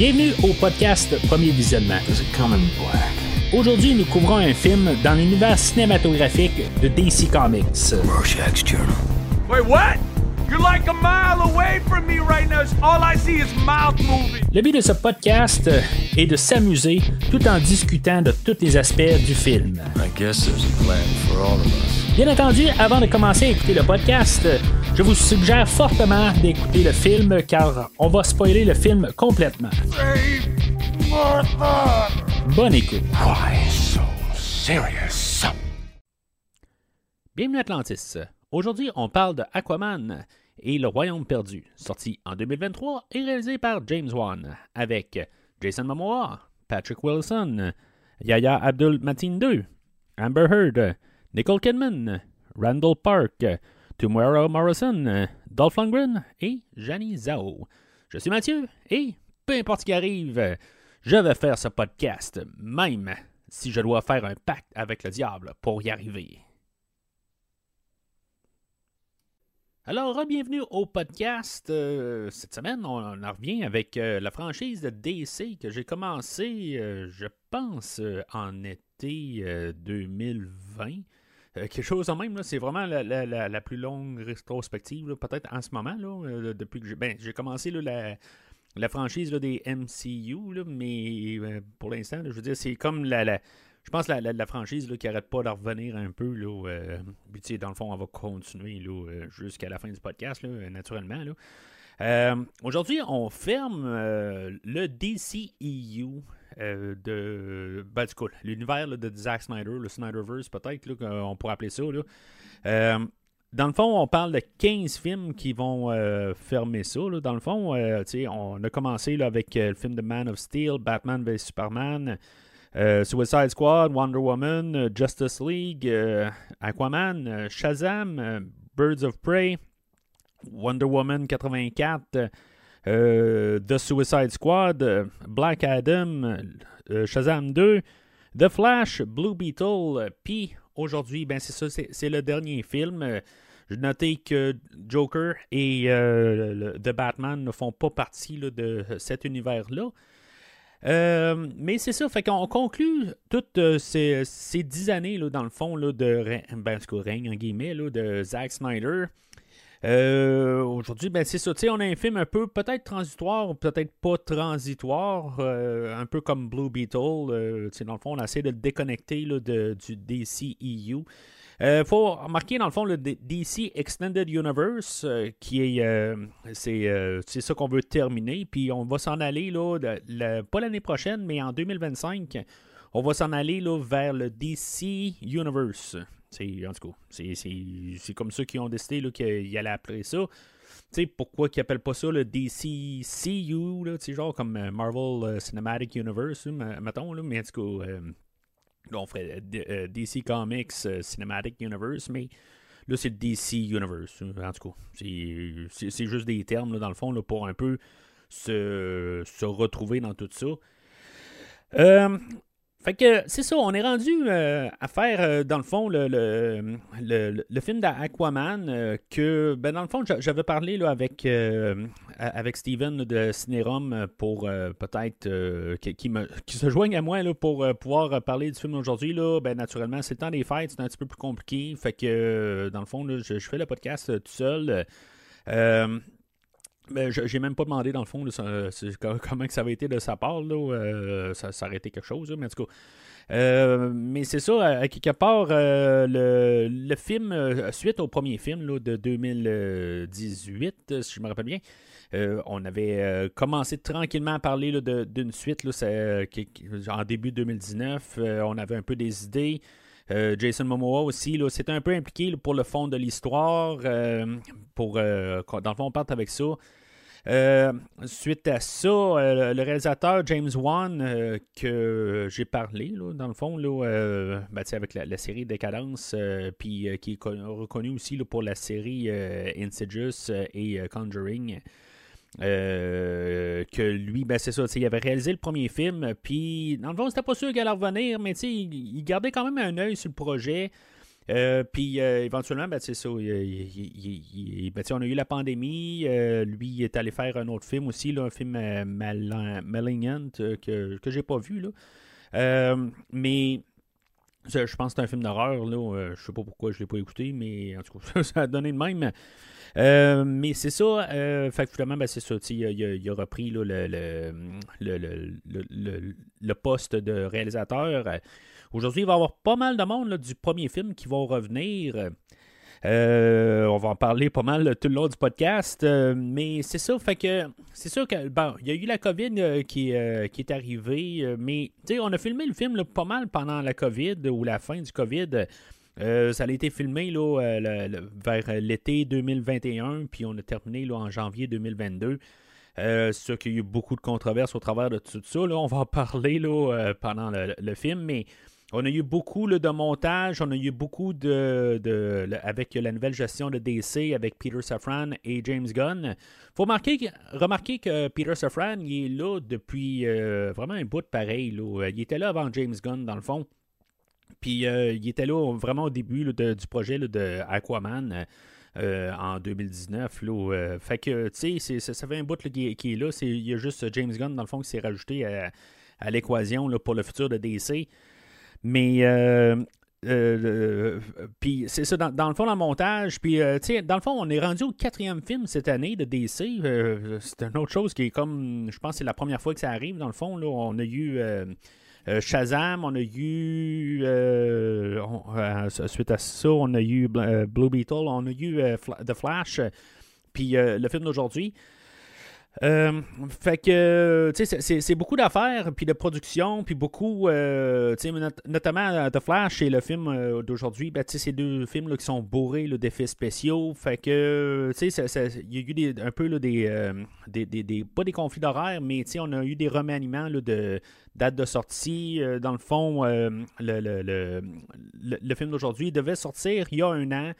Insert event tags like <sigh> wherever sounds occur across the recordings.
Bienvenue au podcast Premier Visionnement. Aujourd'hui, nous couvrons un film dans l'univers cinématographique de DC Comics. Rorschach's Journal. Wait, what? You're like a mile away from me right now. All I see is mouth moving. Le but de ce podcast est de s'amuser tout en discutant de tous les aspects du film. I guess there's a plan for all of us. Bien entendu, avant de commencer à écouter le podcast, je vous suggère fortement d'écouter le film car on va spoiler le film complètement. Bonne écoute. Why so serious? Bienvenue à Atlantis. Aujourd'hui, on parle de Aquaman et le Royaume perdu, sorti en 2023 et réalisé par James Wan, avec Jason Momoa, Patrick Wilson, Yaya Abdul Mateen II, Amber Heard, Nicole Kidman, Randall Park, Tomorrow Morrison, Dolph Lundgren et Jani Zhao. Je suis Mathieu et peu importe ce qui arrive, je vais faire ce podcast, même si je dois faire un pacte avec le diable pour y arriver. Alors, bienvenue au podcast. Euh, cette semaine, on en revient avec euh, la franchise de DC que j'ai commencé, euh, je pense, en été euh, 2020. Euh, quelque chose en même, c'est vraiment la, la- la- plus longue rétrospective, peut-être en ce moment, là, euh, depuis que j'ai, ben, j'ai commencé la, franchise des MCU, mais euh, pour l'instant, je veux dire, c'est comme la, je pense la, la, franchise qui arrête pas de revenir un peu. Là, puis, dans le fond, on va continuer jusqu'à la fin du podcast, naturellement. Aujourd'hui, on ferme le DCEU euh, de. Ben, du coup, l'univers de Zack Snyder, le Snyderverse, peut-être, là, qu'on pourrait appeler ça. Euh, dans le fond, on parle de 15 films qui vont euh, fermer ça. Dans le fond, on a commencé avec le film de Man of Steel, Batman vs Superman, Suicide Squad, Wonder Woman, Justice League, Aquaman, Shazam, Birds of Prey, Wonder Woman 84, euh, The Suicide Squad, euh, Black Adam, euh, Shazam 2, The Flash, Blue Beetle, euh, puis aujourd'hui, ben c'est ça, c'est le dernier film. Euh, J'ai noté que Joker et euh, The Batman ne font pas partie de cet univers-là. Euh, mais c'est ça, fait qu'on conclut toutes euh, ces, dix années, là, dans le fond, là, de ben, règne, guillemets, là, de Zack Snyder. Euh, Aujourd'hui, ben, c'est ça, tu sais, on a un film un peu peut-être transitoire, peut-être pas transitoire, euh, un peu comme Blue Beetle. euh, dans le fond, on essaie de le déconnecter là, de, du DCEU. Euh, faut remarquer dans le fond le DC Extended Universe qui est c'est ça qu'on veut terminer puis on va s'en aller là pas l'année prochaine mais en 2025 on va s'en aller là, vers le DC Universe c'est en tout cas c'est, comme ceux qui ont décidé qu'ils allaient appeler ça tu sais, pourquoi qu'ils appellent pas ça le DCCU, là, genre comme euh, Marvel euh, Cinematic Universe, me- mettons, là, mais en tout cas, euh, on ferait DC Comics Cinematic Universe, mais là, c'est le DC Universe. euh, En tout cas, c'est- juste des termes, là, dans le fond, là, pour un peu se, se retrouver dans tout ça. Fait que c'est ça, on est rendu euh, à faire, euh, dans le fond, le, le, le- film d'Aquaman, euh, que, ben, dans le fond, j'a- j'avais parlé avec, avec Steven de Cinérum pour peut-être qui, me- qui se joigne à moi là, pour pouvoir parler du film aujourd'hui. Ben, naturellement, c'est le temps des fêtes, c'est un petit peu plus compliqué. Fait que, dans le fond, là, je, fais le podcast tout seul. Ben, j'ai même pas demandé dans le fond <laughs> comment que ça avait été de sa part. Là, euh, ça, aurait été quelque chose, mais en tout cas. euh, mais c'est ça, à, quelque part, euh, le, le film, suite au premier film là, de 2018, euh, si je me rappelle bien, on avait commencé tranquillement à parler d'une suite là, en début 2019. euh, on avait un peu des idées. Jason Momoa aussi, là, c'était un peu impliqué pour le fond de l'histoire. pour, euh, dans le fond, on part avec ça. Euh, suite à ça, euh, le réalisateur James Wan, euh, que j'ai parlé, là, dans le fond, là, ben, avec la, série Décadence, puis qui est con- reconnu aussi là, pour la série Insidious et Conjuring. Que lui, ben c'est ça, il avait réalisé le premier film, puis dans le fond, c'était pas sûr qu'elle allait revenir, mais il, il gardait quand même un œil sur le projet. Euh, puis éventuellement, ben, c'est ça. il- ben, on a eu la pandémie. euh, lui, il est allé faire un autre film aussi, un film euh, Mal- Malignant euh, que, que j'ai pas vu. Là. Euh, mais je pense que c'est un film d'horreur. Là. Euh, je sais pas pourquoi je l'ai pas écouté, mais en tout cas, <laughs> ça a donné de même. Euh, mais c'est ça. Euh, finalement, ben, c'est ça. Il a, il a- repris là, le- le- le- le poste de réalisateur. Euh, Aujourd'hui, il va y avoir pas mal de monde du premier film qui vont revenir. Euh, on va en parler pas mal tout le long du podcast. euh, mais c'est ça, fait que c'est sûr que bon, il y a eu la COVID euh, qui, euh, est arrivée, euh, mais tu sais, on a filmé le film pas mal pendant la COVID ou la fin du COVID. Euh, ça a été filmé là, euh, vers l'été 2021, puis on a terminé là, en janvier 2022. Euh, sûr qu'il y a eu beaucoup de controverses au travers de tout ça. Là. On va en parler là, euh, pendant le, le film, mais on a eu beaucoup de montage, on a eu beaucoup de, avec la nouvelle gestion de DC, avec Peter Safran et James Gunn. faut marquer, que- remarquer que Peter Safran, il est là depuis euh, vraiment un bout de pareil. là. Il était là avant James Gunn, dans le fond. Puis euh, il était là vraiment au début du projet de Aquaman. euh, euh, en 2019. Là, euh, fait que, tu sais, ça, ça fait un bout là, qui, est- qui est là. Il y a juste James Gunn, dans le fond, qui s'est rajouté à, à l'équation pour le futur de DC. Mais, euh, euh, le- puis c'est ça, dans, dans le fond, dans le montage, puis, euh, tu sais, dans le fond, on est rendu au quatrième film cette année de DC. Euh, c'est une autre chose qui est comme, je pense c'est la première fois que ça arrive, dans le fond. Là, on a eu... euh, euh, Shazam, on a eu, euh, euh, suite à ça, on a eu euh, Blue Beetle, on a eu euh, The Flash, euh, puis euh, le film d'aujourd'hui. Euh, fait que, tu sais, c'est- beaucoup d'affaires, puis de production, puis beaucoup, euh, tu sais, not- notamment euh, The Flash et le film d'aujourd'hui, ben, tu sais, deux films là, qui sont bourrés d'effets spéciaux. Fait que, tu sais, il y a eu des- un peu là, des, des, des- des- pas des conflits d'horaire, mais tu sais, on a eu des remaniements là, de date de sortie. Dans le fond, le- le- le- le film d'aujourd'hui devait sortir il y a un an.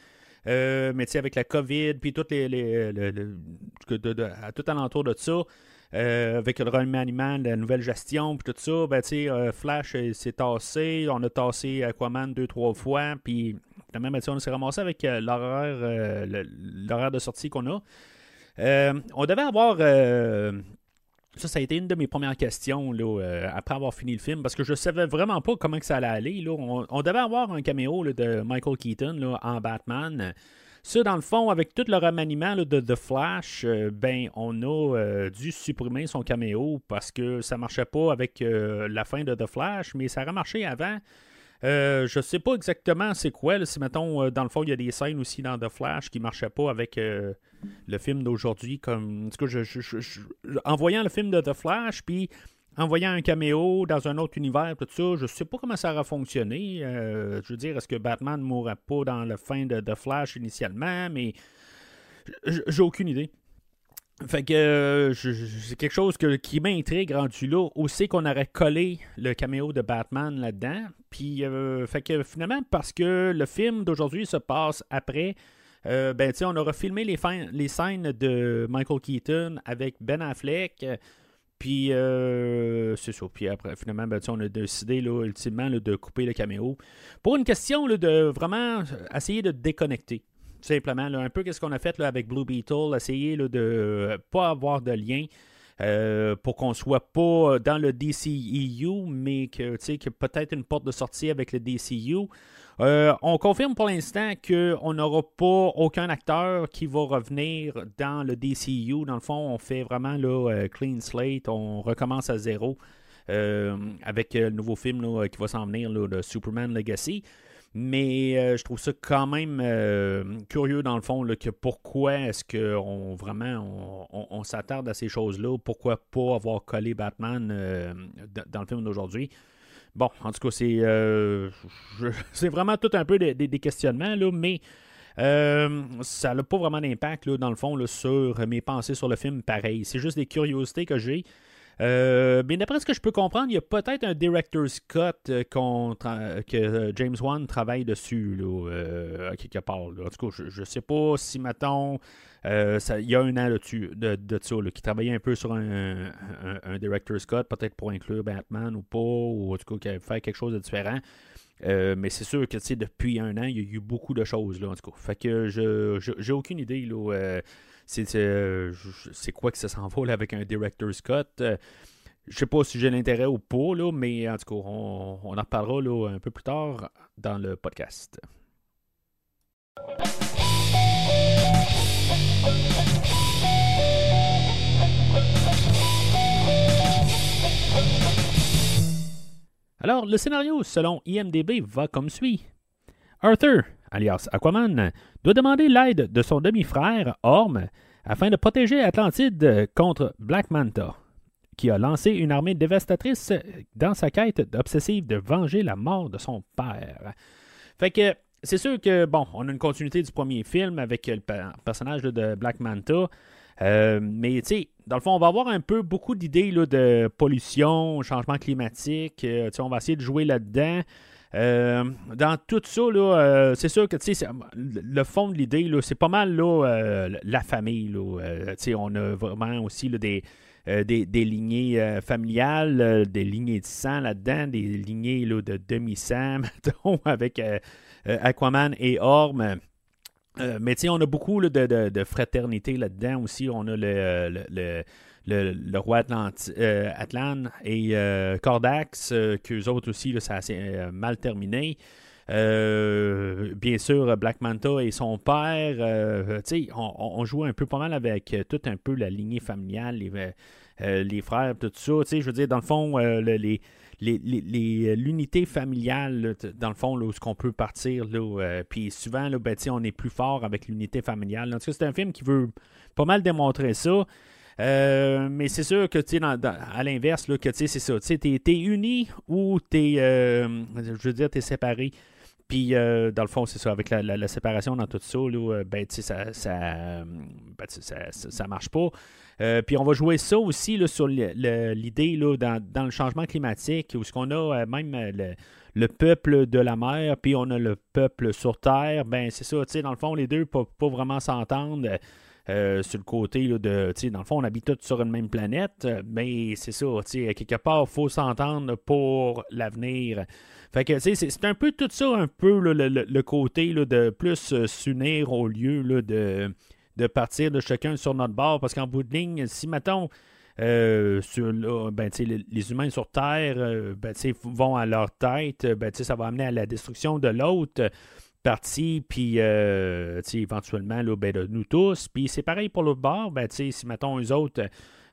Euh, mais tu sais, avec la COVID, puis tout, les, de- à tout alentour de ça, euh, avec le remaniement, la nouvelle gestion, puis tout ça, ben euh, Flash euh, s'est tassé, on a tassé Aquaman deux, trois fois, puis finalement, ben, on s'est ramassé avec euh, l'horaire euh, l'horaire de sortie qu'on a. Euh, on devait avoir... ça, ça a été une de mes premières questions là, euh, après avoir fini le film, parce que je savais vraiment pas comment ça allait aller. Là. On, devait avoir un caméo de Michael Keaton là, en Batman. Ça, dans le fond, avec tout le remaniement de The Flash, euh, ben, on a euh, dû supprimer son caméo parce que ça marchait pas avec la fin de The Flash, mais ça aurait marché avant. Euh, je sais pas exactement c'est quoi. si, mettons, euh, dans le fond, il y a des scènes aussi dans The Flash qui marchaient pas avec euh, le film d'aujourd'hui. Comme, en en voyant le film de The Flash, puis en voyant un caméo dans un autre univers, tout ça, je sais pas comment ça aurait fonctionné. Euh, je veux dire, est-ce que Batman ne mourrait pas dans la fin de The Flash initialement, mais j'ai aucune idée. Fait que euh, c'est quelque chose qui m'intrigue rendu là. Aussi qu'on aurait collé le caméo de Batman là-dedans. Puis, euh, fait que finalement, parce que le film d'aujourd'hui se passe après, euh, ben, on aura filmé les, scènes de Michael Keaton avec Ben Affleck. Puis, euh, c'est ça. Puis après, finalement, ben, on a décidé, là, ultimement, de couper le caméo. Pour une question là, de vraiment essayer de déconnecter. Tout simplement, un peu qu'est-ce qu'on a fait là, avec Blue Beetle, essayer de euh, pas avoir de lien euh, pour qu'on soit pas dans le DCEU, mais que, que peut-être une porte de sortie avec le DCU. Euh, on confirme pour l'instant qu'on n'aura pas aucun acteur qui va revenir dans le DCU. Dans le fond, on fait vraiment clean slate, on recommence à zéro avec le nouveau film qui va s'en venir, là, le Superman Legacy. Mais euh, je trouve ça quand même euh, curieux dans le fond là, que pourquoi est-ce qu'on vraiment on, s'attarde à ces choses-là, pourquoi pas avoir collé Batman euh, dans le film d'aujourd'hui? Bon, en tout cas, c'est <laughs> c'est vraiment tout un peu des, questionnements, là, mais ça n'a pas vraiment d'impact dans le fond là, sur mes pensées sur le film pareil. C'est juste des curiosités que j'ai. Euh, mais d'après ce que je peux comprendre, il y a peut-être un director's cut euh, tra- que euh, James Wan travaille dessus, là, euh, à quelque part. En tout cas, je ne sais pas si, mettons, euh, il y a un an là-dessus, de, de ça, qui travaillait un peu sur un, un, director's cut, peut-être pour inclure Batman ou pas, ou en tout cas, qu'il faire quelque chose de différent. Euh, mais c'est sûr que depuis un an, il y a eu beaucoup de choses là, en tout cas. Fait que je j'ai aucune idée là. euh, euh, c'est quoi que ça s'en va là, avec un director's cut? Euh, je sais pas si j'ai l'intérêt ou pas, là, mais en tout cas, on, en reparlera un peu plus tard dans le podcast. Alors, le scénario, selon IMDB, va comme suit. Arthur, alias Aquaman, doit demander l'aide de son demi-frère, Orm, afin de protéger Atlantide contre Black Manta, qui a lancé une armée dévastatrice dans sa quête obsessive de venger la mort de son père. Fait que c'est sûr que, bon, on a une continuité du premier film avec le personnage de Black Manta. Euh, mais tu sais, dans le fond, on va avoir un peu beaucoup d'idées de pollution, changement climatique. Euh, on va essayer de jouer là-dedans. Euh, dans tout ça, euh, c'est sûr que le fond de l'idée, c'est pas mal là, euh, la famille. Là, on a vraiment aussi là, des, des, lignées familiales, des lignées de sang là-dedans, des lignées de demi-sang, <laughs> avec Aquaman et Orm. Euh, mais on a beaucoup de, de- de fraternité là-dedans aussi. On a le- le- roi Atlanti- euh, Atlan et euh, Cordax, euh, qu'eux autres aussi, ça a euh, mal terminé. Bien sûr, Black Manta et son père, on, on joue un peu pas mal avec tout un peu la lignée familiale, les, les frères, tout ça. Je veux dire, dans le fond, le- les, l'unité familiale, dans le fond, là, où ce qu'on peut partir, puis souvent, ben, on est plus fort avec l'unité familiale. En tout cas, c'est un film qui veut pas mal démontrer ça. Euh, mais c'est sûr que, tu à l'inverse, là, que, tu sais, c'est ça. Tu sais, t'es, uni ou t'es, euh, je veux dire, séparé. Puis, euh, dans le fond, c'est ça, avec la, séparation dans tout ça, là, euh, ben, ça, ben, ça, ça, ça marche pas. Puis on va jouer ça aussi là, sur l'idée dans, dans le changement climatique, où ce qu'on a même le, le peuple de la mer, puis on a le peuple sur Terre. Ben c'est ça, tu sais, dans le fond, les deux ne pas vraiment s'entendre. Euh, sur le côté de, dans le fond, on habite tous sur une même planète, euh, mais c'est ça, quelque part, il faut s'entendre pour l'avenir. C'est un peu tout ça, un peu le, le- côté de plus euh, s'unir au lieu de, de partir de chacun sur notre bord. Parce qu'en bout de ligne, si, mettons, sur, ben, les, les humains sur Terre ben, vont à leur tête, ben, ça va amener à la destruction de l'autre partie, puis euh, éventuellement là, ben, nous tous. Puis c'est pareil pour l'autre bord, ben, si mettons eux autres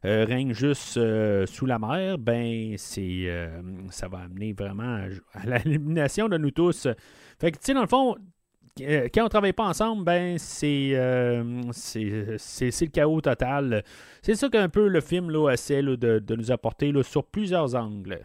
euh, règnent juste euh, sous la mer, ben ça va amener vraiment à, l'élimination de nous tous. Fait que tu sais, dans le fond, quand on travaille pas ensemble, ben c'est le chaos total. C'est ça qu'un peu le film essaie de, de nous apporter sur plusieurs angles.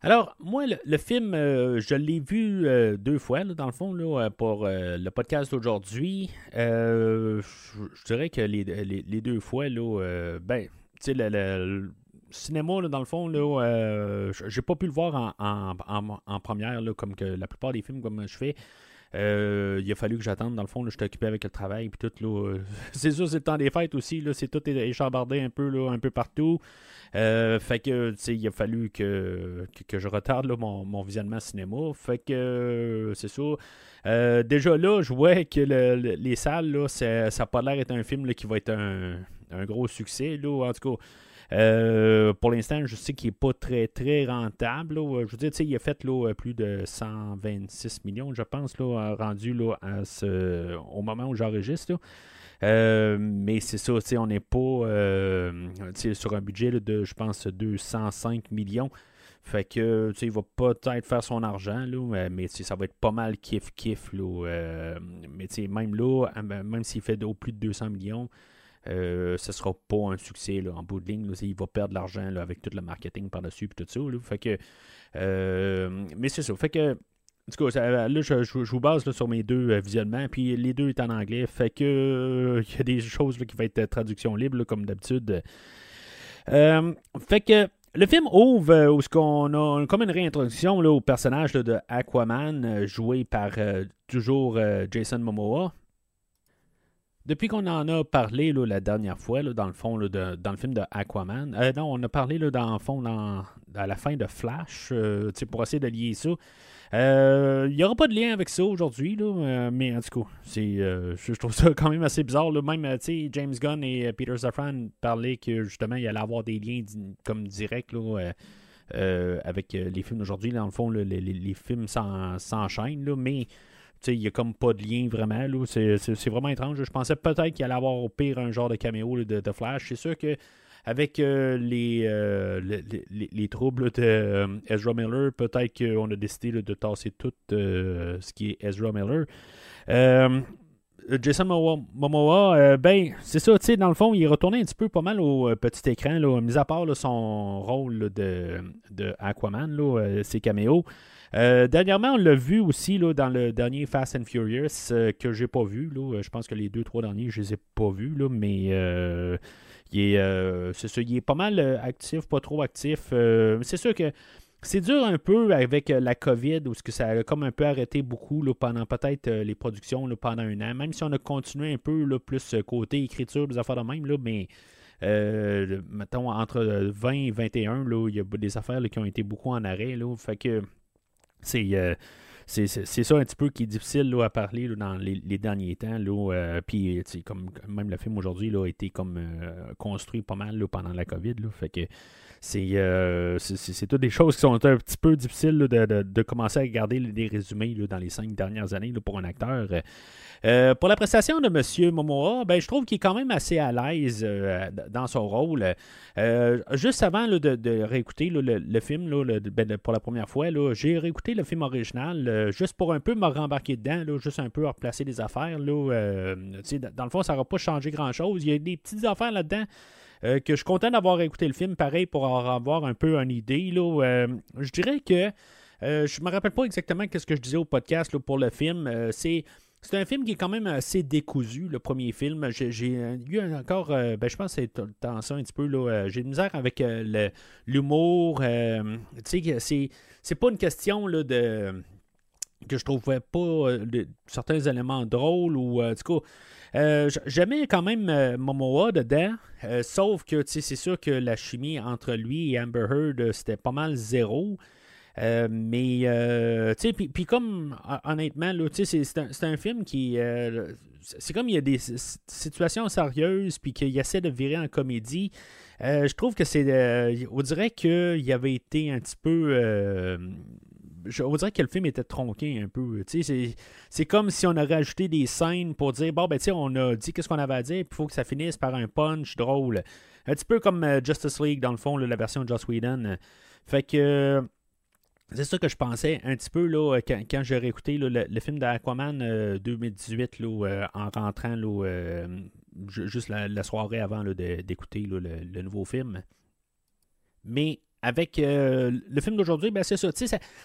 Alors, moi, le, film, euh, je l'ai vu euh, deux fois, dans le fond, euh, pour le podcast d'aujourd'hui. Je je dirais que les, deux fois, là, ben, tu sais, le, cinéma, dans le fond, là, j'ai pas pu le voir en, en- première, comme que la plupart des films comme je fais. Il a fallu que j'attende, dans le fond, là, j'étais occupé avec le travail, puis tout, là, <laughs> c'est sûr, c'est le temps des fêtes aussi, là, c'est tout échambardé un peu, là, un peu partout. Euh, fait que, il a fallu que, que, je retarde là, mon, mon visionnement cinéma. Fait que, euh, c'est ça. Euh, déjà là, je vois que le- le- les salles, là, ça n'a pas l'air d'être un film qui va être un, un gros succès. Là, en tout cas, pour l'instant, je sais qu'il n'est pas très, très rentable. là. Je veux dire, il a fait là, plus de 126 millions, je pense, là, rendu là, à ce- au moment où j'enregistre. Euh, mais c'est ça, on n'est pas euh, sur un budget de, je pense, 205 millions. Fait que, tu il va peut-être faire son argent, là, mais- ça va être pas mal kiff-kiff. euh, mais même là, même s'il fait au plus de 200 millions, euh, ce sera pas un succès en bout de ligne. il va perdre de l'argent avec tout le marketing par-dessus tout ça. Fait que, mais c'est ça. Fait que, en tout cas, ça- là, je, je- je vous base là, sur mes deux euh, visionnements, puis les deux est en anglais. Fait que, euh, <laughs> il y a des choses là, qui vont être euh, traduction libre, comme d'habitude. Euh, fait que, le film ouvre euh, où ce qu'on a comme une réintroduction là, au personnage là, de Aquaman, euh, joué par euh, toujours euh, Jason Momoa. depuis qu'on en a parlé là, la dernière fois, dans le fond, dans le film de Aquaman, euh, non, on a parlé dans le fond, dans, à la fin de Flash, euh, pour essayer de lier ça. Euh, Il n'y aura pas de lien avec ça aujourd'hui, euh, mais en tout cas, euh, je, trouve ça quand même assez bizarre. là. Même, euh, James Gunn et euh, Peter Safran parlaient que justement, il allait avoir des liens comme directs euh, euh, avec euh, les films d'aujourd'hui. Dans le fond, les, films s'en- s'enchaînent, mais il n'y a comme pas de lien vraiment. C'est, vraiment étrange. Je pensais peut-être qu'il allait avoir au pire un genre de caméo de Flash. C'est sûr que avec euh, les, euh, les, les- les troubles de euh, Ezra Miller, peut-être qu'on a décidé de tasser tout ce qui est Ezra Miller. Jason Momoa, ben, c'est ça, tu sais, dans le fond, il est retourné un petit peu pas mal au petit écran, mis à part son rôle de, Aquaman, ses caméos. Dernièrement, on l'a vu aussi là, dans le dernier Fast and Furious euh, que j'ai pas vu. Je pense que les deux, trois derniers, je les ai pas vus, mais il est, euh, il est pas mal euh, actif, pas trop actif. Euh, c'est sûr que c'est dur un peu avec la COVID, où que ça a comme un peu arrêté beaucoup pendant peut-être les productions pendant un an, même si on a continué un peu plus côté écriture, des affaires de même, là, mais euh, mettons entre 20 et 21, là, il y a des affaires qui ont été beaucoup en arrêt. Fait que c'est. C'est, ça un petit peu qui est difficile là, à parler là, dans les, les derniers temps. Euh, puis, sais, comme, même le film aujourd'hui a été comme euh, construit pas mal pendant la COVID. Fait que c'est, euh, c'est, toutes des choses qui sont un petit peu difficiles de, de- commencer à regarder les résumés dans les cinq dernières années pour un acteur. Euh, pour la prestation de M. Momoa, ben, je trouve qu'il est quand même assez à l'aise euh, dans son rôle. Euh, juste avant de, réécouter le, film ben, pour la première fois, j'ai réécouté le film original euh, juste pour un peu me rembarquer dedans, juste un peu replacer des affaires. Euh, dans le fond, ça n'aura pas changé grand-chose. Il y a des petites affaires là-dedans. Euh, que je suis content d'avoir écouté le film, pareil, pour en avoir un peu une idée. Là, Euh, je dirais que euh, je me rappelle pas exactement ce que je disais au podcast là, pour le film. C'est c'est un film qui est quand même assez décousu, le premier film. J'ai eu encore, ben, je pense que c'est tout un petit peu. là, J'ai de misère avec l'humour. tu sais, c'est pas une question là, de que je trouvais pas certains éléments drôles ou euh, du coup euh, j'aimais quand même euh, Momoa dedans euh, sauf que c'est sûr que la chimie entre lui et Amber Heard c'était pas mal zéro mais, tu sais, puis- comme, hon- honnêtement, c'est- un, un film qui. c'est comme il y a des situations sérieuses, puis qu'il essaie de virer en comédie. Je trouve que c'est. on dirait qu'il avait été un petit peu. Je- on dirait que le film était tronqué un peu. C'est- comme si on aurait ajouté des scènes pour dire bon, ben, on a dit qu'est-ce qu'on avait à dire, puis il faut que ça finisse par un punch drôle. Un petit peu comme euh, Justice League, dans le fond, là, la version de Joss Whedon. Fait que. C'est ça que je pensais un petit peu là, euh, quand, quand j'ai réécouté là, le, le film d'Aquaman euh, 2018 là, euh, en rentrant là, ju- juste la, soirée avant là, d'écouter là, le, le nouveau film. Mais avec euh, le film d'aujourd'hui, ben, c'est ça.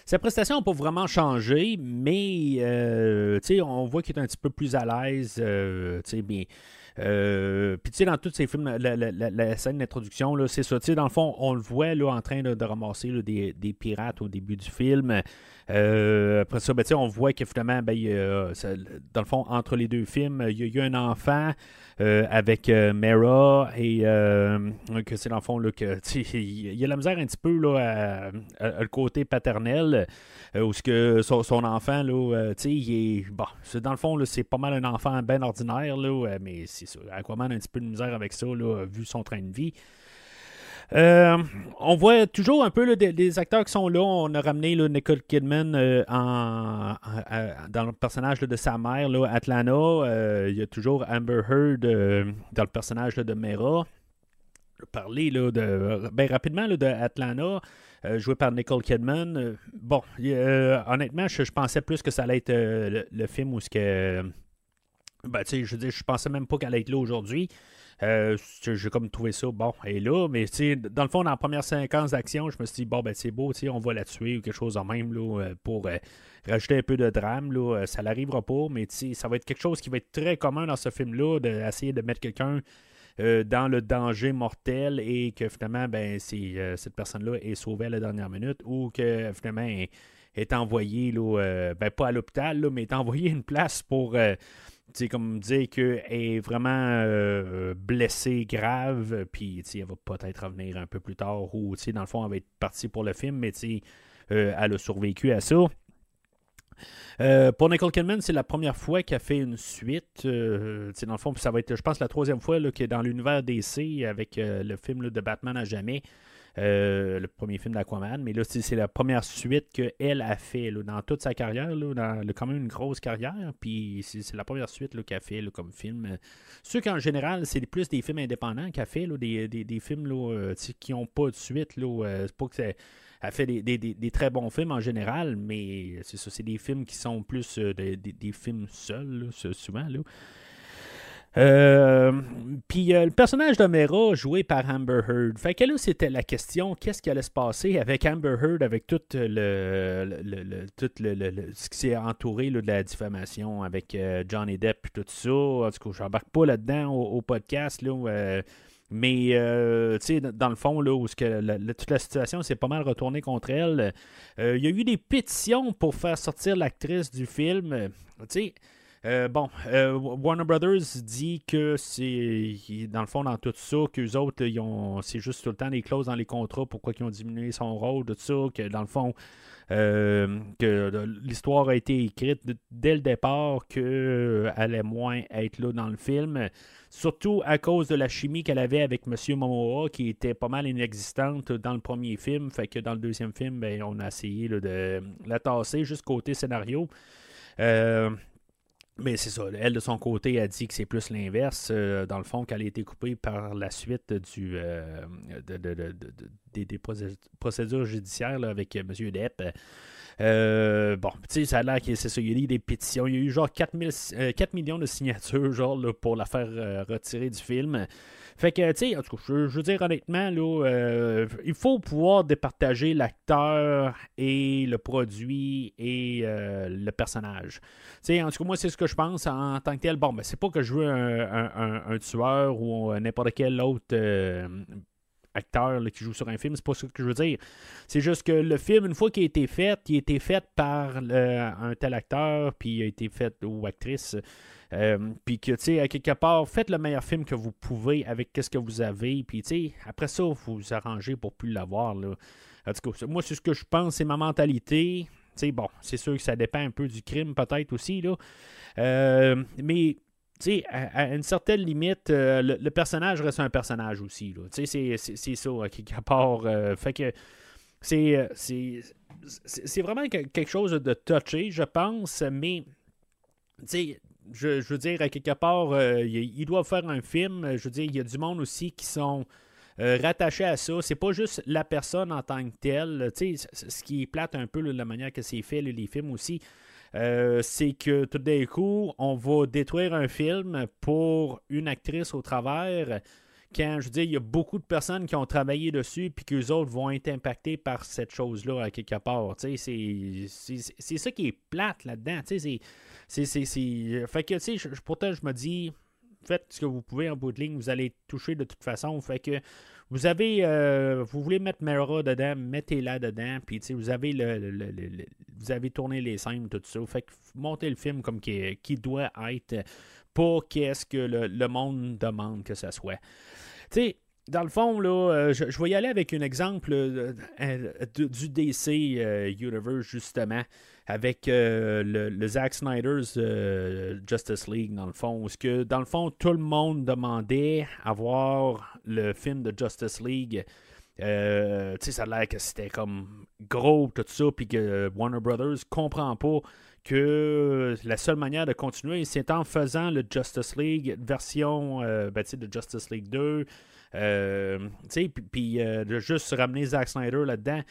Sa, prestation n'a pas vraiment changé, mais euh, on voit qu'il est un petit peu plus à l'aise. euh, euh, Puis dans tous ces films, la, scène d'introduction, c'est ça. Dans le fond, on le voit là, en train de, ramasser des pirates au début du film. Euh, après ça, ben, on voit que finalement, ben, dans le fond, entre les deux films, il y a eu un enfant euh, avec euh, Mera et que c'est dans le fond là, que il y a la misère un petit peu là, à, le côté paternel où ce que son, enfant là, il est bon, dans le fond c'est pas mal un enfant bien ordinaire là, mais c'est ça. Aquaman a un petit peu de misère avec ça là, vu son train de vie. Euh, on voit toujours un peu là, des, des acteurs qui sont là. On a ramené là, Nicole Kidman euh, en- dans le personnage de sa mère, là, Atlanta. Euh, Il y a toujours Amber Heard euh, dans le personnage de Mera. Parler là, de, ben, rapidement là, de Atlanta, euh, joué par Nicole Kidman. Euh, bon, euh, honnêtement, je, pensais plus que ça allait être euh, le, film où ce que. Ben, je je pensais même pas qu'elle allait être là aujourd'hui. Euh, j'ai comme trouvé ça, bon, est là, mais dans le fond, dans la première séquence d'action, je me suis dit, bon, ben c'est beau, on va la tuer ou quelque chose en même, là, euh, pour euh, rajouter un peu de drame, là, ça n'arrivera pas, mais ça va être quelque chose qui va être très commun dans ce film-là, d'essayer de mettre quelqu'un dans le danger mortel et que finalement, ben, euh, cette personne-là est sauvée à la dernière minute ou que finalement, est, envoyée, là, ben, pas à l'hôpital, mais est envoyée à une place pour... euh, sais, comme dire qu'elle est vraiment euh, blessée grave, puis elle va peut-être revenir un peu plus tard, ou dans le fond, elle va être partie pour le film, mais euh, elle a survécu à ça. Euh, pour Nicole Kidman, c'est la première fois qu'elle fait une suite. Euh, dans le fond, ça va être, je pense, la troisième fois qu'elle est dans l'univers DC avec le film de Batman à jamais. Euh, le premier film d'Aquaman. Mais là, c'est la première suite qu'elle a fait dans toute sa carrière. Là, dans, quand même une grosse carrière. Puis c'est la première suite qu'elle a fait comme film. Ceux qu'en général, c'est plus des films indépendants qu'elle fait, des, des, films euh, qui n'ont pas de suite. Euh, c'est pas que elle fait des, très bons films en général, mais c'est ça, c'est des films qui sont plus des, films seuls, souvent. Là. Euh, puis euh, le personnage d'Omera joué par Amber Heard. Fait que là, c'était la question qu'est-ce qui allait se passer avec Amber Heard, avec tout le, tout le, ce qui s'est entouré de la diffamation avec euh, Johnny Depp et tout ça. En tout cas, j'embarque pas là-dedans au, podcast. Là, mais, tu sais, dans le fond, là, où que toute la situation s'est pas mal retournée contre elle, il y a eu des pétitions pour faire sortir l'actrice du film. Tu sais, euh, bon, euh, Warner Brothers dit que c'est, dans le fond, dans tout ça, qu'eux autres, ils ont, c'est juste tout le temps des clauses dans les contrats, pourquoi ils ont diminué son rôle, tout ça, que dans le fond, euh, que l'histoire a été écrite dès le départ qu'elle allait moins être là dans le film, surtout à cause de la chimie qu'elle avait avec M. Momoa, qui était pas mal inexistante dans le premier film, fait que dans le deuxième film, ben, on a essayé de la tasser juste côté scénario. Euh, mais c'est ça. Elle, de son côté, a dit que c'est plus l'inverse. Euh, dans le fond, qu'elle a été coupée par la suite du, euh, des, procédures judiciaires avec M. Depp. Euh, bon, tu sais, ça a l'air que c'est ça. Il y a eu des pétitions. Il y a eu genre 4, 4 millions de signatures genre, pour la faire retirer du film. Fait que, tu sais, en tout cas, je, veux dire honnêtement, là, euh, il faut pouvoir départager l'acteur et le produit et euh, le personnage. Tu sais, en tout cas, moi, c'est ce que je pense en tant que tel. Bon, ben, c'est pas que je veux un, tueur ou n'importe quel autre euh, acteur qui joue sur un film, c'est pas ce que je veux dire. C'est juste que le film, une fois qu'il a été fait, il a été fait par un tel acteur, puis il a été fait ou actrice. Euh, puis que, tu sais, à quelque part, faites le meilleur film que vous pouvez avec ce que vous avez. Puis, tu sais, après ça, vous vous arrangez pour plus l'avoir. En tout cas, moi, c'est ce que je pense, c'est ma mentalité. Tu sais, bon, c'est sûr que ça dépend un peu du crime, peut-être aussi, là. Euh, mais, tu sais, à, une certaine limite, euh, le, personnage reste un personnage aussi. Tu sais, c'est ça, à quelque part. fait que c'est c'est vraiment quelque chose de touché, je pense, mais tu sais, je, veux dire, à quelque part, euh, il, doit faire un film. Je veux dire, il y a du monde aussi qui sont euh, rattachés à ça. C'est pas juste la personne en tant que telle. Tu sais, ce qui est plate un peu, la manière que c'est fait, les films aussi. Euh, c'est que tout d'un coup, on va détruire un film pour une actrice au travers. Quand je veux dire, il y a beaucoup de personnes qui ont travaillé dessus, puis qu'eux autres vont être impactés par cette chose-là à quelque part. C'est ça qui est plate là-dedans. C'est c'est, c'est, Fait que, tu sais, pourtant, je me dis, faites ce que vous pouvez en bout de ligne, vous allez toucher de toute façon. Fait que vous avez, euh, vous voulez mettre Mera dedans, mettez-la dedans, puis vous avez le, vous avez tourné les scènes, tout ça. Fait que montez le film comme qui, doit être, pour qu'est-ce que le, monde demande que ça soit. Tu sais, dans le fond, là, euh, je, vais y aller avec un exemple euh, du DC Universe, justement avec euh, le, Zack Snyder's euh, Justice League, dans le fond, où que, dans le fond, tout le monde demandait à voir le film de Justice League. Euh, tu sais, ça a l'air que c'était comme gros, tout ça, puis que Warner Brothers comprend pas que la seule manière de continuer, c'est en faisant le Justice League version ben, de Justice League 2. puis de juste ramener Zack Snyder là-dedans.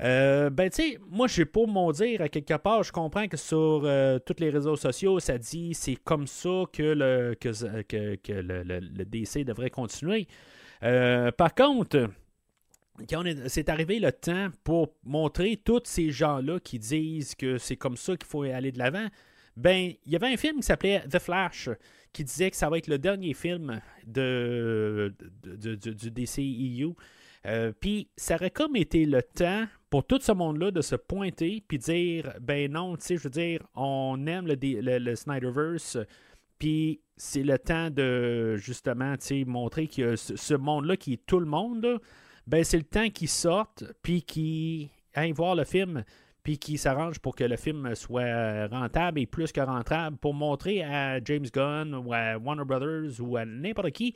Euh, ben, tu sais, moi, je sais pas mon dire. À quelque part, je comprends que sur euh, tous les réseaux sociaux, ça dit c'est comme ça que le, que, DC devrait continuer. Euh, par contre, quand c'est arrivé le temps pour montrer tous ces gens-là qui disent que c'est comme ça qu'il faut aller de l'avant, ben, il y avait un film qui s'appelait The Flash qui disait que ça va être le dernier film de, du DCEU. Euh, puis ça aurait comme été le temps pour tout ce monde-là de se pointer puis dire ben non, tu sais, je veux dire, on aime le, le, Snyderverse, puis c'est le temps de justement montrer que ce, monde-là qui est tout le monde, ben c'est le temps qu'ils sortent, puis qu'ils aillent voir le film, puis qu'ils s'arrangent pour que le film soit rentable et plus que rentable, pour montrer à James Gunn ou à Warner Brothers ou à n'importe qui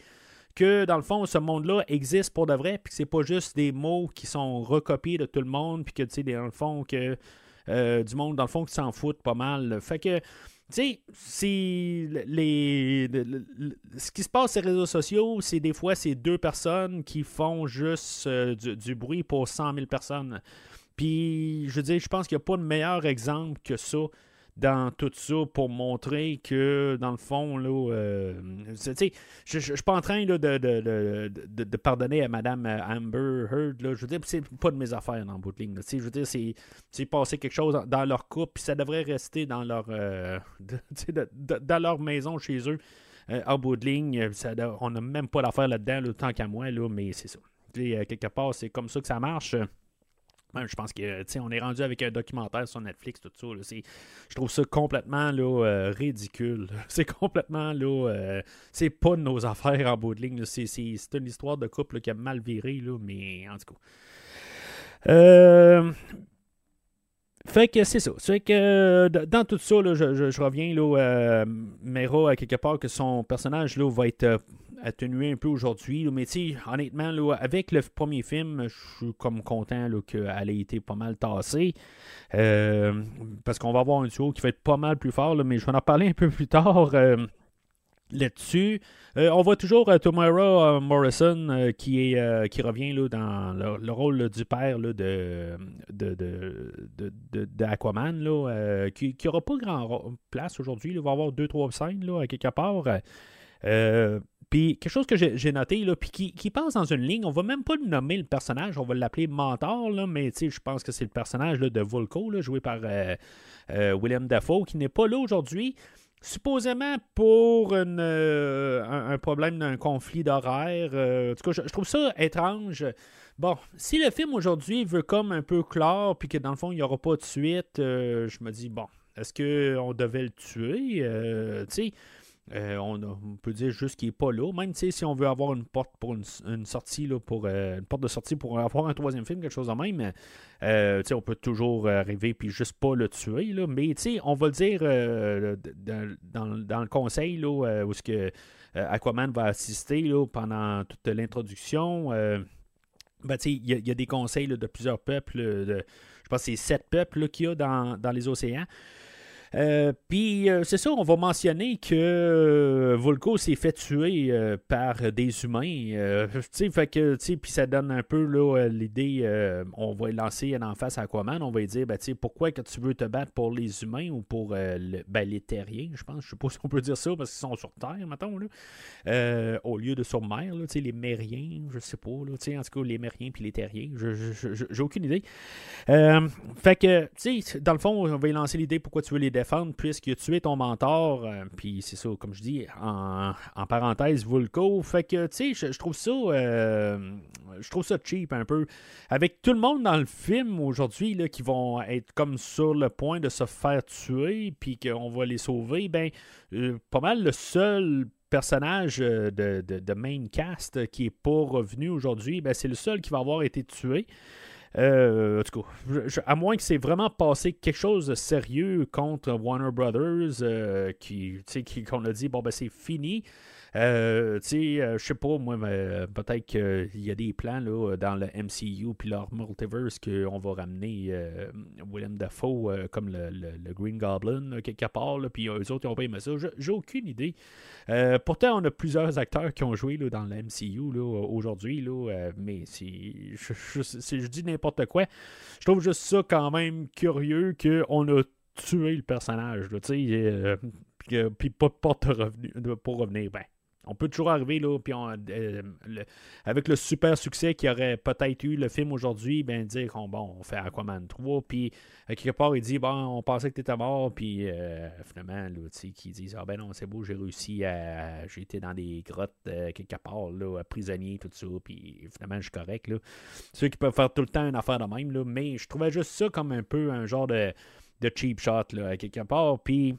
que dans le fond, ce monde-là existe pour de vrai, puis que c'est pas juste des mots qui sont recopiés de tout le monde, puis que tu sais, dans le fond, que euh, du monde, dans le fond, qui s'en foutent pas mal. Fait que tu sais, les, ce qui se passe sur les réseaux sociaux, c'est des fois ces deux personnes qui font juste euh, du, bruit pour 100 000 personnes. Puis, je veux dire, je pense qu'il n'y a pas de meilleur exemple que ça dans tout ça pour montrer que, dans le fond, là, euh, je ne suis pas en train de, de, pardonner à Mme Amber Heard. Là, je veux dire, c'est pas de mes affaires dans le bout de ligne. je veux dire, c'est passé quelque chose dans leur couple, puis ça devrait rester dans leur, euh, <laughs> dans leur maison chez eux. Euh, en bout de ligne, on n'a même pas l'affaire là-dedans, tant qu'à moi, là, mais c'est ça. quelque part, c'est comme ça que ça marche je pense que on est rendu avec un documentaire sur Netflix, tout ça. je trouve ça complètement là, euh, ridicule. <laughs> C'est complètement là. Euh, c'est pas de nos affaires en bout de ligne. C'est, une histoire de couple qui a mal viré, là, mais en tout cas. Euh, fait que c'est ça. Que dans tout ça, je, reviens là, Mera à quelque part que son personnage là, va être atténué un peu aujourd'hui. Mais honnêtement, là, avec le premier film, je suis comme content qu'elle ait été pas mal tassée. Euh, parce qu'on va avoir un duo qui va être pas mal plus fort, mais je vais en parler un peu plus tard. Euh, là-dessus. Euh, on voit toujours Tomara Morrison qui, est, qui revient là, dans le, rôle du père là, de, de, de, de, Aquaman, là, qui n'aura pas grand place aujourd'hui. Il va avoir deux, trois scènes à quelque part. Puis quelque chose que j'ai noté, là, puis qui, passe dans une ligne, on va même pas nommer le personnage, on va l'appeler Mentor, là, mais je pense que c'est le personnage de Volko, joué par euh, euh, William Dafoe, qui n'est pas là aujourd'hui. Supposément pour euh, un, problème d'un conflit d'horaire. en tout cas, je, trouve ça étrange. Bon, si le film aujourd'hui veut comme un peu clore, puis que dans le fond, il n'y aura pas de suite, je me dis, bon, est-ce qu'on devait le tuer? Euh, on, peut dire juste qu'il n'est pas là. Même si on veut avoir une porte pour une, sortie, là, pour, euh, une porte de sortie pour avoir un troisième film, quelque chose de même, euh, on peut toujours arriver puis juste pas le tuer. Là. Mais on va le dire dans, le conseil là, où ce que Aquaman va assister là, pendant toute l'introduction. Ben, il y, a des conseils de plusieurs peuples. je pense que c'est sept peuples qu'il y a dans, dans les océans. Euh, puis euh, c'est ça, on va mentionner que euh, Volko s'est fait tuer par des humains. fait que, puis ça donne un peu l'idée, on va lancer en face à Aquaman, on va lui dire, ben, pourquoi que tu veux te battre pour les humains ou pour ben, les terriens, je pense, je sais pas si on peut dire ça, parce qu'ils sont sur Terre, mettons, là, au lieu de sur mer, là, les mériens, je sais pas, là, en tout cas, les mériens puis les terriens, j'ai aucune idée. fait que, tu sais, dans le fond, on va y lancer l'idée, pourquoi tu veux les défendre puisqu'il a tué ton mentor. Euh, puis c'est ça, comme je dis, en, parenthèse, Vulco. Fait que, tu sais, je, trouve ça. Euh, je trouve ça cheap un peu. Avec tout le monde dans le film aujourd'hui qui vont être comme sur le point de se faire tuer, puis qu'on va les sauver, ben, euh, pas mal le seul personnage de, de, main cast qui est pas revenu aujourd'hui, ben, c'est le seul qui va avoir été tué. Euh, en tout cas, à moins que c'est vraiment passé quelque chose de sérieux contre Warner Brothers, euh, qui, qu'on a dit, bon, ben c'est fini. Euh, tu sais, euh, je sais pas, moi, peut-être qu'il y a des plans là, dans le MCU puis leur multiverse qu'on va ramener euh, William Dafoe comme le, Green Goblin quelque part, puis eux autres, ils ont pas aimé ça. J'ai aucune idée. pourtant, on a plusieurs acteurs qui ont joué là, dans le MCU aujourd'hui, mais si je, dis n'importe quoi. Je trouve juste ça quand même curieux qu'on a tué le personnage, tu sais, puis pas, pas pour revenir. Ben, on peut toujours arriver, là, puis euh, avec le super succès qu'il aurait peut-être eu le film aujourd'hui, ben dire qu'on bon, on fait Aquaman 3, puis quelque part, il dit, bon, on pensait que tu étais mort, puis euh, finalement, là, qui dit, ah ben non, c'est beau, j'ai réussi à. J'ai été dans des grottes euh, quelque part, là, prisonnier, tout ça, puis finalement, je suis correct, là. Ceux qui peuvent faire tout le temps une affaire de même, là, mais je trouvais juste ça comme un peu un genre de, de cheap shot, là, quelque part, puis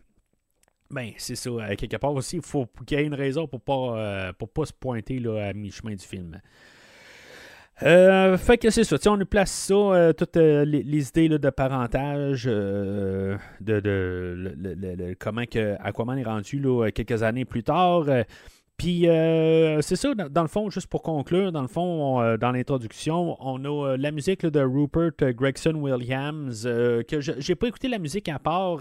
Ben, c'est ça. Quelque part aussi, il faut qu'il y ait une raison pour pas, euh, pour pas se pointer là, à mi-chemin du film. Euh, fait que c'est ça. On nous place ça, euh, toutes les, idées là, de parentage, de, de comment que Aquaman est rendu là, quelques années plus tard. puis c'est ça, dans, le fond, juste pour conclure, dans le fond, on, dans l'introduction, on a la musique de Rupert Gregson Williams, que j'ai pas écouté la musique à part.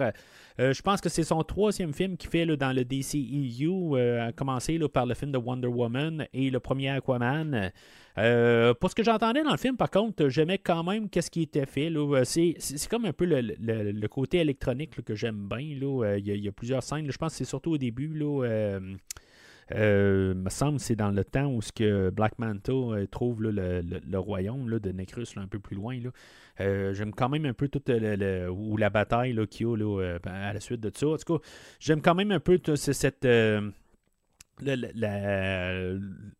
Euh, je pense que c'est son troisième film qu'il fait dans le DCEU, euh, à commencer là, par le film de Wonder Woman et le premier Aquaman. Euh, pour ce que j'entendais dans le film, par contre, j'aimais quand même qu'est-ce qui était fait. Euh, C'est, comme un peu le, le- le côté électronique que j'aime bien. Il y, a- plusieurs scènes. Je pense que c'est surtout au début. Là, euh, me semble que c'est dans le temps où ce que Black Manta euh, trouve le, le- le royaume là, de Necrus un peu plus loin. Euh, j'aime quand même un peu toute le, ou la bataille qu'il y a euh, à la suite de ça. En tout cas, j'aime quand même un peu cette la, la-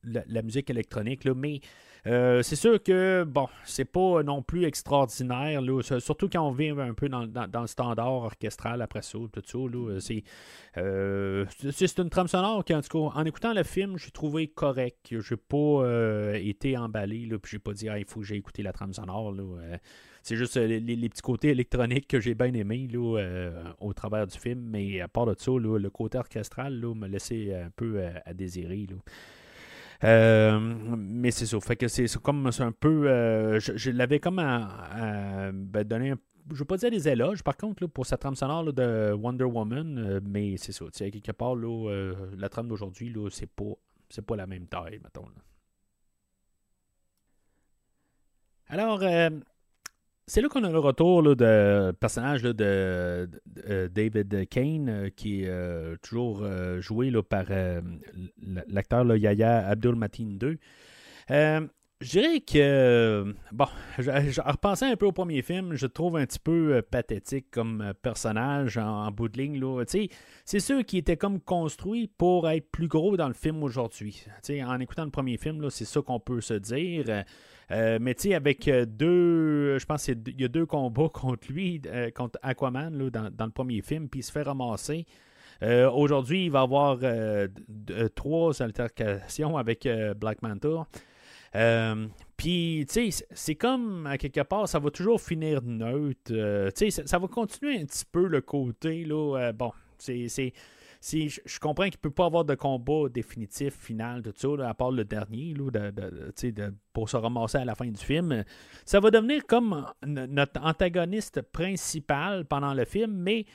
la- musique électronique, mais euh, c'est sûr que bon, c'est pas non plus extraordinaire, là, surtout quand on vient un peu dans, dans- le standard orchestral après ça, tout ça. là, c'est, euh, c'est c'est une trame sonore qui, en tout cas, en écoutant le film, j'ai trouvé correct. J'ai pas euh, été emballé, là, puis j'ai pas dit il faut que j'ai écouté la trame sonore. là, euh, c'est juste euh, les, petits côtés électroniques que j'ai bien aimés là, euh, au travers du film, mais à part de ça, le côté orchestral là, me laissait un peu euh, à désirer. là. Euh, mais c'est ça. Fait que c'est comme un peu. euh, je l'avais comme à, à, ben, donné un je veux pas dire des éloges, par contre, là, pour sa trame sonore de Wonder Woman, euh, mais c'est ça. sais, Quelque part, là, la trame d'aujourd'hui, c'est pas, c'est pas la même taille, mettons. Alors, c'est là qu'on a le retour là, de personnage de, de David Kane, euh, qui est euh, toujours euh, joué là, par euh, l'acteur là, Yahya Abdul Mateen II. Euh, je dirais que, bon, en repensant un peu au premier film, je trouve un petit peu euh, pathétique comme euh, personnage en, en bout de ligne. C'est sûr qu'il était comme construit pour être plus gros dans le film aujourd'hui. En écoutant le premier film, c'est ça qu'on peut se dire. Euh, mais tu sais, avec euh, deux, je pense qu'il y a deux combats <laughs> contre lui, euh, contre Aquaman là, dans, dans le premier film, puis il se fait ramasser. Aujourd'hui, il va avoir trois altercations avec Black Manta. Puis, tu sais, c'est- comme, à quelque part, ça va toujours finir neutre. Tu sais, ça, ça va continuer un petit peu le côté, là. bon, c'est. C'est- c'est- je comprends qu'il ne peut pas avoir de combat définitif, final, tout ça, à part le dernier, de- de- de- tu pour se ramasser à la fin du film. Ça va devenir comme notre antagoniste principal pendant le film, mais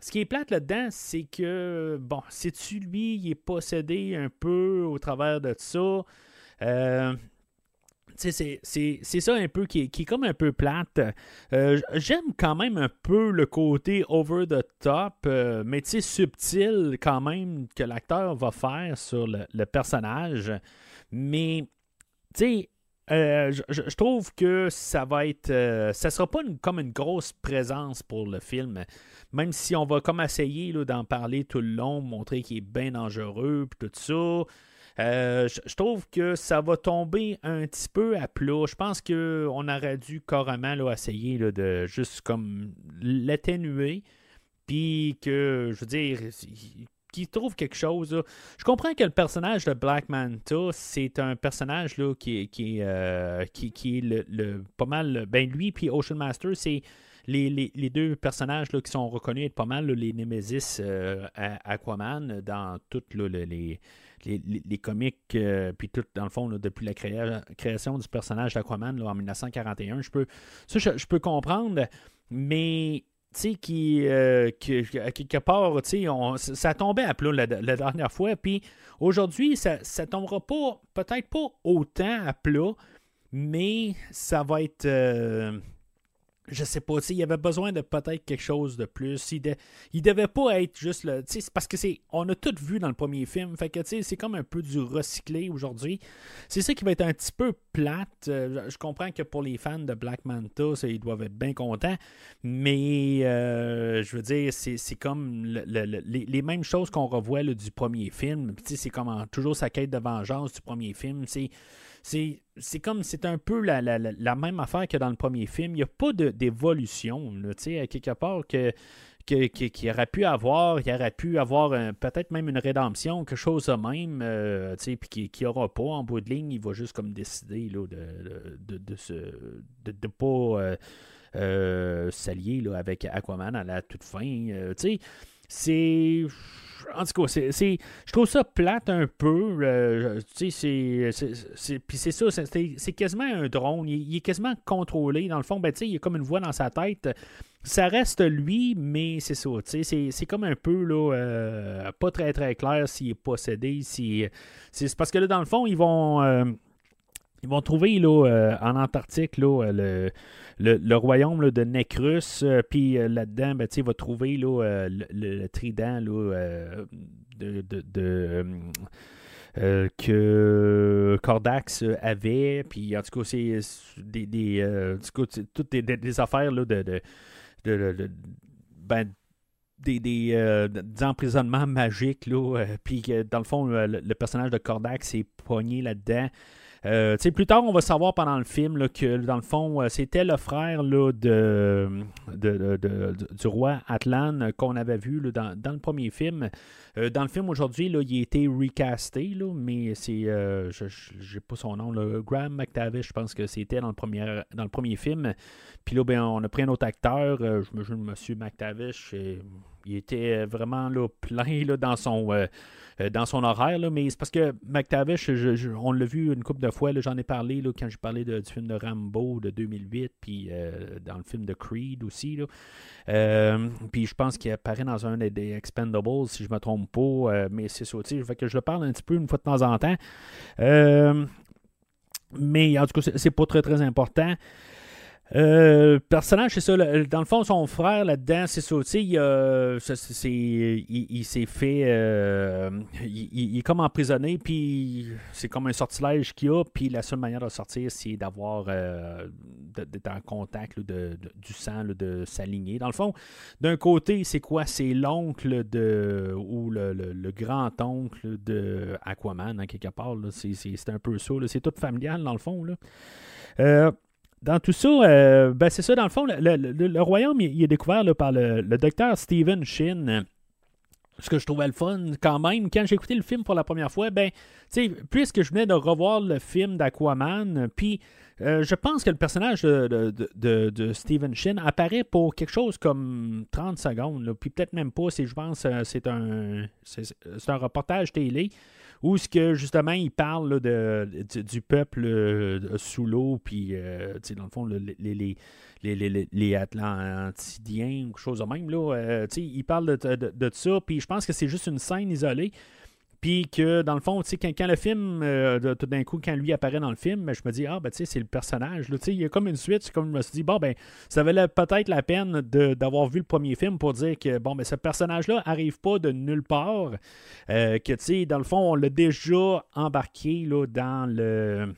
ce qui est plate là-dedans, c'est que, bon, c'est-tu lui, il est possédé un peu au travers de ça? Euh, tu c'est- ça un peu qui est, qui est comme un peu plate. Euh, J'aime quand même un peu le côté over the top, euh, mais subtil quand même que l'acteur va faire sur le, le personnage. Mais, tu euh, je, trouve que ça va être. euh, ça sera pas comme une grosse présence pour le film. Même si on va comme essayer d'en parler tout le long, montrer qu'il est bien dangereux, puis tout ça. Euh, je, trouve que ça va tomber un petit peu à plat. Je pense qu'on aurait dû carrément là, essayer là, de juste comme l'atténuer. Puis que, je veux dire, qu'il trouve quelque chose. Je comprends que le personnage de Black Manta, c'est un personnage là, qui, euh, qui, qui est le, le- pas mal. Ben lui, puis Ocean Master, c'est les, les- les deux personnages là, qui sont reconnus être pas mal les Nemesis euh, Aquaman dans toutes les, les, les- comics, euh, puis tout, dans le fond, depuis la créa- création du personnage d'Aquaman en 1941. Je peux, comprendre, mais tu sais, qui, euh, qui- quelque part, tu sais, ça tombait à plat la, la dernière fois, puis aujourd'hui, ça, ça tombera pas, peut-être pas autant à plat, mais ça va être. euh, je sais pas, il avait besoin de peut-être quelque chose de plus. Il, de- il devait pas être juste le. Parce que c'est. On a tout vu dans le premier film. Fait que, c'est comme un peu du recyclé aujourd'hui. C'est ça qui va être un petit peu plate. Euh, je- comprends que pour les fans de Black Manta, ils doivent être bien contents. Mais, euh, je veux dire, c'est comme le- le- le- les, les mêmes choses qu'on revoit du premier film. C'est comme toujours sa quête de vengeance du premier film. C'est c'est comme c'est un peu la, la- la- même affaire que dans le premier film. Il n'y a pas d'évolution. à quelque part que qu'il qui aurait pu avoir, il aurait pu avoir peut-être même une rédemption, quelque chose de même, euh, puis qu'il aura pas en bout de ligne, il va juste comme décider là, de, de, de, se, de, pas euh, euh, s'allier avec Aquaman à la toute fin. sais, c'est en tout cas, c'est, je trouve ça plate un peu. Euh, c'est, puis c'est ça, c'est, quasiment un drone. Il, est quasiment contrôlé. Dans le fond, ben, tu sais, il a comme une voix dans sa tête. Ça reste lui, mais c'est ça. C'est, comme un peu, là, euh, pas très, très clair s'il est possédé. C'est parce que là, dans le fond, ils vont... Euh, ils vont trouver là, en Antarctique là, le, le, royaume de Necrus. Euh, puis euh, là-dedans, ben, il va trouver là, euh, le, trident de, que Cordax avait. Puis en tout cas, c'est des, des toutes des, affaires là, de, de, ben, des, des, emprisonnements magiques. Là, puis dans le fond, le, personnage de Cordax est poigné là-dedans. Euh, plus tard, on va savoir pendant le film que, dans le fond, euh, c'était le frère de, du roi Atlan qu'on avait vu dans, le premier film. Euh, dans le film aujourd'hui, il a été recasté, mais c'est. je n'ai pas son nom. Graham McTavish, je pense que c'était dans, le premier, dans le premier film. Puis là, ben, on a pris un autre acteur. je me M. McTavish. il était vraiment plein dans son euh, dans son horaire. mais c'est parce que McTavish, on l'a vu une couple de fois, j'en ai parlé là, quand j'ai parlé du film de Rambo de 2008, puis euh, dans le film de Creed aussi. Euh, puis je pense qu'il apparaît dans un des Expendables, si je ne me trompe pas, mais c'est ça. Fait que je le parle un petit peu une fois de temps en temps. mais en tout cas, c'est pas très très important. Euh, personnage, c'est ça. dans le fond, son frère là-dedans, c'est ça. Il, il, s'est fait. Euh, il, est comme emprisonné, puis c'est comme un sortilège qu'il a. Puis la seule manière de sortir, c'est d'avoir. Euh, d'être en contact de, du sang, de s'aligner. Dans le fond, d'un côté, c'est quoi? C'est l'oncle de. ou le, grand-oncle de Aquaman, quelque part. C'est un peu ça. C'est tout familial, dans le fond. Là. Dans tout ça, euh, ben c'est ça, dans le fond, le, royaume, il, est découvert par le, docteur Stephen Shin. Ce que je trouvais le fun quand même, quand j'ai écouté le film pour la première fois, ben, tu sais, puisque je venais de revoir le film d'Aquaman, puis euh, je pense que le personnage de, Stephen Shin apparaît pour quelque chose comme 30 secondes, puis peut-être même pas, je pense euh, c'est un, c'est un reportage télé où ce que justement il parle de, du peuple euh, sous l'eau, puis euh, dans le fond, les, les, les, les, Atlantidiens ou quelque chose de même. Là, euh, il parle de, de, de ça, puis je pense que c'est juste une scène isolée. Puis que dans le fond, quand, quand le film, euh, tout d'un coup, quand lui apparaît dans le film, ben, je me dis, ah, ben, tu sais, c'est le personnage. il y a comme une suite. Comme je me suis dit, bon, ben, ça valait peut-être la peine d'avoir vu le premier film pour dire que, bon, ben, ce personnage-là arrive pas de nulle part. Euh, que, tu sais, dans le fond, on l'a déjà embarqué là, dans le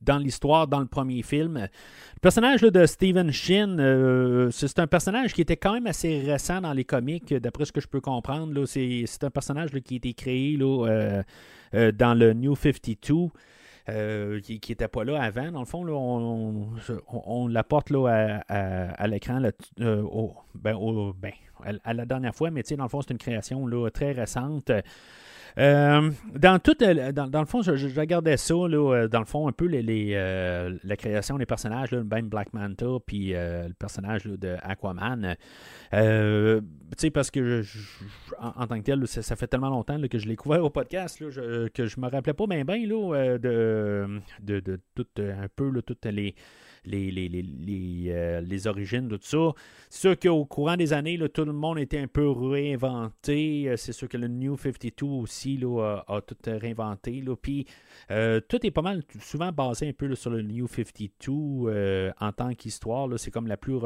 dans l'histoire, dans le premier film. Le personnage de Stephen Shin, euh, c'est un personnage qui était quand même assez récent dans les comics, d'après ce que je peux comprendre. C'est un personnage qui a été créé euh, euh, dans le New 52. qui n'était pas là avant. Dans le fond, on, l'apporte à, l'écran ben, ben, à, la dernière fois, mais dans le fond, c'est une création très récente. Euh, dans tout, euh, dans, le fond, je, regardais ça, euh, dans le fond, un peu les, la création des personnages, là, même Black Manta, puis le personnage de Aquaman. tu sais, parce que en, tant que tel, ça, fait tellement longtemps que je l'ai couvert au podcast que je me rappelais pas bien, bien de, de, de, tout un peu toutes les les, les, les, euh, les, origines de tout ça. C'est sûr qu'au courant des années, là, tout le monde était un peu réinventé. Euh, c'est sûr que le New 52 aussi là, a, tout réinventé. Là. Puis euh, tout est pas mal, souvent basé un peu sur le New 52 en tant qu'histoire. C'est comme la plus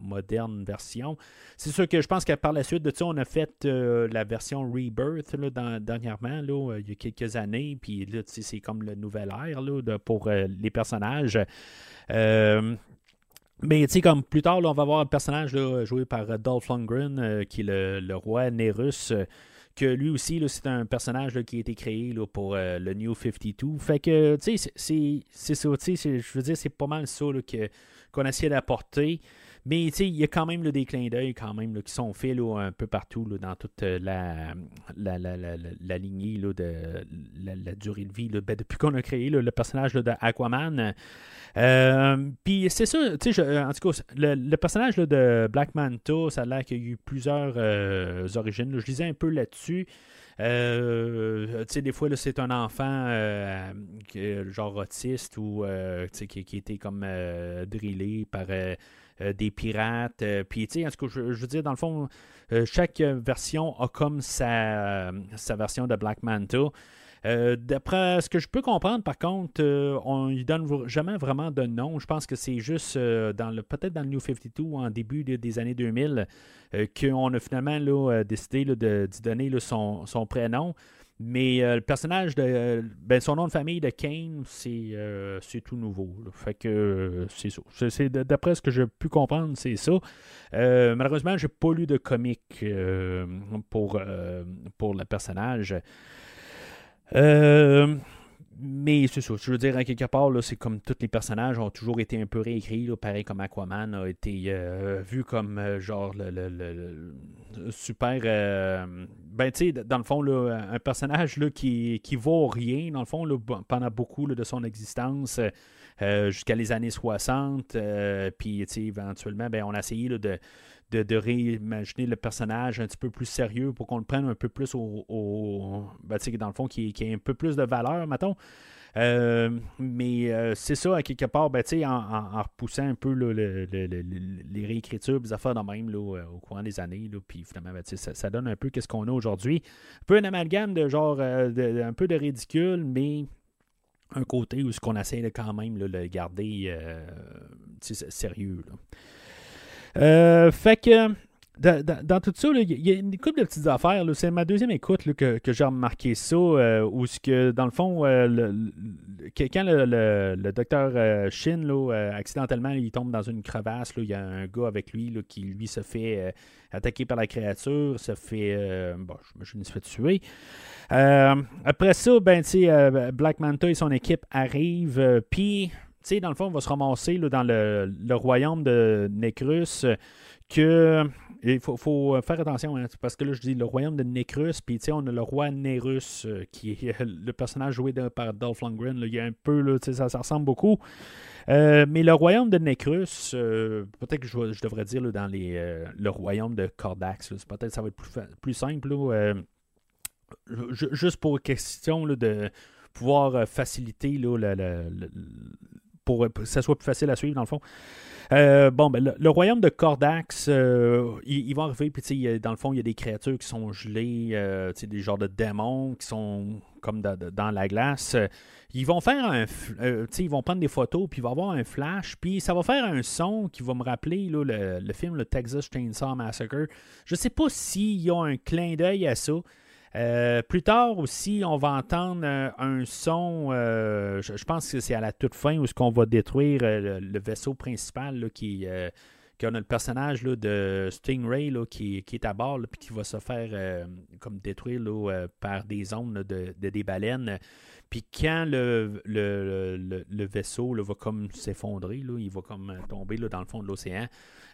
moderne version. C'est sûr que je pense que par la suite de ça, on a fait la version Rebirth dernièrement, il y a quelques années. Puis là, c'est comme le nouvel air pour les personnages. Euh, mais tu sais, comme plus tard, on va voir un personnage joué par euh, Dolph Lundgren, euh, qui est le, roi Nerus, que lui aussi, c'est un personnage qui a été créé pour le New 52. Fait que, tu sais, c'est ça, je veux dire, c'est pas mal ça qu'on essaie d'apporter. Mais il y a quand même des clins d'œil quand même qui sont faits un peu partout dans toute la, la, la, la lignée de la, durée de vie ben, depuis qu'on a créé le personnage d'Aquaman. Euh, Puis c'est ça, sais, en tout cas, le, personnage de Black Manta, ça a l'air qu'il y a eu plusieurs euh, origines. Je lisais un peu là-dessus. Euh, des fois, c'est un enfant euh, genre autiste ou qui, qui était comme drillé par des pirates. Puis, tu sais, en tout cas, je, veux dire, dans le fond, chaque version a comme sa, sa version de Black Manta. Euh, d'après ce que je peux comprendre, par contre, euh, on ne donne jamais vraiment de nom. Je pense que c'est juste euh, peut-être dans le New 52 en début des années 2000 qu'on a finalement décidé d'y donner son, prénom. Mais le personnage de ben, son nom de famille de Kane, c'est tout nouveau. Fait que c'est ça. D'après ce que j'ai pu comprendre, c'est ça. malheureusement, j'ai pas lu de comic pour, pour le personnage. Euh, mais c'est ça. Je veux dire, à quelque part, c'est comme tous les personnages ont toujours été un peu réécrits. pareil comme Aquaman a été euh, vu comme euh, genre le, super. ben, tu sais, dans le fond, là, un personnage là, qui, qui vaut rien, dans le fond, pendant beaucoup de son existence. jusqu'à les années 60. puis, éventuellement, ben, on a essayé de, de, réimaginer le personnage un petit peu plus sérieux pour qu'on le prenne un peu plus au. ben, dans le fond, qui, qui ait un peu plus de valeur, mettons. Euh, mais euh, c'est ça, à quelque part, ben, en, en, repoussant un peu les réécritures, les affaires dans même euh, au courant des années, puis finalement, ben, ça, ça, donne un peu ce qu'on a aujourd'hui. Un peu un amalgame de genre, un peu de ridicule, mais un côté où ce qu'on essaie de quand même le garder sérieux. Euh, fait que dans, tout ça, il y a une couple de petites affaires. C'est ma deuxième écoute que, j'ai remarqué ça, euh, où ce que, dans le fond, euh, le, quand le, docteur Shin, accidentellement, il tombe dans une crevasse, il y a un gars avec lui qui, lui, se fait attaquer par la créature, se fait, bon, je me suis fait tuer. après ça, ben, Black Manta et son équipe arrivent, puis sais, dans le fond, on va se ramasser dans le, royaume de Necrus que. Il faut, faire attention, hein, parce que là, je dis le royaume de Necrus, puis on a le roi Nerus, euh, qui est le personnage joué par Dolph Lundgren. il y a un peu, là, ça, ça ressemble beaucoup. Euh, mais le royaume de Necrus, euh, peut-être que je, devrais dire dans les, le royaume de Cordax. Peut-être ça va être plus, plus simple. juste pour question de pouvoir faciliter là, pour, que ça soit plus facile à suivre, dans le fond. Euh, bon, ben, le, royaume de Cordax, euh, il, va arriver, puis dans le fond, il y a des créatures qui sont gelées, euh, des genres de démons qui sont comme dans la glace. Ils vont faire un. ils vont prendre des photos, puis il va y avoir un flash, puis ça va faire un son qui va me rappeler le, le, film le Texas Chainsaw Massacre. Je sais pas s'il y a un clin d'œil à ça. Euh, plus tard aussi, on va entendre euh, un son, euh, je, pense que c'est à la toute fin où ce qu'on va détruire le, vaisseau principal qui, qui a le personnage de Stingray qui, est à bord et qui va se faire comme détruire par des ondes de, des baleines. Puis quand le, le, vaisseau va comme s'effondrer, il va comme tomber dans le fond de l'océan,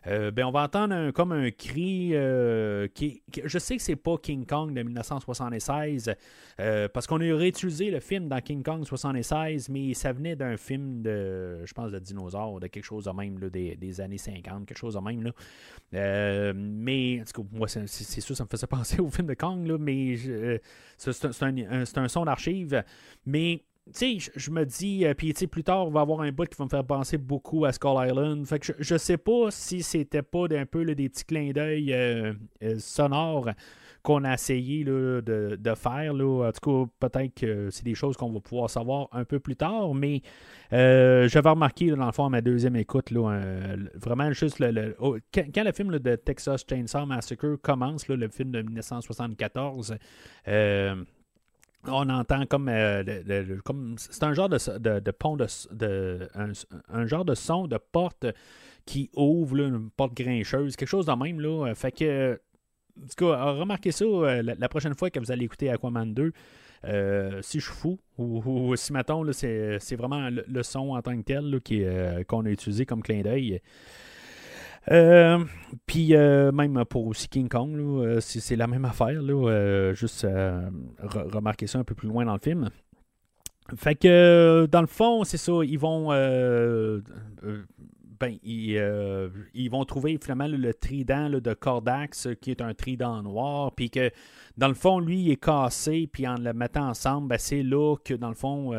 euh, ben on va entendre comme un cri euh, qui, Je sais que c'est pas King Kong de 1976, euh, parce qu'on a réutilisé le film dans King Kong 76, mais ça venait d'un film de, je pense, de dinosaures, de quelque chose de même, des, années 50, quelque chose de même. Là. mais, en tout cas, moi, c'est sûr, ça me faisait <laughs> penser au film de Kong, là, mais c'est un, un, son d'archive. Mais sais, je me dis, euh, puis plus tard, on va avoir un bout qui va me faire penser beaucoup à Skull Island. Fait que je, sais pas si c'était pas un peu des petits clins d'œil euh, euh, sonores qu'on a essayé de, faire. Là. En tout cas, peut-être que c'est des choses qu'on va pouvoir savoir un peu plus tard, mais j'avais remarqué dans le fond à ma deuxième écoute, là, vraiment juste le, oh, quand, le film de Texas Chainsaw Massacre commence, le film de 1974, on entend comme, euh, comme c'est un genre de, pont de, un, genre de son de porte qui ouvre une porte grincheuse, quelque chose de même là. Fait que en tout cas, remarquez ça euh, la, prochaine fois que vous allez écouter Aquaman 2. Euh, si je suis fou, ou, si mettons, c'est, vraiment le, son en tant que tel qu'on a utilisé comme clin d'œil. Euh, puis euh, même pour aussi King Kong, euh, c'est, la même affaire. Juste re- remarquer ça un peu plus loin dans le film. Fait que dans le fond, c'est ça, ils vont ben, ils, vont trouver finalement le, trident de Cordax, qui est un trident noir, puis que dans le fond, lui, il est cassé, puis en le mettant ensemble, ben, c'est là que dans le fond,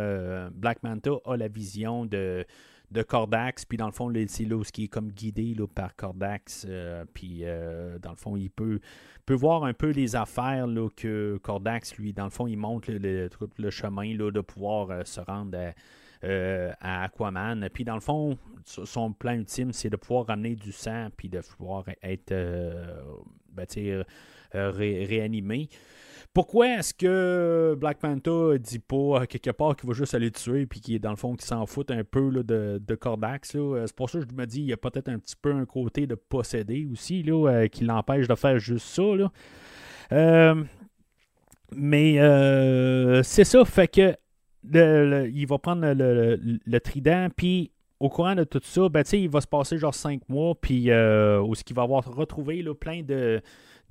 Black Manta a la vision de, de Cordax, puis dans le fond, c'est là où il est comme guidé là, par Cordax, euh, puis euh, dans le fond, il peut, voir un peu les affaires là, que Cordax, lui, dans le fond, il montre le, le, chemin de pouvoir euh, se rendre à, Aquaman. Puis dans le fond, son plan ultime, c'est de pouvoir ramener du sang, puis de pouvoir être ben, réanimé. Pourquoi est-ce que Black Manta dit pas à quelque part qu'il va juste aller tuer puis qu'il est dans le fond qu'il s'en fout un peu de, de Cordax? Euh, C'est pour ça que je me dis il y a peut-être un petit peu un côté de posséder aussi là, euh, qui l'empêche de faire juste ça. Euh, mais euh, c'est ça, fait que il va prendre le, trident, puis au courant de tout ça, ben, il va se passer genre cinq mois, puis euh, ce qu'il va avoir retrouvé plein de.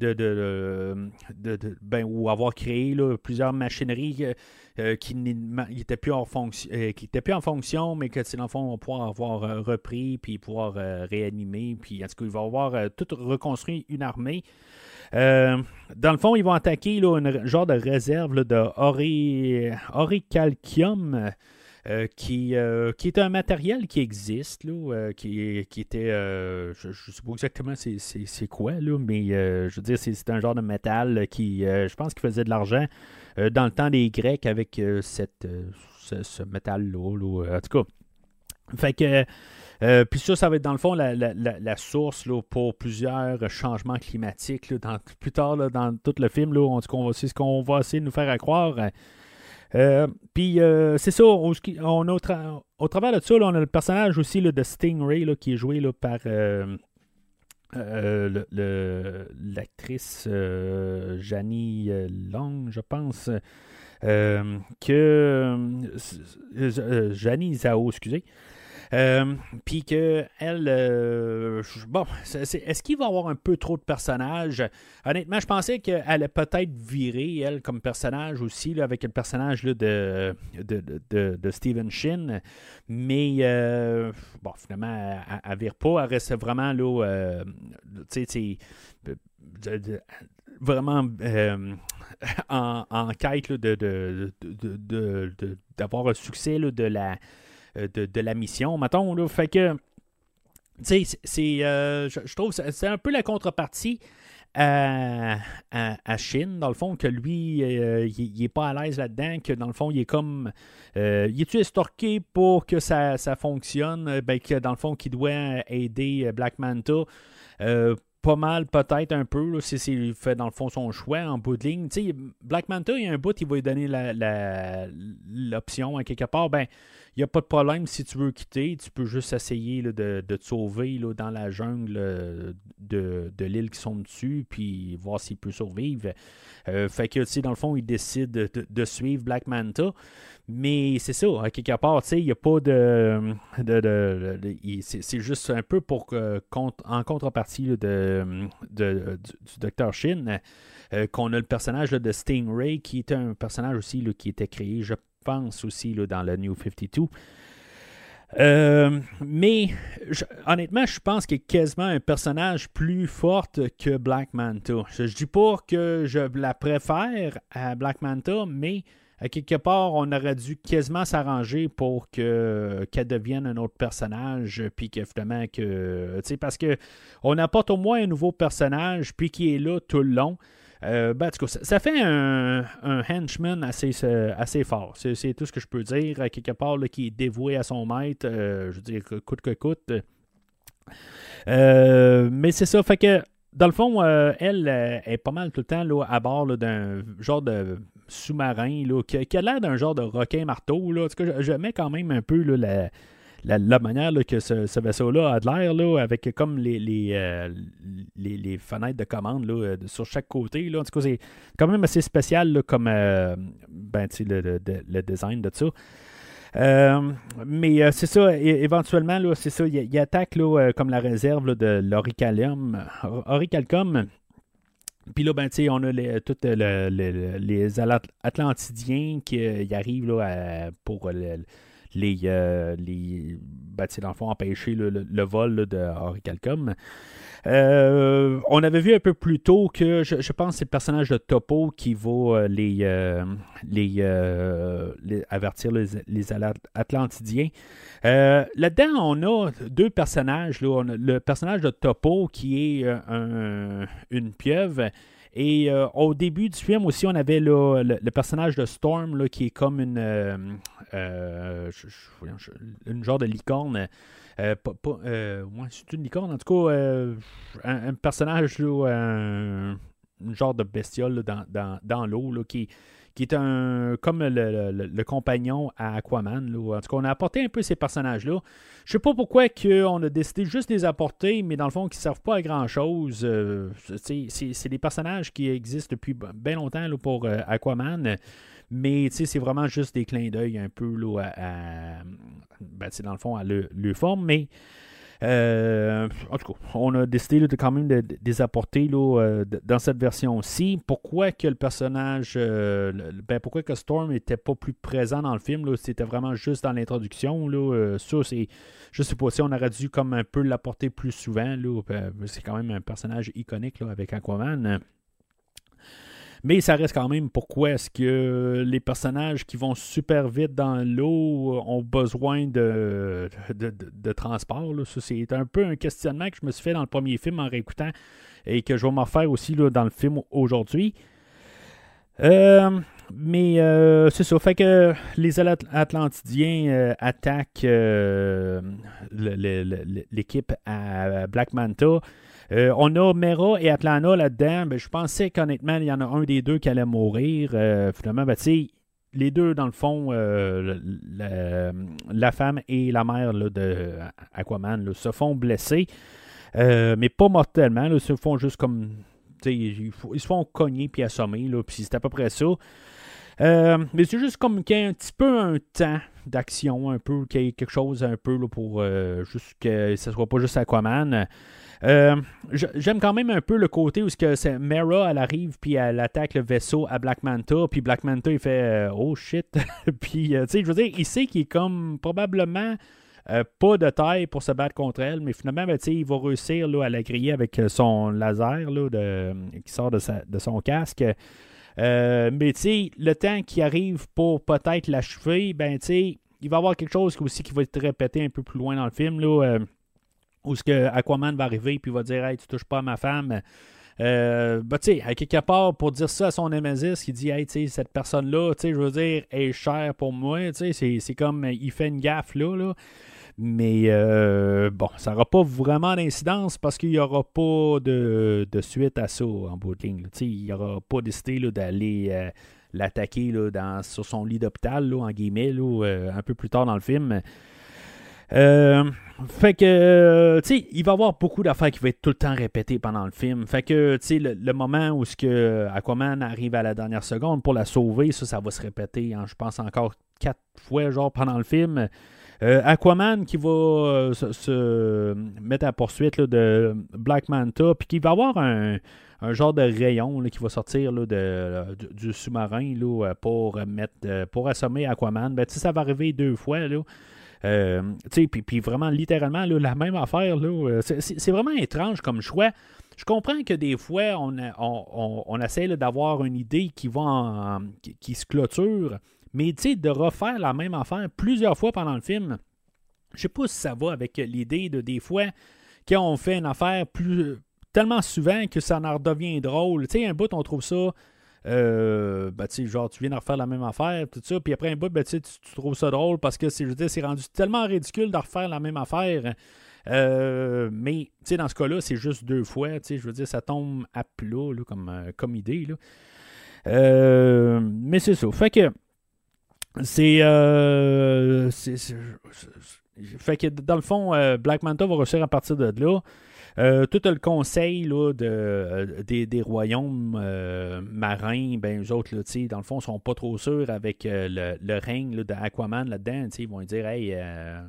De, de, de- ben, ou avoir créé là, plusieurs machineries euh, euh, qui n'étaient plus, en fonction, euh, plus en fonction, mais que dans le fond, on pouvoir avoir euh, repris, puis pouvoir réanimer, puis en tout cas, il va avoir tout reconstruit une armée. Dans le fond, ils vont attaquer là, une genre de réserve là, de ori-. Euh, qui, euh, qui est un matériel qui existe, là, euh, qui, qui était, je ne sais pas exactement c'est, quoi, là, mais je veux dire, c'est, un genre de métal qui, je pense, qui faisait de l'argent dans le temps des Grecs avec cette, ce, métal-là. là. En tout cas, fait que, puis ça, ça va être dans le fond la, la- la- source là, pour plusieurs changements climatiques. là, plus tard, dans tout le film, on, c'est ce qu'on va essayer de nous faire à croire. Euh, puis euh, c'est ça, a au, tra- au travers de ça, là, on a le personnage aussi de Stingray là, qui est joué par euh, l'actrice Janie Long, je pense. que Janie Zhao, excusez. Euh, Puis que elle, euh, bon, est-ce qu'il va avoir un peu trop de personnages? Honnêtement, je pensais qu'elle allait peut-être virer elle comme personnage aussi avec le personnage de, Stephen Shin, mais euh, bon, finalement, elle, elle, vire pas, elle reste vraiment là, tu sais, vraiment <laughs> en, quête de, d'avoir un succès de la de, de la mission, mettons. Là. Fait que, tu sais, c'est, euh, je, trouve que c'est un peu la contrepartie à, à, dans le fond, que lui, euh, il, il est pas à l'aise là-dedans, que dans le fond, il est comme. Euh, il est-tu estorqué pour que ça, ça fonctionne? Euh, Ben, que dans le fond, qu'il doit aider euh, Black Manta. Euh, pas mal, peut-être un peu, si c'est fait dans le fond son choix en bout de ligne. Tu sais, Black Manta, il y a un bout, il va lui donner la- la- l'option à quelque part. Ben, n'y a pas de problème si tu veux quitter. Tu peux juste essayer de, de te sauver là, dans la jungle euh, de, de l'île qui sont dessus, puis voir s'il peut survivre. Euh, fait que, dans le fond, il décide de, de- suivre Black Manta. Mais c'est ça, quelque part, tu sais, il n'y a pas de. de, il- c'est, juste un peu pour contre- en contrepartie de, du, Dr. Shin, euh, qu'on a le personnage de Stingray, qui était un personnage aussi qui était créé, je pense aussi, là, dans le New 52. Euh, mais honnêtement, je pense qu'il est quasiment un personnage plus forte que Black Manta. Je, je dis pas que je la préfère à Black Manta, mais à quelque part, on aurait dû quasiment s'arranger pour que qu'elle devienne un autre personnage, puis que finalement parce que on apporte au moins un nouveau personnage, puis qui est là tout le long. Euh, ben, ça, fait un, un henchman assez, euh, assez fort. C'est, tout ce que je peux dire. Quelque part, là, qui est dévoué à son maître. euh, je veux dire, coûte que coûte. Mais c'est ça. Fait que, dans le fond, elle est pas mal tout le temps là, à bord d'un genre de sous-marin qui, qui a l'air d'un genre de requin marteau. Là. Je mets quand même un peu là, la, la, manière que ce, vaisseau-là a de l'air, avec comme les, euh, les, les fenêtres de commande là, euh, sur chaque côté. Là. En tout cas, c'est quand même assez spécial comme euh, ben, le, le- le design de ça. Mais c'est ça, éventuellement, c'est ça, il, attaque là, comme la réserve de l'Oricalium. Oricalcum. Puis là, ben, on a les, tous le- le- les Atlantidiens qui y arrivent là, pour les, euh, les ben, dans le fond, empêcher le, le vol de Oricalcum. Euh, on avait vu un peu plus tôt que je, je pense c'est le personnage de Topo qui va euh, les, euh, euh, les- avertir les, les Atlantidiens. Là-dedans, on a deux personnages. Là. Le personnage de Topo qui est un- une pieuvre. Et euh, au début du film aussi, on avait le, le personnage de Storm là, qui est comme une, euh, euh, une genre de licorne. Ouais, c'est une licorne, en tout cas, un, personnage, là, un, genre de bestiole dans, dans, dans l'eau qui, qui est un comme le, compagnon à Aquaman. En tout cas, on a apporté un peu ces personnages-là. Je sais pas pourquoi on a décidé juste de les apporter, mais dans le fond, qui ne servent pas à grand-chose. Euh, c'est- des personnages qui existent depuis bien longtemps là, pour euh, Aquaman. Mais c'est vraiment juste des clins d'œil un peu là, à, à- ben, dans le fond à le forme. Mais euh, en tout cas, on a décidé de quand même de, les apporter euh, dans cette version-ci. Pourquoi que le personnage, euh, ben, pourquoi que Storm n'était pas plus présent dans le film, c'était vraiment juste dans l'introduction. Là, ça, c'est, je sais pas si on aurait dû comme un peu l'apporter plus souvent. C'est quand même un personnage iconique avec Aquaman. Mais ça reste quand même pourquoi est-ce que les personnages qui vont super vite dans l'eau ont besoin de, de, transport. là. Ça, c'est un peu un questionnement que je me suis fait dans le premier film en réécoutant et que je vais m'en faire aussi là, dans le film aujourd'hui. Euh, mais euh, c'est ça. Fait que les Atl- Atlantidiens euh, attaquent euh, l'équipe à Black Manta. Euh, on a Mera et Atlanta là-dedans. Ben, je pensais qu'honnêtement, il y en a un des deux qui allait mourir. Euh, finalement, ben, les deux, dans le fond, euh, la, femme et la mère là, de Aquaman se font blesser. Euh, mais pas mortellement. là, Ils se font juste comme. Ils, se font cogner puis assommer. Puis c'est à peu près ça. Mais c'est juste comme qu'il y ait un petit peu un temps d'action, un peu, qu'il y ait quelque chose un peu pour juste que ce soit pas juste Aquaman. Euh, J'aime quand même un peu le côté où que Mera, elle arrive puis elle attaque le vaisseau à Black Manta, puis Black Manta il fait euh, oh shit, <laughs> puis euh, tu sais je veux dire il sait qu'il est comme probablement pas de taille pour se battre contre elle, mais finalement ben, tu sais, il va réussir là, à la griller avec son laser là, de- qui sort de, sa- de son casque. Mais tu sais, le temps qui arrive pour peut-être l'achever, ben tu sais, il va y avoir quelque chose aussi qui va être répété un peu plus loin dans le film. Là, où ce que Aquaman va arriver puis va dire Hey, tu touches pas à ma femme. Euh, ben, tu sais, à quelque part, pour dire ça à son Nemesis, qui dit Hey, tu sais, cette personne-là, tu sais, je veux dire, est chère pour moi. Tu sais, c'est- comme il fait une gaffe là. là. Mais euh, bon, ça n'aura pas vraiment d'incidence parce qu'il n'y aura pas de, de suite à ça en bout de ligne. Il n'aura pas décidé d'aller euh, l'attaquer sur son lit d'hôpital, en guillemets, un peu plus tard dans le film. Euh, fait que, euh, tu sais, il va y avoir beaucoup d'affaires qui vont être tout le temps répétées pendant le film. Fait que, tu sais, le, moment où ce que Aquaman arrive à la dernière seconde pour la sauver, ça, ça va se répéter, hein, je pense, encore quatre fois, genre, pendant le film. Euh, Aquaman qui va se, mettre à poursuite de Black Manta, puis qui va avoir un, un genre de rayon qui va sortir de, du, sous-marin pour, mettre, pour assommer Aquaman. Ben, ça va arriver deux fois. Là. Euh, puis, vraiment, littéralement, la même affaire. Euh, c'est, vraiment étrange comme choix. Je comprends que des fois, on, on, essaie d'avoir une idée qui, va en- qui, se clôture, mais de refaire la même affaire plusieurs fois pendant le film, je sais pas si ça va avec l'idée de des fois, quand on fait une affaire plus tellement souvent que ça en redevient drôle. Tu un bout, on trouve ça. Euh, ben, genre, tu viens de refaire la même affaire, tout ça, puis après un bout, ben, tu, tu trouves ça drôle parce que c'est, c'est rendu tellement ridicule de refaire la même affaire. Euh, mais, dans ce cas-là, c'est juste deux fois, je veux dire, ça tombe à plat, là, comme, euh, comme idée, là. Euh, mais c'est ça. Fait que, c'est, euh, fait que dans le fond, euh, Black Manta va réussir à partir de là. Euh, tout le conseil là, euh, des, des, royaumes marins, ben, eux autres, là, dans le fond, sont pas trop sûrs avec le, le, règne d'Aquaman là-dedans. Ils vont dire Hey,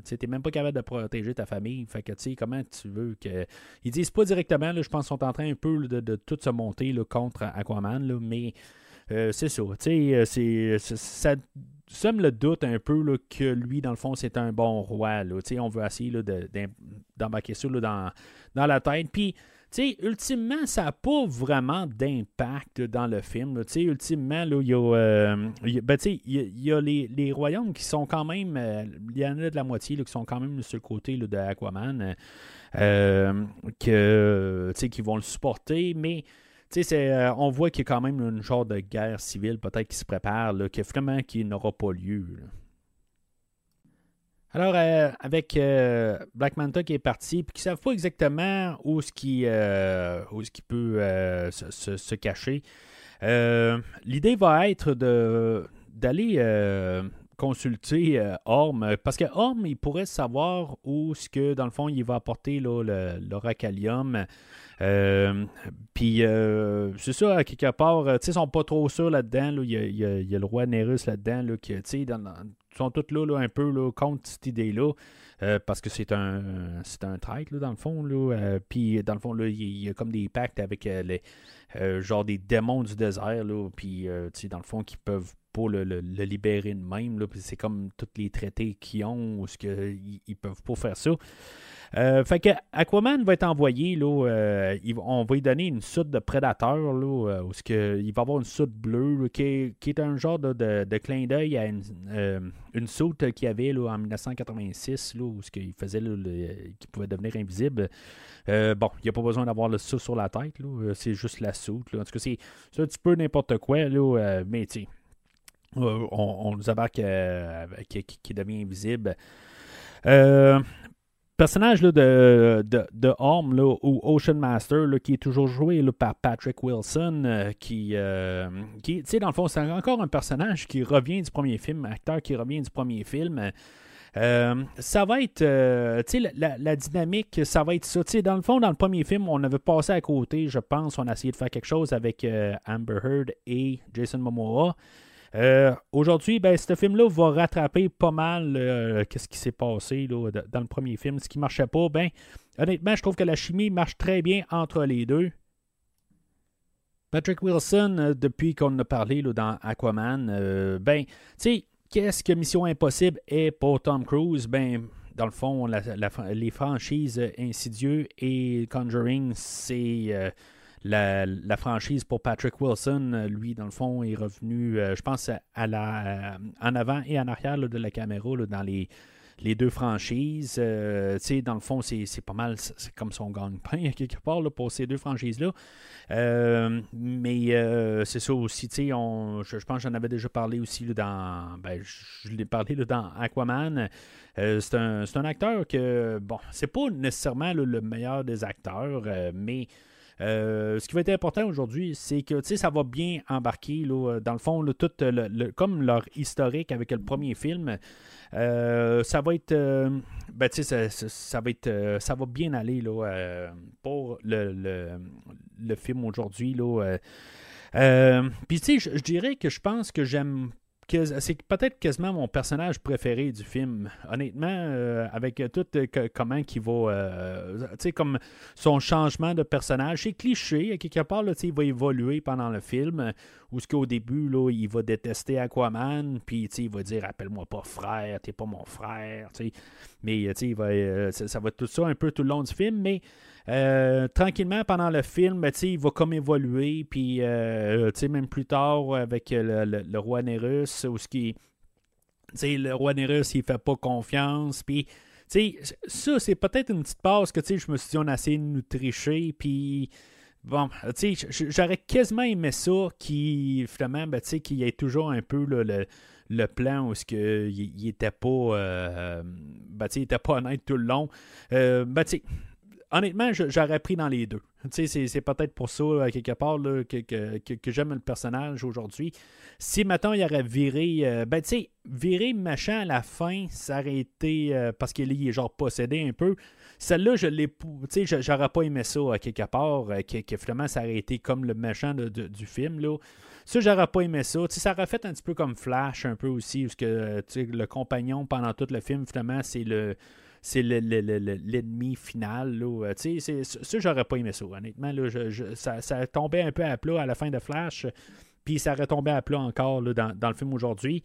tu n'es même pas capable de protéger ta famille. Fait que, comment tu veux que. Ils disent pas directement, je pense qu'ils sont en train un peu de, de tout se monter contre Aquaman, mais c'est ça. C'est, ça me le doute un peu là, que lui, dans le fond, c'est un bon roi. Là. On veut essayer d'embarquer ça dans, dans la tête. Puis, ultimement, ça n'a pas vraiment d'impact dans le film. Ultimement, il y a, y a les, les, royaumes qui sont quand même. Euh, il y en a de la moitié qui sont quand même sur le côté de Aquaman. Euh, que, qui vont le supporter, mais euh, on voit qu'il y a quand même une genre de guerre civile peut-être qui se prépare, là, que vraiment qui n'aura pas lieu. Alors, euh, avec euh, Black Manta qui est parti, puis qui ne savent pas exactement où ce qui, où ce qui peut se, cacher, l'idée va être de, d'aller consulter Orm, parce que Orm, il pourrait savoir où ce que, dans le fond, il va apporter l'oracalium. Euh, puis, euh, c'est ça, quelque part, euh, ils sont pas trop sûrs là-dedans. Il, y a, le roi Nérus là-dedans, là, qui, ils sont tous là, un peu là, contre cette idée-là. parce que c'est un c'est un traître dans le fond là puis dans le fond là il y, a comme des pactes avec les genre des démons du désert là puis dans le fond qui peuvent pas le, libérer de même c'est comme tous les traités qu'ils ont où ce que ils, peuvent pas faire ça euh, fait que Aquaman va être envoyé, là, euh, on va lui donner une soute de prédateur, là, euh, où il va avoir une soute bleue, qui, est, un genre de, de, clin d'œil à une, une soute qu'il y avait là, en 1986, là, où ce qu'il faisait, pouvait devenir invisible. bon, il n'y a pas besoin d'avoir le ça sur la tête, c'est juste la soute. En tout cas, c'est, un petit peu n'importe quoi, là, mais tu on, on, nous abarque qui, qui, devient invisible. Euh, personnage là, de, de, de Orm ou Ocean Master qui est toujours joué par Patrick Wilson, euh, qui, euh, dans le fond, c'est encore un personnage qui revient du premier film, acteur qui revient du premier film. Euh, ça va être, sais, la, la, dynamique, ça va être ça. Dans le fond, dans le premier film, on avait passé à côté, je pense, on a essayé de faire quelque chose avec Amber Heard et Jason Momoa. Euh, aujourd'hui, ben, ce film-là va rattraper pas mal euh, ce qui s'est passé dans le premier film. Ce qui ne marchait pas, ben, honnêtement, je trouve que la chimie marche très bien entre les deux. Patrick Wilson, euh, depuis qu'on a parlé dans Aquaman, ben, qu'est-ce que Mission Impossible est pour Tom Cruise? Ben, dans le fond, les franchises Insidieux et Conjuring, c'est la, franchise pour Patrick Wilson, euh, lui, dans le fond, est revenu, euh, je pense, à la, en avant et en arrière de la caméra dans les, les deux franchises. Euh, dans le fond, c'est, pas mal, c'est comme son gagne-pain <laughs> quelque part pour ces deux franchises-là. mais c'est ça aussi, on, je, pense que j'en avais déjà parlé aussi dans. Ben, je, l'ai parlé dans Aquaman. c'est, un, un, acteur que, bon, c'est pas nécessairement le meilleur des acteurs, mais euh, ce qui va être important aujourd'hui, c'est que ça va bien embarquer, là, dans le fond, tout le, comme leur historique avec le premier film. Euh, ça va être. Euh, ben, ça, ça, va être. ça va bien aller là, pour le, le film aujourd'hui. Puis, tu sais, je dirais que je pense que j'aime c'est peut-être quasiment mon personnage préféré du film. Honnêtement, euh, avec tout euh, comment qu'il va. Euh, tu sais, comme son changement de personnage. C'est cliché, quelque part, il va évoluer pendant le film. Où ce qu'au début, il va détester Aquaman, puis il va dire Appelle-moi pas frère, t'es pas mon frère. Mais il va, ça, ça va être tout ça un peu tout le long du film, mais euh, tranquillement, pendant le film, ben, il va comme évoluer. Puis, euh, même plus tard, avec le, roi Nérus, où ce qui, le roi Nérus, il fait pas confiance. Puis, ça, c'est peut-être une petite passe que je me suis dit, on a essayé de nous tricher. Puis, bon, j'aurais quasiment aimé ça qui, finalement, ben, qu'il y ait toujours un peu le, le plan où il, il était pas euh, ben, il était pas honnête tout le long. ben, honnêtement, j'aurais pris dans les deux. C'est peut-être pour ça, quelque part, que, j'aime le personnage aujourd'hui. Si, maintenant il aurait viré. ben, tu sais, viré machin à la fin, ça aurait été. parce qu'il est genre possédé un peu. Celle-là, je l'ai. Tu sais, j'aurais pas aimé ça, à quelque part, que, finalement, ça aurait été comme le machin du film, là. Ça, j'aurais pas aimé ça. ça aurait fait un petit peu comme Flash, un peu aussi, parce que le compagnon pendant tout le film, finalement, c'est le c'est l'ennemi final. Là. Ça, j'aurais pas aimé ça, honnêtement. Là, ça, ça tombait un peu à plat à la fin de Flash, puis ça tombé à plat encore là, dans, dans, le film aujourd'hui.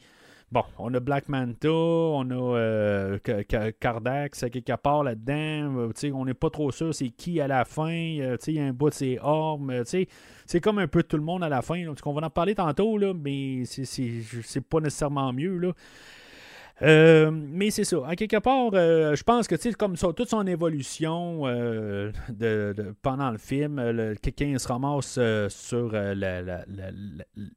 Bon, on a Black Manta, on a euh, Cardax quelque part là-dedans. Euh, on n'est pas trop sûr c'est qui à la fin. Euh, il y a un bout de ses armes. c'est comme un peu tout le monde à la fin. on va en parler tantôt, là, mais c'est pas nécessairement mieux. Là. Euh, mais c'est ça. À quelque part, euh, je pense que comme ça, toute son évolution euh, de, pendant le film, quelqu'un se ramasse sur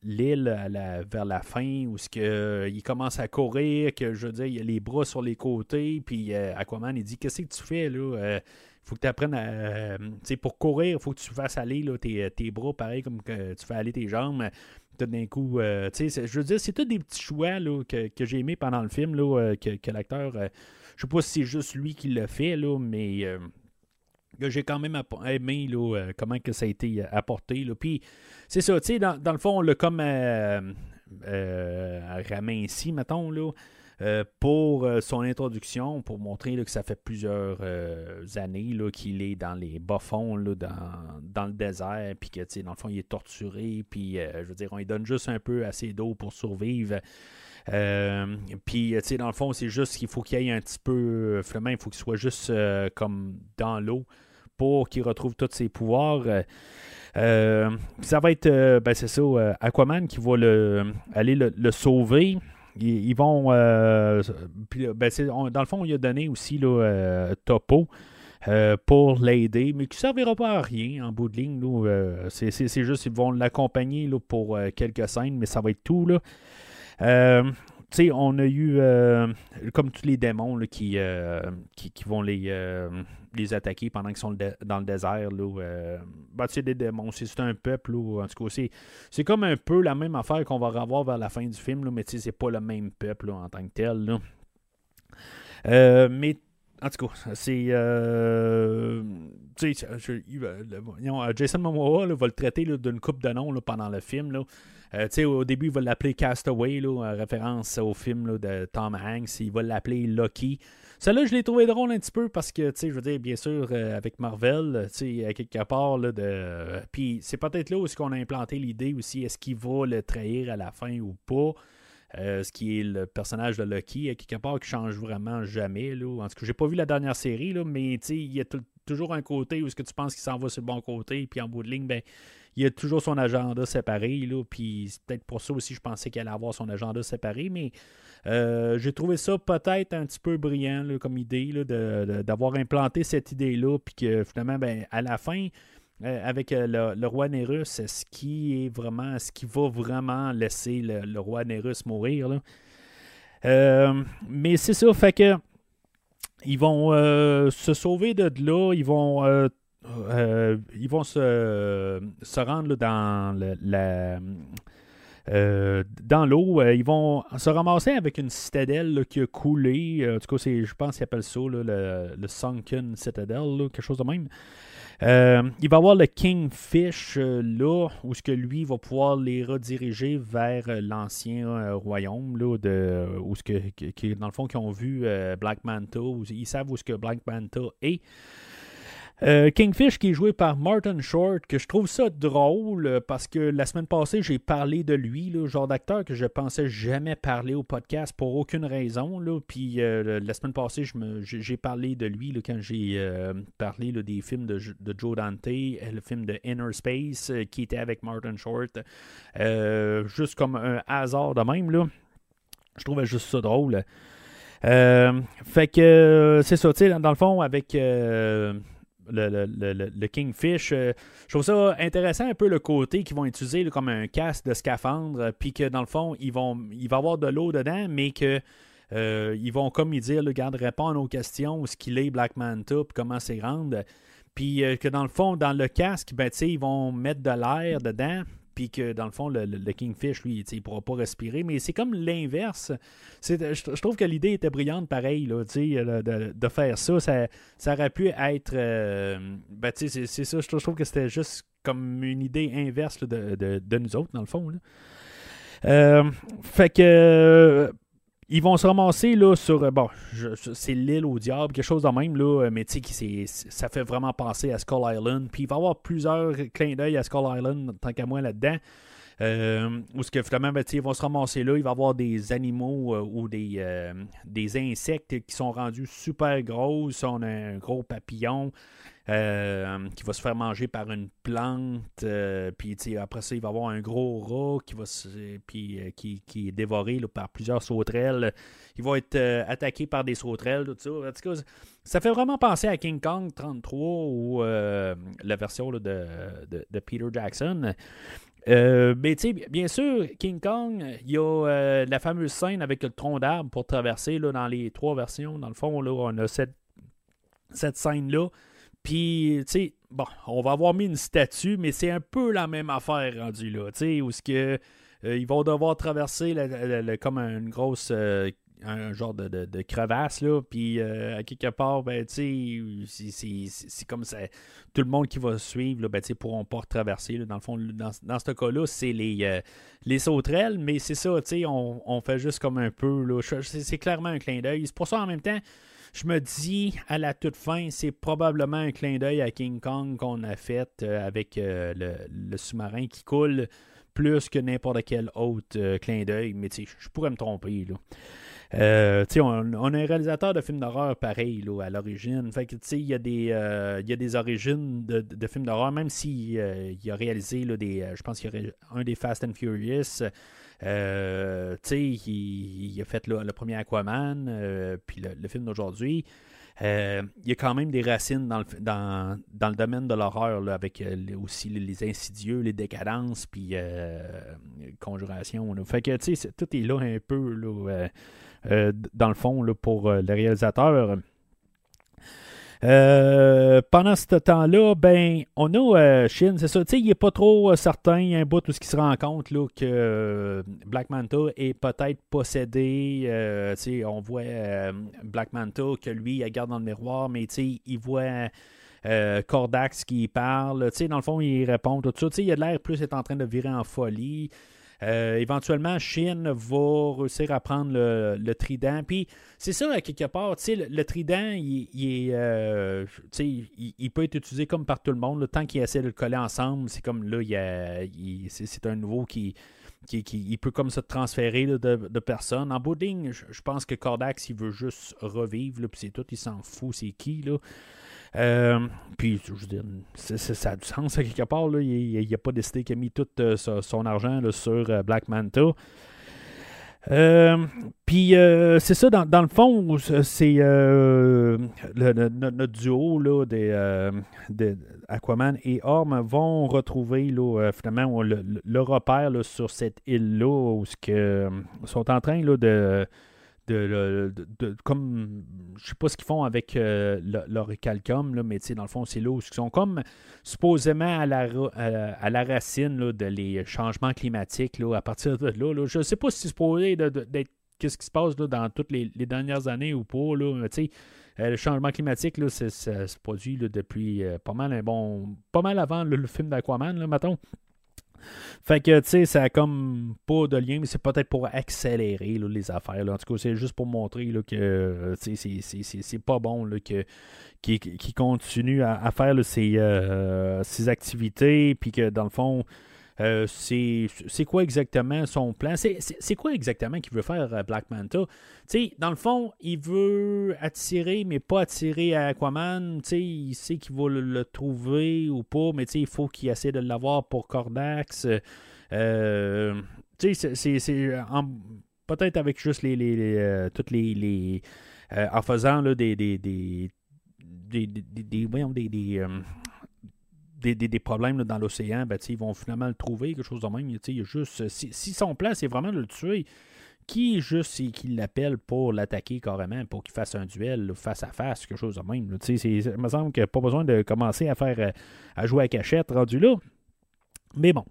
l'île vers la fin où ce il commence à courir, que je veux dire, il a les bras sur les côtés, puis Aquaman il dit Qu'est-ce que tu fais là? Faut que tu apprennes à. pour courir, il faut que tu fasses aller tes, tes, bras, pareil comme que tu fais aller tes jambes tout d'un coup. Euh, je veux dire, c'est tous des petits choix là, que, j'ai aimés pendant le film, là, euh, que, l'acteur. Euh, je sais pas si c'est juste lui qui l'a fait, là, mais j'ai quand même aimé là, comment que ça a été apporté. Là. Puis c'est ça, tu sais, dans, dans, le fond, on l'a comme ici, mettons, là. Euh, pour euh, son introduction, pour montrer que ça fait plusieurs euh, années qu'il est dans les bas-fonds, dans, le désert, puis que, dans le fond, il est torturé, puis, je veux dire, on lui donne juste un peu assez d'eau pour survivre. puis, tu sais, dans le fond, c'est juste qu'il faut qu'il y ait un petit peu. Finalement, il faut qu'il soit juste comme dans l'eau pour qu'il retrouve tous ses pouvoirs. ça va être, ben, c'est ça, Aquaman qui va le, aller le sauver. Ils, vont. Euh, ben, dans le fond, il a donné aussi là, euh, Topo. Euh, pour l'aider, mais qui ne servira pas à rien en bout de ligne. c'est, juste qu'ils vont l'accompagner pour quelques scènes, mais ça va être tout. Là sais, on a eu, euh, comme tous les démons qui, euh, qui, vont les, euh, les attaquer pendant qu'ils sont dans le désert. Là, bah, c'est des démons, c'est un peuple. en tout cas, c'est comme un peu la même affaire qu'on va revoir vers la fin du film, là, mais c'est pas le même peuple en tant que tel. mais en tout cas, c'est. Jason Momoa va le traiter d'une coupe de noms pendant le film. Là. Euh, au début, il va l'appeler Castaway, en référence au film de Tom Hanks. Il va l'appeler Lucky. Celle-là, je l'ai trouvé drôle un petit peu parce que, je veux dire, bien sûr, euh, avec Marvel, sais, quelque part, de. Puis c'est peut-être là où est-ce qu'on a implanté l'idée aussi, est-ce qu'il va le trahir à la fin ou pas. Euh, ce qui est le personnage de Lucky, quelque part qui change vraiment jamais. En tout cas, j'ai pas vu la dernière série, mais il y a toujours un côté où est-ce que tu penses qu'il s'en va sur le bon côté, puis en bout de ligne, ben, il a toujours son agenda séparé. Là, puis c'est peut-être pour ça aussi je pensais qu'il allait avoir son agenda séparé. Mais euh, j'ai trouvé ça peut-être un petit peu brillant comme idée d'avoir implanté cette idée-là. Puis que finalement, ben, à la fin, euh, avec euh, le, roi Nérus, ce qui est vraiment, ce qui va vraiment laisser le, roi Nérus mourir. mais c'est ça, fait que ils vont se sauver de là, ils vont euh, ils vont se, se rendre dans la, euh, dans l'eau. Euh, ils vont se ramasser avec une citadelle qui a coulé. en tout cas, je pense qu'ils appellent ça le, le, Sunken Citadel, quelque chose de même. il va avoir le Kingfish là, où ce que lui va pouvoir les rediriger vers l'ancien royaume, là, de, où ce que, dans le fond, qui ont vu Black Manta, ils savent où ce que Black Manta est. Euh, Kingfish qui est joué par Martin Short, que je trouve ça drôle euh, parce que la semaine passée, j'ai parlé de lui, le genre d'acteur que je pensais jamais parler au podcast pour aucune raison. Là. Puis euh, la semaine passée, j'ai parlé de lui quand j'ai parlé des films de, Joe Dante, le film de Inner Space qui était avec Martin Short. juste comme un hasard de même. Là. Je trouvais juste ça drôle. fait que c'est ça, tu sais, dans le fond, avec le, Kingfish. Euh, je trouve ça intéressant un peu le côté qu'ils vont utiliser comme un casque de scaphandre, puis que dans le fond, vont, il va y avoir de l'eau dedans, mais que euh, vont comme ils dire, le garde répondre à nos questions, ce qu'il est Black Manta, puis comment c'est rendre. Puis euh, que dans le fond, dans le casque, ben, ils vont mettre de l'air dedans. Puis que dans le fond, le, Kingfish, lui, il ne pourra pas respirer. Mais c'est comme l'inverse. Je, trouve que l'idée était brillante, pareil, là, de, de, faire ça. Ça, aurait pu être. ben, c'est ça. Je trouve que c'était juste comme une idée inverse de, nous autres, dans le fond. Là. fait que ils vont se ramasser là, sur. Euh, bon, c'est l'île au diable, quelque chose de même, là, euh, mais tu sais, ça fait vraiment penser à Skull Island. Puis il va y avoir plusieurs clins d'œil à Skull Island, tant qu'à moi là-dedans. Euh, où ce que finalement, ben, ils vont se ramasser là, il va y avoir des animaux ou des, des insectes qui sont rendus super gros. On a un gros papillon. Euh, qui va se faire manger par une plante. Euh, puis après ça, il va avoir un gros rat qui va puis, euh, qui, est dévoré par plusieurs sauterelles. Il va être attaqué par des sauterelles, tout ça. En tout cas, ça fait vraiment penser à King Kong 33 ou la version de, de, Peter Jackson. mais bien sûr, King Kong, il y a la fameuse scène avec le tronc d'arbre pour traverser là, dans les trois versions. Dans le fond, là, on a cette, cette scène-là. Puis, tu sais, bon, on va avoir mis une statue, mais c'est un peu la même affaire rendue là, tu sais, où ce que euh, ils vont devoir traverser comme une grosse euh, un genre de, crevasse là, puis euh, à quelque part, ben tu sais, c'est comme ça, tout le monde qui va suivre, là, ben tu sais, pourront pas traverser. Dans le fond, dans, dans ce cas-là, c'est les, les sauterelles, mais c'est ça, tu sais, on, on, fait juste comme un peu, là, c'est clairement un clin d'œil. C'est pour ça en même temps, je me dis, à la toute fin, c'est probablement un clin d'œil à King Kong qu'on a fait euh, avec euh, le, sous-marin qui coule plus que n'importe quel autre euh, clin d'œil. Mais je pourrais me tromper. Là. on, a un réalisateur de films d'horreur pareil à l'origine. Fait que il y, des, y a des origines de, films d'horreur, même s'il il a réalisé je pense qu'il y aurait un des Fast and Furious. Euh, il, a fait le, premier Aquaman, euh, puis le, film d'aujourd'hui. Euh, il y a quand même des racines dans le, dans, le domaine de l'horreur, avec aussi les, insidieux, les décadences, puis conjuration. Que, tu sais, tout est là un peu, là, dans le fond, là, pour le réalisateur. Euh, pendant ce temps-là, ben, on a euh, Shin, c'est ça. il n'est pas trop euh, certain, il y a un bout où ce qui se rend compte là, que Black Manta est peut-être possédé. on voit Black Manta que lui, il regarde dans le miroir, mais il voit. Cordax qui parle, dans le fond, il répond tout ça. il a l'air plus est en train de virer en folie. Euh, éventuellement, Shin va réussir à prendre le, trident. Puis c'est ça, quelque part, le, le, trident, il, est, euh, il, peut être utilisé comme par tout le monde. Le tant qu'il essaie de le coller ensemble, c'est comme là, il, c'est un nouveau qui, qui, peut comme ça transférer de, de, personnes. En bout je, pense que Cordax, il veut juste revivre, puis c'est tout, il s'en fout, c'est qui, là. Euh, puis, je veux dire, ça a du sens à quelque part. Là. Il n'a pas décidé qu'il a mis tout euh, son argent sur euh, Black Manta. puis c'est ça, dans, le fond, c'est notre duo là, des, Aquaman et Orm vont retrouver là, finalement le, repère sur cette île-là où ils sont en train là, de de, comme je sais pas ce qu'ils font avec euh, leur calcum, là, mais dans le fond, c'est là où ils sont comme supposément à la, à, la racine de les changements climatiques là, à partir de là. Je ne sais pas si c'est supposé d'être qu'est-ce qui se passe là, dans toutes les, dernières années ou pas. Là, euh, le changement climatique, là, ça se produit depuis euh, pas mal un bon. pas mal avant le film d'Aquaman, mettons. Fait que, tu sais, ça a comme pas de lien, mais c'est peut-être pour accélérer les affaires. En tout cas, c'est juste pour montrer là, que c'est pas bon là, que, qui, continue à, faire euh, ses, activités, puis que dans le fond, euh, c'est quoi exactement son plan? C'est quoi exactement qu'il veut faire euh, Black Manta? sais, dans le fond, il veut attirer, mais pas attirer à Aquaman. sais, il sait qu'il va le, trouver ou pas, mais il faut qu'il essaie de l'avoir pour Cordax. Euh, c'est peut-être avec juste les, toutes les. en faisant des, des des, des, des, des, problèmes dans l'océan, ben, ils vont finalement le trouver, quelque chose de même. Il y a juste, si, son plan, c'est vraiment de le tuer, qui juste qui l'appelle pour l'attaquer carrément, pour qu'il fasse un duel face à face, quelque chose de même. Il me semble qu'il n'y a pas besoin de commencer à faire à jouer à cachette rendu là. Mais bon.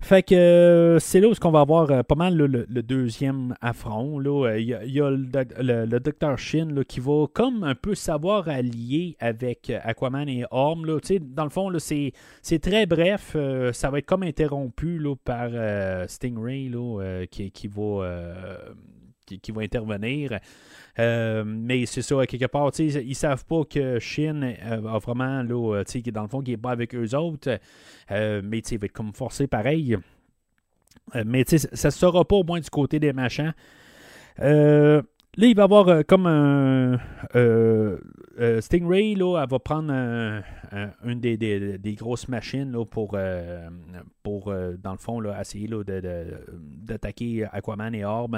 Fait que euh, c'est là où on va avoir euh, pas mal le, deuxième affront. Euh, il y, a, le, Dr. Shin qui va comme un peu savoir allier avec Aquaman et Orm. Dans le fond, c'est, très bref. ça va être comme interrompu par Stingray qui, qui, va, qui, va intervenir. Mais c'est ça, quelque part, ils savent pas que Shin a vraiment, là, dans le fond, qui n'est pas avec eux autres. mais il va être comme forcé pareil. Euh, mais ça ne sera pas au moins du côté des machins. Euh, là, il va y avoir euh, comme un. Stingray, là, elle va prendre une des, grosses machines là, pour, pour dans le fond, là, essayer d'attaquer Aquaman et Orb.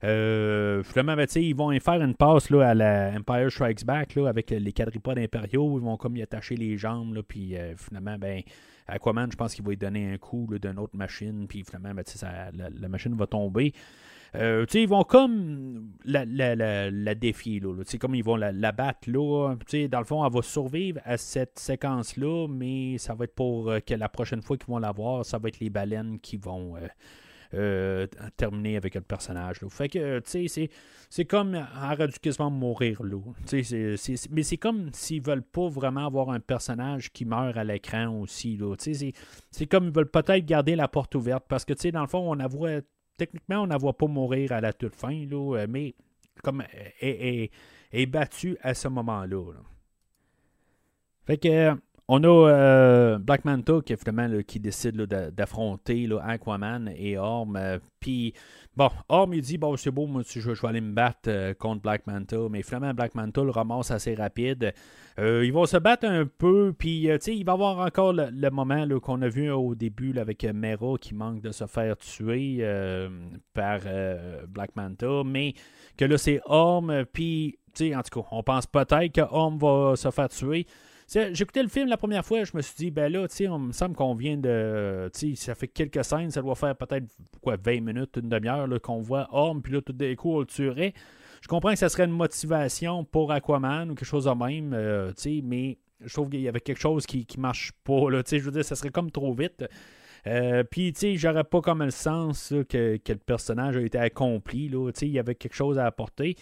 finalement, ben, ils vont faire une passe là, à la Empire Strikes Back là, avec les quadripodes impériaux. Ils vont comme y attacher les jambes, là, puis finalement, ben Aquaman, je pense qu'il va lui donner un coup d'une autre machine, puis finalement, ben, la, machine va tomber. Euh, ils vont comme la, la, défier, là, comme ils vont la, battre. Là, dans le fond, elle va survivre à cette séquence-là, mais ça va être pour euh, que la prochaine fois qu'ils vont la voir, ça va être les baleines qui vont euh, euh, terminer avec le personnage. Fait que, tu sais, c'est comme arrêt du quasiment mourir là. mais c'est comme s'ils veulent pas vraiment avoir un personnage qui meurt à l'écran aussi. C'est comme ils veulent peut-être garder la porte ouverte parce que, tu sais, dans le fond, on voit techniquement, on ne voit pas mourir à la toute fin, euh, mais comme est, est, battu à ce moment-là. Là. Fait que on a euh, Black Manta qui, qui décide d'affronter Aquaman et Orm. Euh, puis, bon, Orm, il dit Bon, c'est beau, moi, je, vais aller me battre euh, contre Black Manta. Mais finalement, Black Manta le ramasse assez rapide. Ils vont se battre un peu. Puis, sais, il va y avoir encore le, moment qu'on a vu au début avec Mera qui manque de se faire tuer par Black Manta. Mais que là, c'est Orm. Puis, en tout cas, on pense peut-être que Orm va se faire tuer. J'écoutais le film la première fois, je me suis dit, ben là, on me semble qu'on vient de. Ça fait quelques scènes, ça doit faire peut-être quoi, 20 minutes, une demi-heure qu'on voit Orm, puis là, tout d'un coup, on le tuerait. Je comprends que ça serait une motivation pour Aquaman ou quelque chose de même, euh, mais je trouve qu'il y avait quelque chose qui, qui marche pas. Là, je veux dire, ça serait comme trop vite. Euh, puis, tu sais, j'aurais pas comme le sens que, que, le personnage a été accompli. Là, il y avait quelque chose à apporter.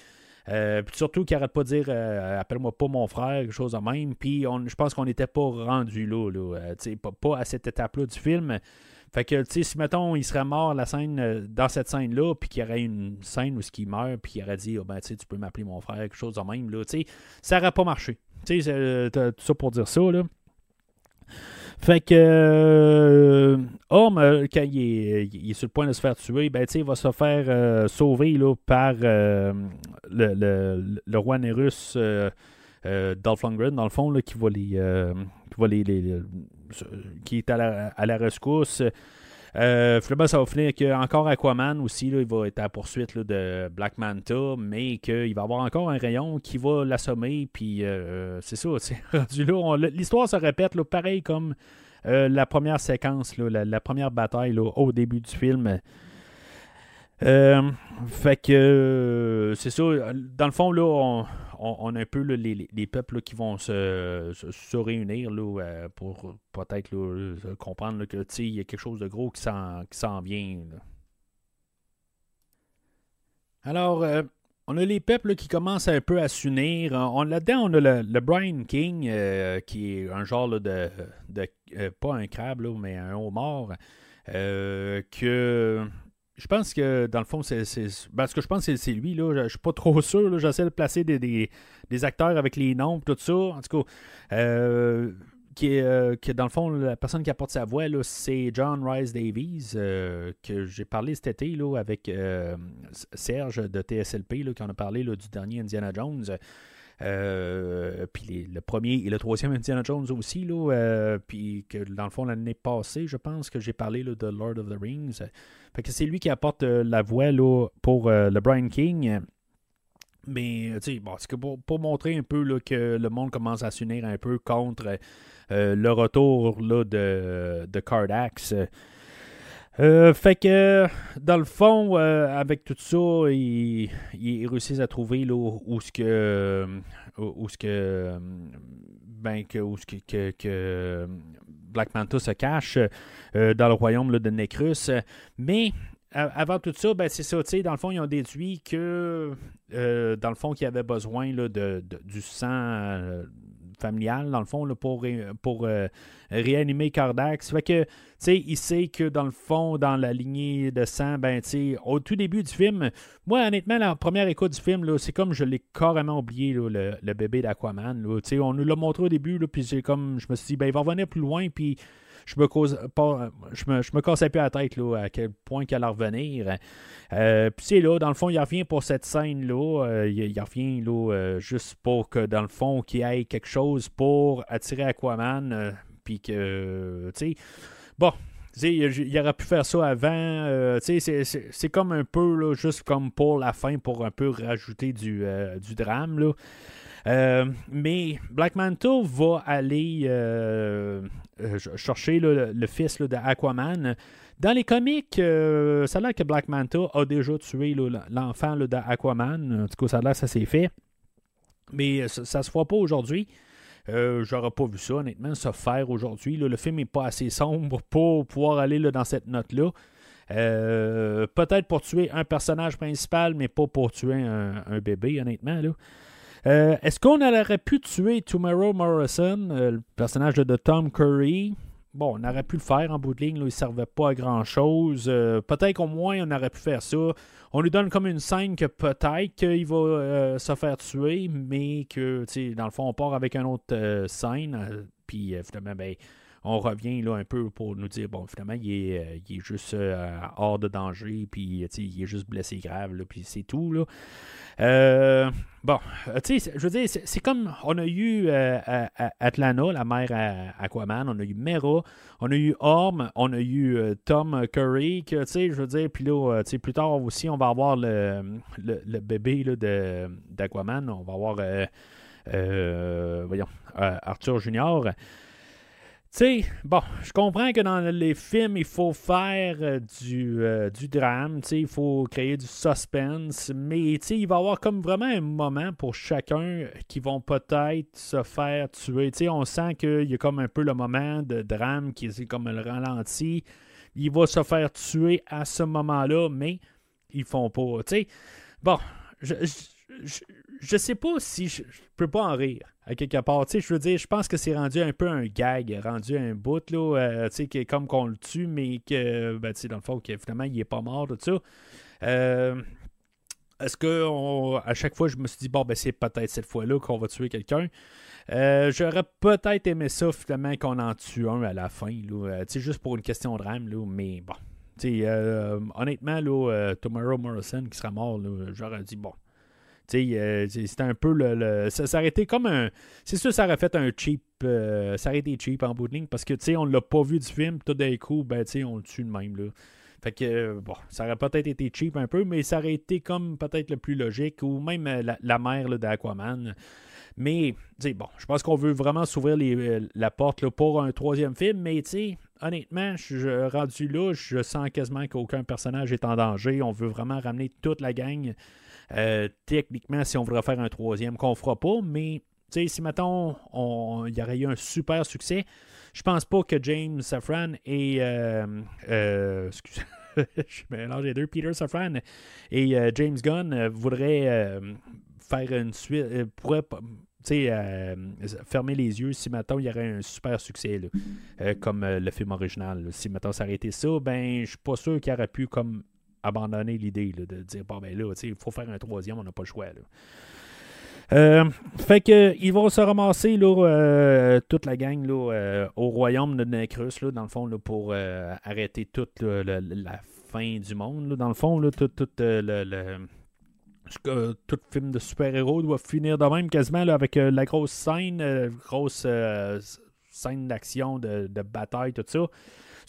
Euh, puis surtout qu'il n'arrête pas de dire appelle-moi pas mon frère, quelque chose de même. Puis je pense qu'on n'était pas rendu là, là pas, pas, à cette étape-là du film. Fait que, tu sais, si mettons, il serait mort la scène, dans cette scène-là, puis qu'il y aurait une scène où il meurt, puis qu'il aurait dit, oh, ben, tu peux m'appeler mon frère, quelque chose de même, là, tu sais, ça n'aurait pas marché. Tu sais, tout ça pour dire ça, là. Fait que euh, Homme, euh, quand il est, sur le point de se faire tuer, ben, il va se faire euh, sauver là, par le, le, roi Nérus Dolph Lundgren, dans le fond, là, qui qui, va les, qui est à la, à la rescousse. Euh, finalement, ça va finir qu'encore Aquaman aussi, là, il va être à la poursuite de Black Manta, mais qu'il va avoir encore un rayon qui va l'assommer. Puis euh, c'est ça, <laughs> l'histoire se répète là, pareil comme euh, la première séquence, la, première bataille au début du film. fait que c'est ça. Dans le fond, là, on, on, a un peu les, peuples qui vont se, réunir euh, pour peut-être comprendre qu'il y a quelque chose de gros qui s'en vient. Alors, euh, on a les peuples qui commencent un peu à s'unir. Là-dedans, on a le, Brian King, euh, qui est un genre de, pas un crabe, mais un homard, que je pense que dans le fond, c'est. Parce que je pense que c'est lui, là. Je, ne suis pas trop sûr. J'essaie de placer des, acteurs avec les noms tout ça. En tout cas. Euh, qui est, euh, dans le fond, la personne qui apporte sa voix, c'est John Rice Davies, euh, que j'ai parlé cet été là, avec Serge de TSLP, là, qui en a parlé du dernier Indiana Jones. puis le premier et le troisième Indiana Jones aussi, là, puis que dans le fond, l'année passée, je pense que j'ai parlé de Lord of the Rings. Fait que c'est lui qui apporte euh, la voix là, pour euh, le Brian King. Mais, tu sais, c'est pour, pour, montrer un peu là, que le monde commence à s'unir un peu contre euh, le retour là, de, de Cardax. Euh, fait que, dans le fond, euh, avec tout ça, ils, ils réussissent à trouver là, où ce que. Où ce que. Ben, que, où ce que, que, que Black Manta se cache euh, dans le royaume de Necrus. Mais avant tout ça, ben, c'est ça, dans le fond, ils ont déduit que, euh, dans le fond, qu'il y avait besoin de, du sang euh, familial, dans le fond, pour, pour euh, réanimer Cardax. Fait que, tu sais, il sait que, dans le fond, dans la lignée de sang, ben, au tout début du film, moi, honnêtement, la première écoute du film, c'est comme je l'ai carrément oublié, le, bébé d'Aquaman. on nous l'a montré au début, puis comme, je me suis dit, ben, il va revenir plus loin, puis je me cause pas, je me, je me cassais plus la tête là, à quel point qu'elle allait revenir. Euh, puis c'est là, dans le fond, il revient pour cette scène-là. euh, il, il revient là, euh, juste pour que, dans le fond, qu'il y ait quelque chose pour attirer Aquaman. puis que, tu sais, bon. Il aurait pu faire ça avant. euh, c'est- comme un peu, là, juste comme pour la fin, pour un peu rajouter du, du drame. Là. Euh, mais Black Manta va aller euh, euh, chercher le, fils d'Aquaman. Dans les comics, euh, ça a l'air que Black Manta a déjà tué l'enfant d'Aquaman. En tout cas, ça a l'air ça s'est fait. Mais ça, ça se voit pas aujourd'hui. J'aurais pas vu ça, honnêtement, se faire aujourd'hui. Le film n'est pas assez sombre pour pouvoir aller dans cette note-là. Peut-être pour tuer un personnage principal, mais pas pour tuer un, bébé, honnêtement. Euh, Est-ce qu'on aurait pu tuer Tomorrow Morrison, euh, le personnage de, Tom Curry? Bon, on aurait pu le faire en bout de ligne, là, il ne servait pas à grand-chose. Euh, peut-être qu'au moins on aurait pu faire ça. On lui donne comme une scène que peut-être qu'il va se faire tuer, mais que, dans le fond, on part avec une autre scène, puis finalement, ben, on revient là un peu pour nous dire, bon, finalement, il est, euh, il est juste euh, hors de danger, puis, sais, il est juste blessé grave, là, puis c'est tout, là. Euh, bon, euh, tu sais, je veux dire, c'est comme on a eu euh, Atlanta, la mère à Aquaman, on a eu Mera, on a eu Orm, on a eu euh, Tom Curry, tu sais, je veux dire, puis là, euh, tu plus tard aussi, on va avoir le, le, bébé de- d'Aquaman, on va avoir, euh, euh, voyons, euh, Arthur Junior. Sais, bon, je comprends que dans les films, il faut faire euh, du, euh, du drame, il faut créer du suspense, mais il va y avoir comme vraiment un moment pour chacun qui vont peut-être se faire tuer. Tu sais, on sent qu'il y a comme un peu le moment de drame qui est comme le ralenti. Il va se faire tuer à ce moment-là, mais ils font pas. Sais, bon, je, je, je, sais pas si je peux pas en rire à quelque part. Tu sais, je veux dire, je pense que c'est rendu un peu un gag, rendu un bout, là, euh, tu sais, comme qu'on le tue, mais que, ben, tu sais, dans le fond, que finalement, il est pas mort, tout ça. Euh, est-ce que à chaque fois, je me suis dit, bon, ben, c'est peut-être cette fois-là qu'on va tuer quelqu'un. Euh, J'aurais peut-être aimé ça, finalement, qu'on en tue un à la fin, là, tu sais, juste pour une question de rame, là, mais bon. Tu sais, euh, honnêtement, là, Tomorrow Morrison qui sera mort, j'aurais dit, bon. Euh, c'était un peu le. ça, ça aurait été comme un. C'est sûr, ça aurait fait un cheap. euh, ça aurait été cheap en bout de ligne parce que, tu sais, on l'a pas vu du film. Tout d'un coup, ben, tu sais, on le tue de même, là. Fait que, euh, bon, ça aurait peut-être été cheap un peu, mais ça aurait été comme peut-être le plus logique, ou même la, la mère d'Aquaman. Mais, tu sais, bon, je pense qu'on veut vraiment s'ouvrir la porte pour un troisième film, mais, tu sais, honnêtement, je, je- rendu là, je sens quasiment qu'aucun personnage est en danger. On veut vraiment ramener toute la gang. Euh, techniquement, si on voudrait faire un troisième, qu'on fera pas, mais si mettons, on- il y aurait eu un super succès, je pense pas que James Safran et euh, euh, excusez, <laughs> je les deux, Peter Safran et euh, James Gunn voudraient faire une suite, pourraient fermer les yeux si maintenant il y aurait un super succès comme le film original. Si maintenant ça aurait été ça, ben je suis pas sûr qu'il aurait pu comme abandonner l'idée de dire bon ben là, il faut faire un troisième, on n'a pas le choix. Euh, fait que ils vont se ramasser là, euh, toute la gang là, euh, au royaume de Necrus, là, dans le fond, là, pour arrêter toute la fin du monde. là. dans le fond, là, tout, le, le- tout film de super-héros doit finir de même quasiment là, avec la grosse scène, grosse scène d'action, de, de bataille, tout ça.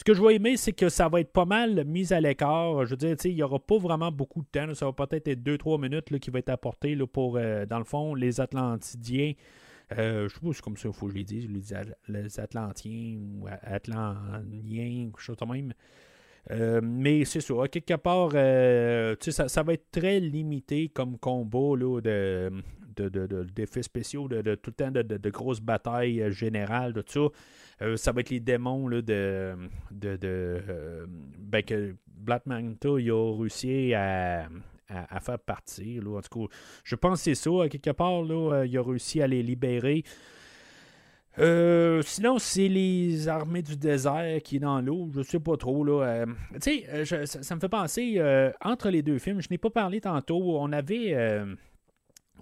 Ce que je vais aimer, c'est que ça va être pas mal mis à l'écart. Je veux dire, il n'y aura pas vraiment beaucoup de temps. Ça va peut-être être 2-3 minutes qui va être apporté pour, euh, dans le fond, les Atlantidiens. Euh, je sais pas c'est comme ça qu'il faut que je les dise. Les, At- les Atlantiens ou A- Atlantiens, quelque chose de même. Euh, mais c'est ça, à quelque part, euh, ça, ça va être très limité comme combat là, de, de, de- de- d'effets spéciaux, de, tout le temps de, grosses batailles générales, de tout ça. Euh, ça va être les démons là, de, de, de euh, ben, que Black Manta il a réussi à, à, faire partir. Là. En tout cas, je pense que c'est ça. Quelque part, là, euh, il a réussi à les libérer. Euh, sinon, c'est les armées du désert qui est dans l'eau. Je sais pas trop. tu sais, ça, me fait penser, entre les deux films, je n'ai pas parlé tantôt, on avait...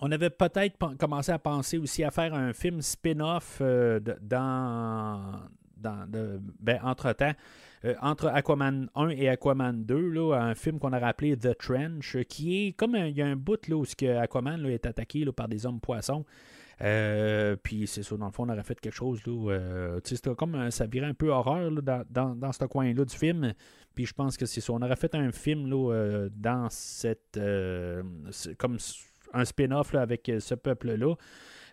on avait peut-être commencé à penser aussi à faire un film spin-off euh, dans, dans ben, entre-temps, euh, entre Aquaman 1 et Aquaman 2, là, un film qu'on a rappelé The Trench, qui est comme un- il y a un bout là, où Aquaman là, est attaqué là, par des hommes poissons. Euh, puis c'est ça, dans le fond, on aurait fait quelque chose. Là, euh, comme ça virait un peu horreur là, dans, dans, dans ce coin-là du film. Puis je pense que c'est ça. On aurait fait un film là, dans cette. Un spin-off avec euh, ce peuple-là.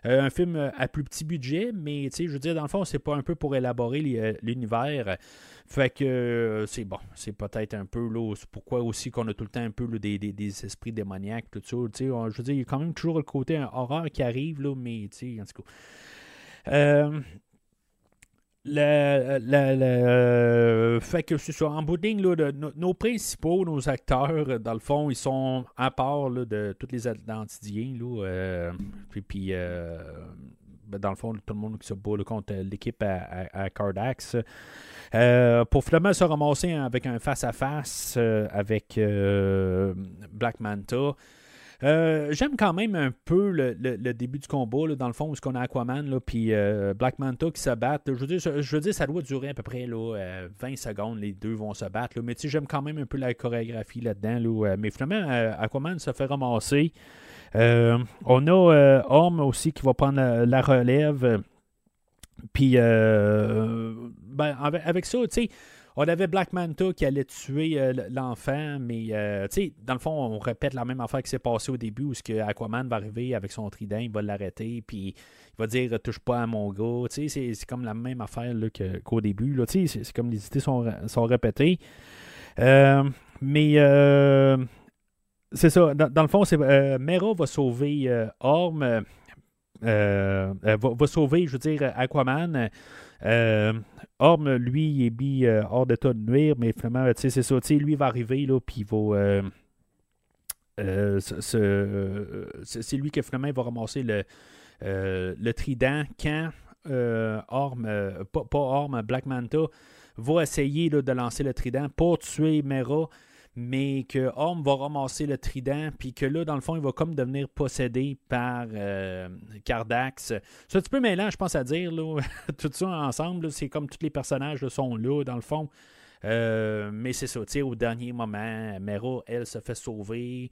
Euh, un film euh, à plus petit budget, mais je veux dire, dans le fond, c'est pas un peu pour élaborer l'univers. Fait que c'est bon. C'est peut-être un peu là. Pourquoi aussi qu'on a tout le temps un peu des, des- des esprits démoniaques, tout ça. Je veux dire, il y a quand même toujours le côté horreur qui arrive, là, mais en tout cas. Euh, le, euh, fait que c'est ça. En bout de ligne, là, nos, principaux, nos acteurs, dans le fond, ils sont à part là, de tous les Atlantidiens. Là, euh, puis, puis, euh, ben, dans le fond, tout le monde qui se bat contre l'équipe à, à- Cardax. Pour finalement se ramasser avec un face-à-face euh, avec Black Manta. Euh, J'aime quand même un peu le, le- début du combat, là, dans le fond, où ce qu'on a Aquaman, puis euh, Black Manta qui se battent. Je veux, dire, je, ça doit durer à peu près là, euh, 20 secondes, les deux vont se battre. mais tu j'aime quand même un peu la chorégraphie là-dedans. là, euh, mais finalement, euh, Aquaman se fait ramasser. Euh, on a euh, Orm aussi qui va prendre la, relève. Puis, euh, ben, avec, avec ça, tu sais, on avait Black Manta qui allait tuer euh, l'enfant, mais euh, tu sais, dans le fond, on répète la même affaire qui s'est passée au début où ce que Aquaman va arriver avec son trident, il va l'arrêter, puis il va dire touche pas à mon gars. Tu sais, c'est- comme la même affaire qu'au début. Tu sais, c'est comme les idées sont, sont répétées. Euh, mais euh, c'est ça. Dans, le fond, c'est Mera va sauver Orm. va, va sauver, je veux dire, Aquaman. Euh, Orm, lui, il est mis euh, hors d'état de nuire, mais finalement, c'est ça. Lui, va arriver, là, puis il va. euh, euh, c'est lui qui finalement va ramasser le, trident quand Orm, euh, pas, pas Orm, Black Manta va essayer de lancer le trident pour tuer Mera, mais que Orm va ramasser le trident, puis que là, dans le fond, il va comme devenir possédé par euh, Cardax. C'est un petit peu mélange, je pense à dire, <laughs> tout ça ensemble, c'est comme tous les personnages là, sont là, dans le fond. Euh, mais c'est ça, au dernier moment, Mera, elle, se fait sauver.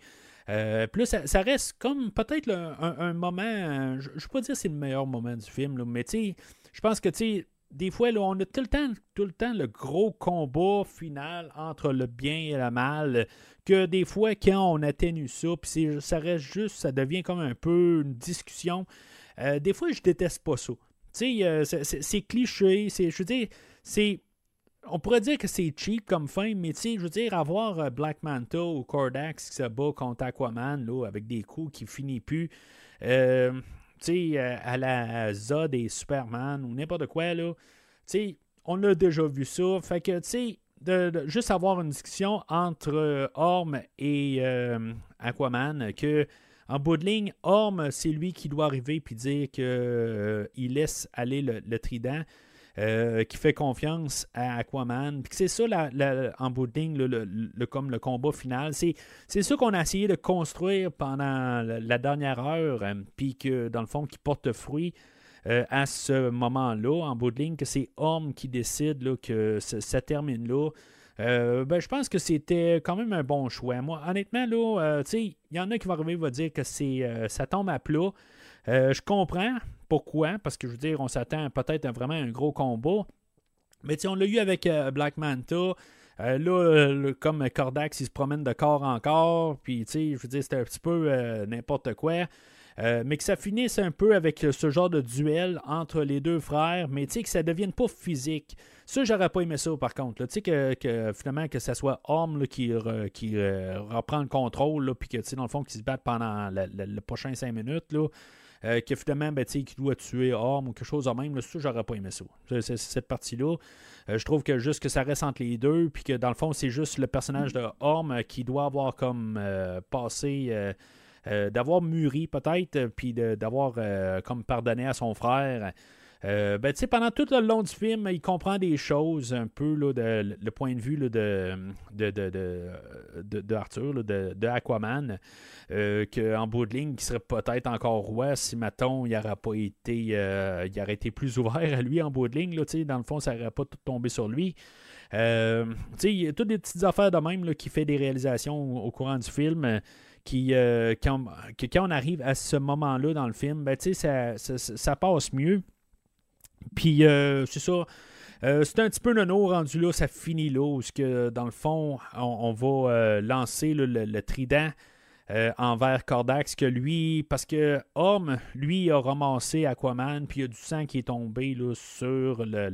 Euh, là, ça, reste comme peut-être un, moment, je ne vais pas dire c'est le meilleur moment du film, là, mais je pense que, tu des fois, là, on a tout le, temps, tout le temps le gros combat final entre le bien et le mal, que des fois, quand on atténue ça, puis ça reste juste, ça devient comme un peu une discussion. Euh, des fois, je déteste pas ça. Tu sais, euh, c'est- cliché, je veux dire, c'est on pourrait dire que c'est cheap comme fin, mais tu sais, je veux dire, avoir euh, Black Manta ou Cordax qui se bat contre Aquaman là, avec des coups qui finissent plus, sais, euh, à la Zod et Superman ou n'importe quoi, là, on a déjà vu ça. Fait que, tu sais, de, juste avoir une discussion entre euh, Orm et euh, Aquaman, que en bout de ligne, Orm, c'est lui qui doit arriver puis dire qu'il laisse aller le, le trident. Euh, qui fait confiance à Aquaman. Puis c'est ça, en bout de ligne, le, combat final. C'est, c'est ça qu'on a essayé de construire pendant la, dernière heure, euh, puis que, dans le fond, qui porte fruit euh, à ce moment-là, en bout de ligne, que c'est Homme qui décide que ça, termine là. Ben, je pense que c'était quand même un bon choix. Moi, honnêtement, là, il y en a qui vont arriver vont dire que c'est, ça tombe à plat. Je comprends pourquoi, parce que je veux dire, on s'attend peut-être à vraiment un gros combat. Mais tu on l'a eu avec euh, Black Manta. Euh, là, euh, le- comme Cordax, il se promène de corps en corps. Puis, tu sais, je veux dire, c'était un petit peu n'importe quoi. Mais que ça finisse un peu avec ce genre de duel entre les deux frères, mais tu sais, que ça ne devienne pas physique. Ça, j'aurais pas aimé ça, par contre. Tu sais, que, finalement, que ce soit Homme qui, reprend le contrôle, puis que, tu sais, dans le fond, qu'ils se battent pendant le, prochain cinq minutes, là. Euh, que finalement, ben, qu'il doit tuer Orm ou quelque chose de même, là, ça, j'aurais pas aimé ça. cette partie-là. Euh, je trouve que juste que ça reste entre les deux, puis que dans le fond, c'est juste le personnage de Orm qui doit avoir comme euh, passé. d'avoir mûri peut-être, puis d'avoir comme pardonné à son frère. Euh, ben, pendant tout le long du film, il comprend des choses un peu là, de, le point de vue là, de, de, de, de, Arthur, de, Aquaman, euh, qu'en bout de ligne, qui serait peut-être encore roi si, Maton il n'aurait pas été, euh, aurait été plus ouvert à lui en bout de ligne. Dans le fond, ça n'aurait pas tout tombé sur lui. Il y a toutes des petites affaires de même qui fait des réalisations au, courant du film qui, quand, que quand on arrive à ce moment-là dans le film, ben, ça, ça, passe mieux. Puis euh, c'est ça. Euh, c'est un petit peu nono rendu là, ça finit là, où que, dans le fond, on, va euh, lancer le, trident envers Cordax, que lui, parce que Homme, lui, a ramassé Aquaman, puis il y a du sang qui est tombé là, sur le,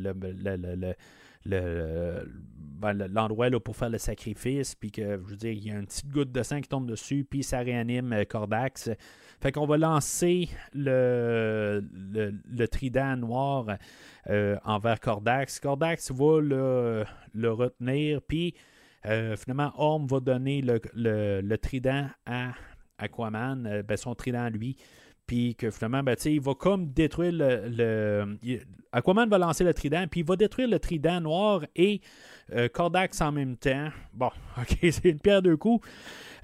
ben, l'endroit là, pour faire le sacrifice, puis que, je veux dire, il y a une petite goutte de sang qui tombe dessus, puis ça réanime Cordax. Fait qu'on va lancer le, le, trident noir euh, envers Cordax. Cordax va le, le retenir, puis euh, finalement, Orm va donner le, le trident à Aquaman, euh, ben, son trident lui. Puis que finalement, ben, il va comme détruire le, Aquaman va lancer le trident, puis il va détruire le trident noir et Cordax en même temps. Bon, <laughs> ok, c'est une pierre deux coups.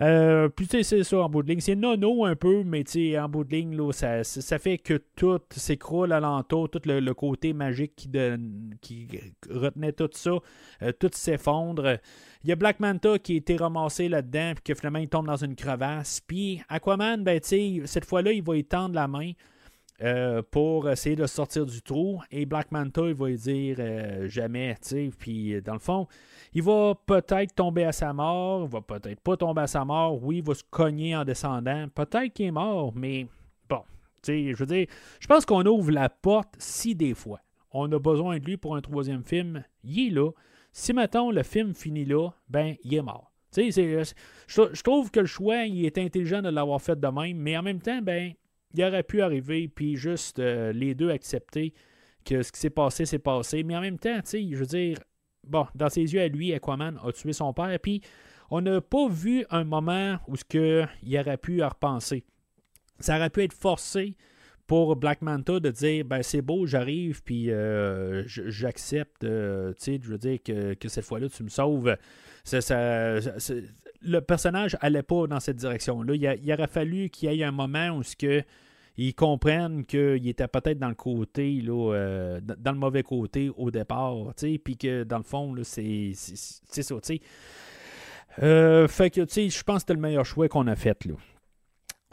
Euh, puis c'est ça en bout de ligne. C'est nono un peu, mais en bout de ligne, là, ça, fait que tout s'écroule alentour, tout le, côté magique qui, retenait tout ça, euh, tout s'effondre. Il y a Black Manta qui a été ramassé là-dedans, puis que finalement il tombe dans une crevasse. Puis Aquaman, ben cette fois-là, il va étendre la main. Euh, pour essayer de sortir du trou. Et Black Manta, il va lui dire jamais, tu sais. Puis dans le fond, il va peut-être tomber à sa mort, il va peut-être pas tomber à sa mort. Oui, il va se cogner en descendant. Peut-être qu'il est mort, mais bon, je veux dire, je pense qu'on ouvre la porte si des fois on a besoin de lui pour un troisième film, il est là. Si, mettons, le film finit là, ben, il est mort. Sais, je, trouve que le choix, il est intelligent de l'avoir fait de même, mais en même temps, ben, il aurait pu arriver, puis juste euh, les deux accepter que ce qui s'est passé, s'est passé. Mais en même temps, je veux dire, bon, dans ses yeux à lui, Aquaman a tué son père, puis on n'a pas vu un moment où ce que il aurait pu repenser. Ça aurait pu être forcé pour Black Manta de dire ben c'est beau, j'arrive, puis euh, j'accepte, euh, tu sais, je veux dire que, cette fois-là, tu me sauves. le personnage allait pas dans cette direction-là. Il, il, aurait fallu qu'il y ait un moment où ce que ils comprennent qu'il était peut-être dans le côté, là, euh, dans le mauvais côté au départ, puis que dans le fond, c'est ça. Euh, fait que, je pense que c'était le meilleur choix qu'on a fait, là.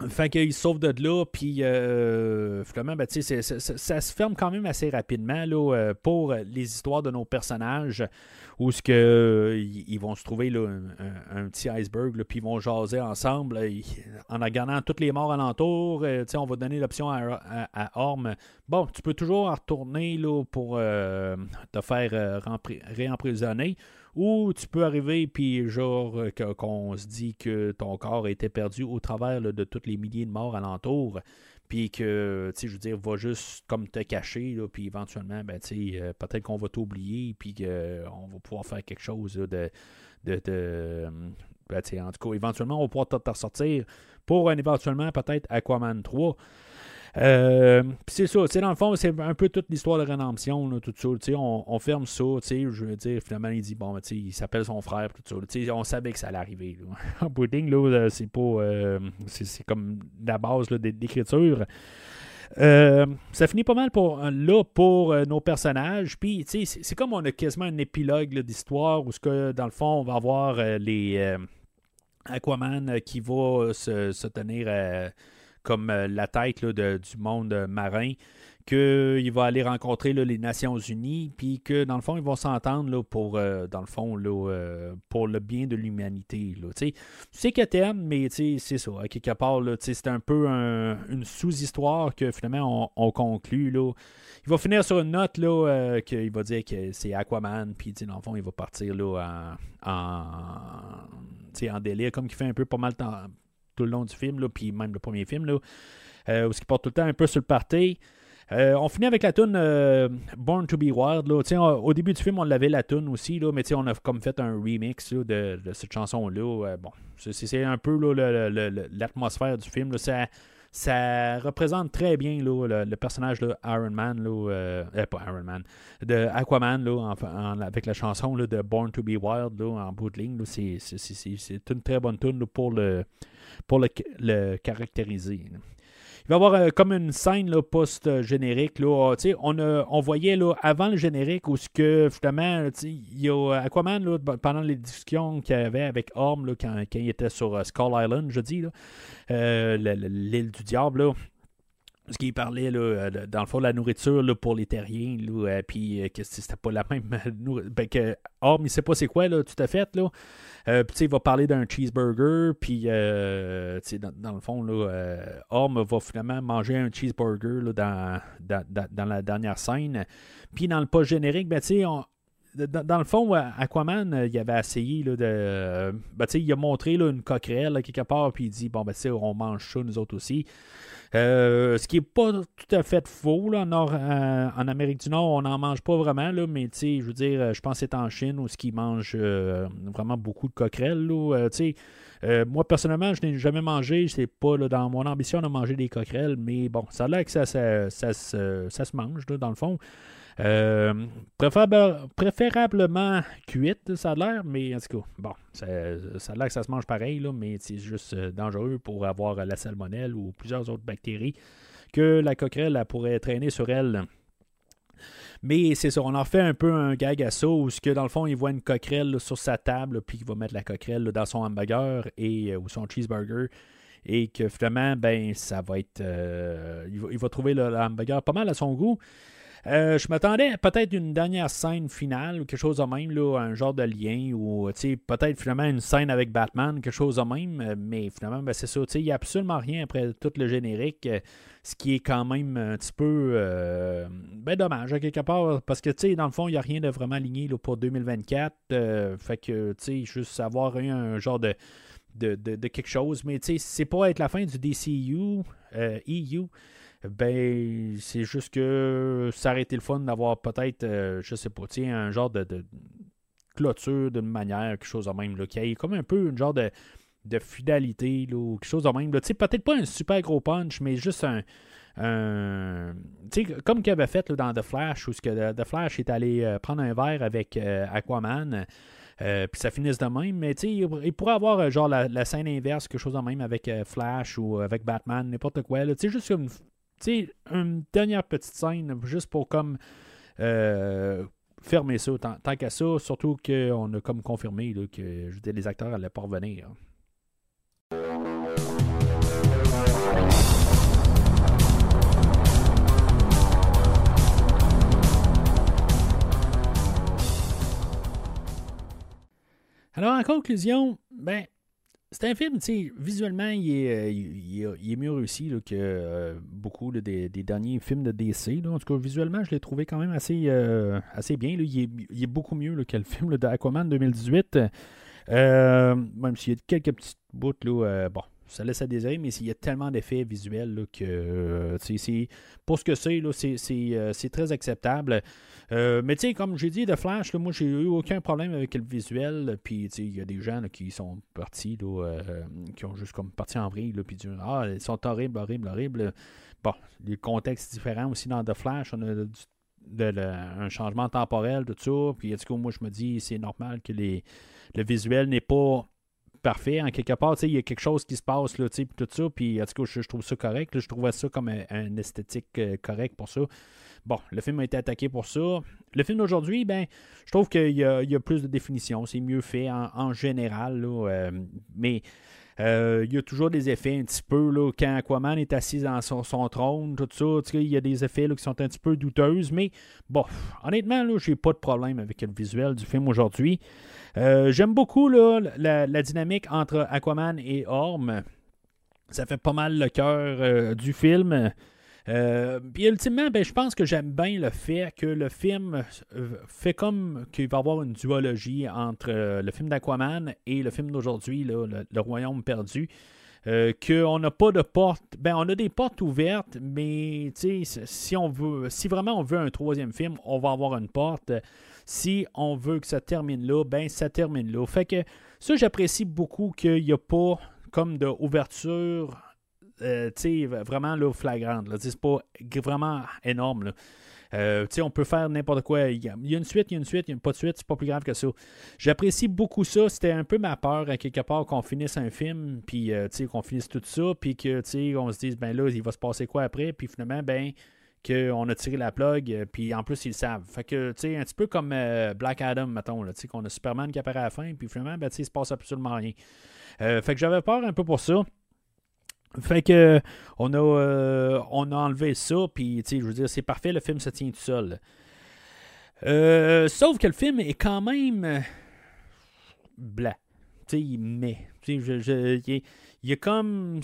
Fait qu'il sauve de là, puis euh, ben, ça, se ferme quand même assez rapidement là, euh, pour les histoires de nos personnages, où ce que, euh, ils vont se trouver là, un, petit iceberg, puis ils vont jaser ensemble, en regardant toutes les morts alentour. on va donner l'option à, à, Orm. Bon, tu peux toujours retourner là, pour te faire réemprisonner. Ou tu peux arriver, puis genre, euh, qu'on se dit que ton corps a été perdu au travers de tous les milliers de morts alentour, puis que, tu sais, je veux dire, va juste comme te cacher, puis éventuellement, ben, tu sais, euh, peut-être qu'on va t'oublier, puis qu'on euh, va pouvoir faire quelque chose de. de, de ben, en tout cas, éventuellement, on va pouvoir te ressortir pour un éventuellement peut-être Aquaman 3. Euh, c'est ça, dans le fond, c'est un peu toute l'histoire de rédemption, tout ça. On, on ferme ça, je veux dire, finalement, il dit, bon, il s'appelle son frère, tout ça. On savait que ça allait arriver. <laughs> en pudding, là, c'est pas. Euh, c'est comme la base d'écriture. Euh, ça finit pas mal pour, là pour nos personnages. Puis, c'est comme on a quasiment un épilogue d'histoire où, ce que, dans le fond, on va avoir les Aquaman qui va se, se tenir comme euh, la tête du monde marin qu'il va aller rencontrer là, les Nations Unies, puis que dans le fond, ils vont s'entendre pour, euh, dans le fond, là, euh, pour le bien de l'humanité. Tu sais que t'aimes, mais c'est ça. Quelque part, c'est un peu une sous-histoire que finalement on, conclut. Là. Il va finir sur une note là, euh, qu'il va dire que c'est Aquaman, puis dans le fond, il va partir là, en, en, délire, comme il fait un peu pas mal tout le long du film, là, puis même le premier film, là, où il porte tout le temps un peu sur le party. Euh, on finit avec la tune euh, Born to be Wild. au début du film, on l'avait la tune aussi, là, mais on a comme fait un remix de, cette chanson-là. Euh, bon, c'est un peu l'atmosphère du film. Ça, ça, représente très bien le, personnage de Iron Man, pas Iron Man, de Aquaman avec la chanson de Born to be Wild en bout de ligne. C'est une très bonne tune pour le, pour le caractériser. Il va y avoir euh, comme une scène post-générique. Là, on, on voyait là, avant le générique où que finalement, il y a Aquaman là, pendant les discussions qu'il y avait avec Orm là, quand, quand, il était sur euh, Skull Island, je dis, euh, l'île du diable. Là, ce qu'il parlait, là, dans le fond, de la nourriture là, pour les terriens, là, puis que c'était pas la même nourriture. Ben, que Orm, il sait pas c'est quoi, là, tout à fait, là. Euh, il va parler d'un cheeseburger, puis euh, dans, dans, le fond, là, euh, Homme va finalement manger un cheeseburger là, dans, dans, dans, la dernière scène. Puis dans le post générique, ben, on, dans, le fond, Aquaman, il avait essayé là, de. Ben, il a montré là, une coquerelle quelque part, puis il dit Bon, ben, on mange ça, nous autres aussi. Euh, ce qui n'est pas tout à fait faux. Euh, en, Amérique du Nord, on n'en mange pas vraiment, là, mais je veux dire, je pense que c'est en Chine où ils mangent euh, vraiment beaucoup de coquerelles. moi, personnellement, je n'ai jamais mangé. C'est pas dans mon ambition de manger des coquerelles, mais bon, ça a l'air que ça, ça, ça, ça se mange, dans le fond. Euh, préférablement cuite, ça a l'air, mais en tout cas, bon, ça, a l'air que ça se mange pareil, mais c'est juste euh, dangereux pour avoir la salmonelle ou plusieurs autres bactéries que la coquerelle pourrait traîner sur elle. Mais c'est ça, on en fait un peu un gag à ça, où que dans le fond, il voit une coquerelle sur sa table, puis il va mettre la coquerelle dans son hamburger et, euh, ou son cheeseburger et que finalement, ben, ça va être. il, va, trouver le, hamburger pas mal à son goût. Euh, je m'attendais à peut-être une dernière scène finale ou quelque chose de même, là, un genre de lien, ou peut-être finalement une scène avec Batman, quelque chose de même, euh, mais finalement, ben, c'est ça. Il n'y a absolument rien après tout le générique, euh, ce qui est quand même un petit peu ben, dommage, quelque part, parce que dans le fond, il n'y a rien de vraiment aligné là, pour 2024. fait que, juste avoir eu un genre de. De, de, quelque chose, mais c'est pas être la fin du DCU, EU, ben, c'est juste que ça aurait été le fun d'avoir peut-être, euh, je sais pas, un genre de, clôture d'une manière, quelque chose de même, là, qui ait comme un peu une genre de, de fidélité, là, ou quelque chose de même. Peut-être pas un super gros punch, mais juste un. comme qu'il avait fait dans The Flash, où que The Flash est allé euh, prendre un verre avec euh, Aquaman. puis ça finisse de même, mais il, il pourrait avoir genre la, scène inverse, quelque chose de même avec Flash ou avec Batman, n'importe quoi. Tu sais, juste une sais, une dernière petite scène, juste pour comme euh, fermer ça, tant, qu'à ça, surtout qu'on a comme confirmé que je les acteurs allaient pas revenir. Alors, en conclusion, ben, c'est un film, tu sais, visuellement, il est, euh, il, est, mieux réussi que euh, beaucoup des, derniers films de DC. En tout cas, visuellement, je l'ai trouvé quand même assez, euh, assez bien. Il est, beaucoup mieux que le film d'Aquaman 2018. même s'il y a quelques petites bouts, bon, ça laisse à désirer, mais il y a tellement d'effets visuels que pour ce que c'est, c'est très acceptable. Euh, mais tu sais, comme j'ai dit, de Flash, moi, j'ai eu aucun problème avec le visuel. Puis, il y a des gens qui sont partis, euh, qui ont juste comme parti en vrille, puis Ah, ils sont horribles, horribles, horribles. Bon, les contextes différents aussi dans The Flash. On a un changement temporel, tout ça. Puis, du coup, moi, je me dis, c'est normal que le visuel n'est pas parfait. En quelque part, il y a quelque chose qui se passe, là, tout ça. Puis, en tout cas, je, trouve ça correct. je trouvais ça comme un, esthétique euh, correct pour ça. Bon, le film a été attaqué pour ça. Le film d'aujourd'hui, ben, je trouve qu'il y, a plus de définition. C'est mieux fait en, général. Euh, mais Euh, il y a toujours des effets un petit peu là, quand Aquaman est assis dans son, trône, tout ça. Il y a des effets là, qui sont un petit peu douteuses, mais bon, honnêtement, là, j'ai pas de problème avec le visuel du film aujourd'hui. Euh, j'aime beaucoup là, la, la, dynamique entre Aquaman et Orm. Ça fait pas mal le cœur euh, du film. Euh, puis ultimement, ben, je pense que j'aime bien le fait que le film euh, fait comme qu'il va y avoir une duologie entre euh, le film d'Aquaman et le film d'aujourd'hui, le, le, Royaume perdu. qu'on n'a pas de porte. Ben, on a des portes ouvertes, mais si on veut, si vraiment on veut un troisième film, on va avoir une porte. Si on veut que ça termine là, ben ça termine là. Fait que ça, j'apprécie beaucoup qu'il n'y a pas comme d'ouverture euh, vraiment là, flagrante. C'est pas vraiment énorme. Euh, on peut faire n'importe quoi. Il y, a, une suite, il y a une suite, il n'y a pas de suite, c'est pas plus grave que ça. J'apprécie beaucoup ça. C'était un peu ma peur, à quelque part, qu'on finisse un film, puis euh, qu'on finisse tout ça, puis que on se dise, ben là, il va se passer quoi après, puis finalement, ben qu'on a tiré la plug, puis en plus, ils savent. Fait que, tu sais, un petit peu comme Black Adam, mettons, là, qu'on a Superman qui apparaît à la fin, puis finalement, ben, il se passe absolument rien. fait que j'avais peur un peu pour ça. Fait que on a, euh, on a enlevé ça, puis je veux dire, c'est parfait, le film se tient tout seul. Euh, sauf que le film est quand même euh, blanc. Tu sais, il met. il, y a comme.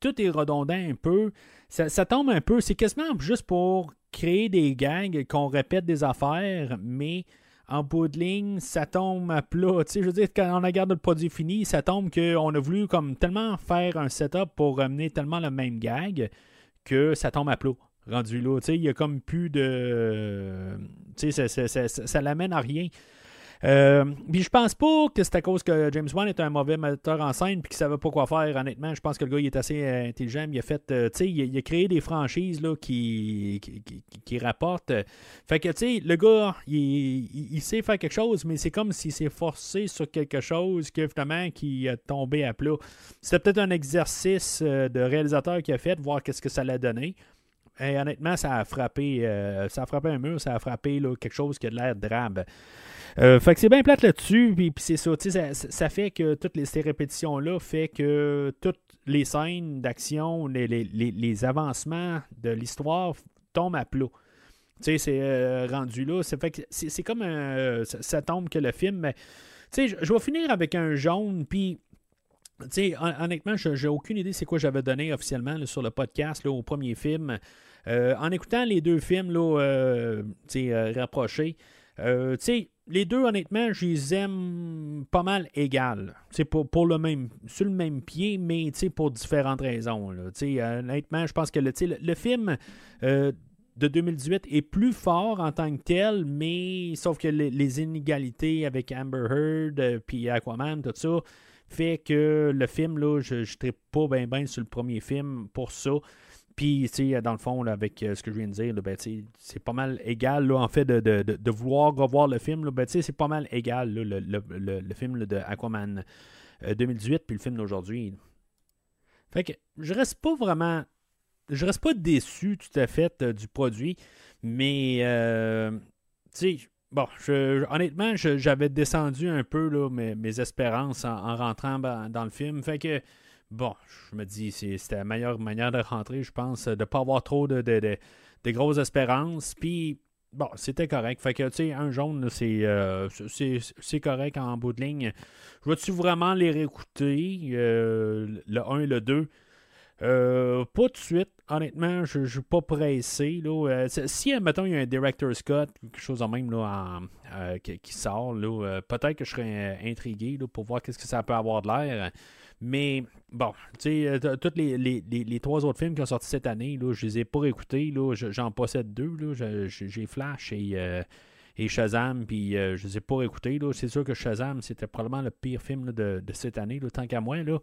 Tout est redondant un peu. Ça, ça tombe un peu. C'est quasiment juste pour créer des gangs, qu'on répète des affaires, mais en bout de ligne, ça tombe à plat. Je veux dire, quand on regarde le produit fini, ça tombe qu'on a voulu comme tellement faire un setup pour ramener tellement le même gag que ça tombe à plat. Rendu là, tu sais, il y a comme plus de. Tu sais, ça, ça, ça, ça l'amène à rien. Euh, puis je pense pas que c'est à cause que James Wan est un mauvais metteur en scène puis qu'il savait pas quoi faire, honnêtement. Je pense que le gars il est assez euh, intelligent. Il a fait, euh, tu sais, il, a créé des franchises là, qui, rapportent. Fait que, tu sais, le gars, il, sait faire quelque chose, mais c'est comme s'il s'est forcé sur quelque chose que qui a tombé à plat. C'était peut-être un exercice de réalisateur qui a fait, voir qu'est-ce que ça l'a donné. Honnêtement, ça a frappé, ça a frappé un mur, ça a frappé là, quelque chose qui a l'air drabe. Euh, fait que c'est bien plate là-dessus, puis, c'est ça, ça, ça fait que toutes les, ces répétitions-là fait que toutes les scènes d'action, les, avancements de l'histoire tombent à plat. Tu sais, c'est euh, rendu là. Fait que c'est comme un, ça, tombe que le film. Mais, tu sais, je vais finir avec un jaune, puis. Tu sais, honnêtement, j'ai aucune idée c'est quoi j'avais donné officiellement sur le podcast là, au premier film. Euh, en écoutant les deux films là, rapprochés, tu sais, les deux, honnêtement, je les aime pas mal égales. Pour, pour le même, sur le même pied, mais pour différentes raisons. Honnêtement, je pense que le, film euh, de 2018 est plus fort en tant que tel, mais sauf que les, inégalités avec Amber Heard euh, puis Aquaman, tout ça, fait que le film, là, je ne pas bien ben sur le premier film pour ça. Puis, dans le fond, avec euh, ce que je viens de dire, ben, c'est pas mal égal, en fait, de, vouloir revoir le film. Ben, c'est pas mal égal, le, film de Aquaman 2018 euh, puis le film d'aujourd'hui. Fait que je reste pas vraiment. Je reste pas déçu tout à fait euh, du produit, mais, tu bon, honnêtement, j'avais descendu un peu là, mes, espérances en, rentrant dans le film. Fait que bon, je me dis, c'était la meilleure manière de rentrer, je pense, de ne pas avoir trop de, de, grosses espérances. Puis, bon, c'était correct. Fait que, tu sais, un jaune, euh, c'est correct en bout de ligne. Je vais-tu vraiment les réécouter, euh, le 1 et le 2? Euh, pas tout de suite. Honnêtement, je ne suis pas pressé. Là. si, mettons, il y a un Director Scott, quelque chose en même là, qui, sort, peut-être que je serais intrigué pour voir qu'est-ce que ça peut avoir de l'air. Mais bon, tu sais, euh, tous les, trois autres films qui ont sorti cette année, là, je les ai pas écoutés. J'en possède deux. J'ai Flash et, euh, et Shazam, puis euh, je les ai pas écoutés. C'est sûr que Shazam, c'était probablement le pire film de, cette année, tant qu'à moi. Là.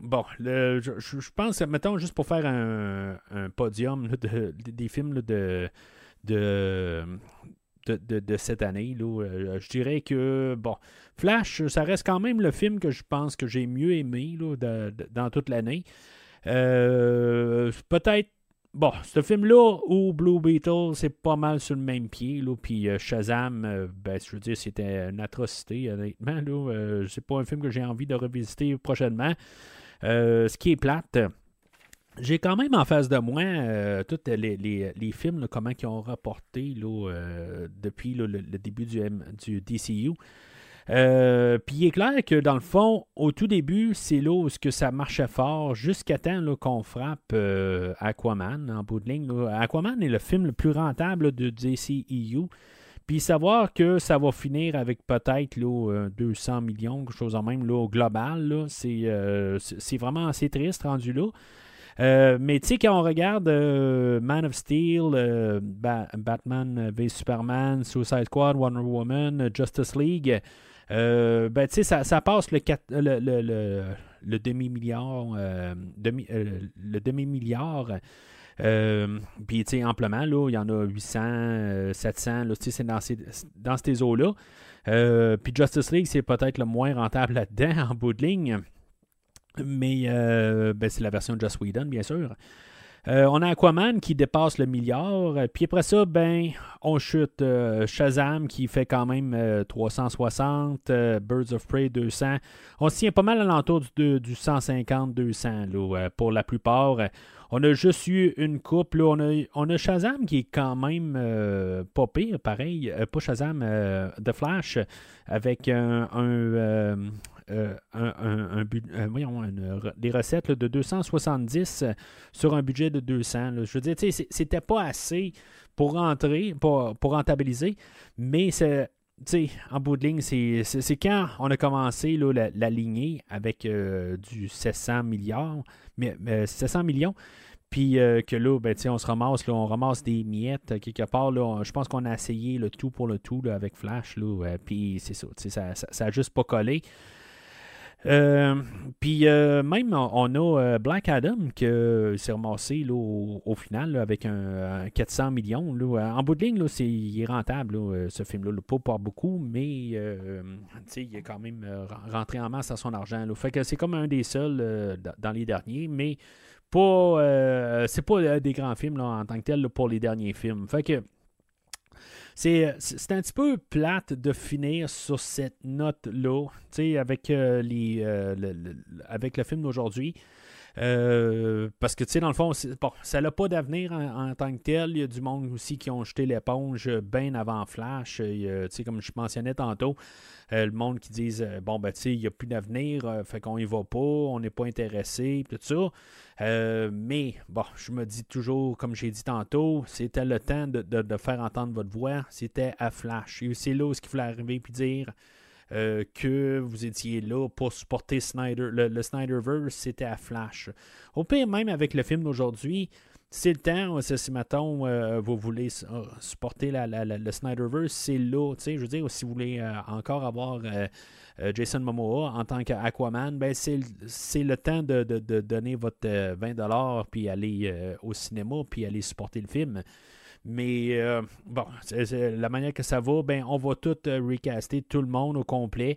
bon, je, pense, mettons, juste pour faire un, podium des films de, cette année. Là. Euh, je dirais que, bon, Flash, ça reste quand même le film que je pense que j'ai mieux aimé là, dans toute l'année. Euh, peut-être bon, ce film-là ou Blue Beetle, c'est pas mal sur le même pied. Là, puis euh, Shazam, euh, ben, je veux dire, c'était une atrocité, honnêtement. Là, euh, c'est pas un film que j'ai envie de revisiter prochainement. Euh, ce qui est plate. J'ai quand même en face de moi euh, tous les, les- les films, comment ils ont rapporté là, euh, depuis le, le début du, DCU. Euh, Puis il est clair que dans le fond, au tout début, c'est là où que ça marchait fort, jusqu'à temps qu'on frappe Aquaman en bout de ligne. Aquaman est le film le plus rentable de DCEU. Puis savoir que ça va finir avec peut-être là, euh, 200 millions, quelque chose en même là, au global, c'est vraiment assez triste rendu là. Euh, mais tu sais, quand on regarde euh, Man of Steel, euh, Ba- Batman v Superman, Suicide Squad, Wonder Woman, Justice League, ben tu sais, ça, passe le, demi-milliard, Puis, tu sais, amplement, il y en a 800, euh, 700, là, c'est dans ces, dans ces eaux-là. Puis Justice League, c'est peut-être le moins rentable là-dedans, <laughs> en bout de ligne. Mais euh, ben, c'est la version de Joss Whedon, bien sûr. Euh, on a Aquaman qui dépasse le milliard. Puis après ça, ben, on chute euh, Shazam qui fait quand même euh, 360, euh, Birds of Prey 200. On se tient pas mal à l'entour du, du 150-200 là, euh, pour la plupart. On a juste eu une coupe. Là. On, a, on a Shazam qui est quand même pas pire, pareil. Pas Shazam, The Flash, avec un, euh, un- euh, des recettes de 270 euh, sur un budget de 200. là. Je veux dire, c'était pas assez pour rentrer, pour, pour rentabiliser, mais c'est. en bout de ligne, c'est quand on a commencé là, la, lignée avec du 700 milliards, mais, mais 700 millions, puis que là, ben, on se ramasse, là, on ramasse des miettes quelque part. Je pense qu'on a essayé le tout pour le tout là, avec Flash, puis c'est ça, ça, juste pas collé. Euh, puis euh, même on, a euh, Black Adam qui s'est ramassé là, au, final avec un, un 400 millions. là. En bout de ligne, c'est, il est rentable ce film-là. là. Pas par beaucoup, mais il est quand même ren- rentré en masse à son argent. Fait que c'est comme un des seuls dans les derniers, mais pas c'est pas des grands films en tant que tel pour les derniers films. Fait que c'est, c'est c'est un petit peu plate de finir sur cette note-là, avec, euh, euh, avec le film d'aujourd'hui. Euh, parce que, tu sais, dans le fond, ça n'a pas d'avenir en, tant que tel. Il y a du monde aussi qui ont jeté l'éponge bien avant Flash. Tu sais, comme je mentionnais tantôt, euh, le monde qui disent euh, bon, ben, tu sais, il n'y a plus d'avenir, fait qu'on y va pas, on n'est pas intéressé, tout ça. Mais, bon, je me dis toujours, comme j'ai dit tantôt, c'était le temps de, faire entendre votre voix. C'était à Flash. Et c'est là où il fallait arriver puis dire euh, que vous étiez là pour supporter Snyder. Le, Snyderverse, c'était à Flash. Au pire, même avec le film d'aujourd'hui, c'est le temps, c'est- si mettons, euh, vous voulez euh, supporter le Snyderverse, c'est là, je veux dire, si vous voulez euh, encore avoir euh, euh, Jason Momoa en tant qu'Aquaman, ben c'est le- temps de, de- de donner votre euh, 20$ puis aller euh, au cinéma puis aller supporter le film. Mais euh, bon, la manière que ça va, ben on va tout euh, recaster tout le monde au complet.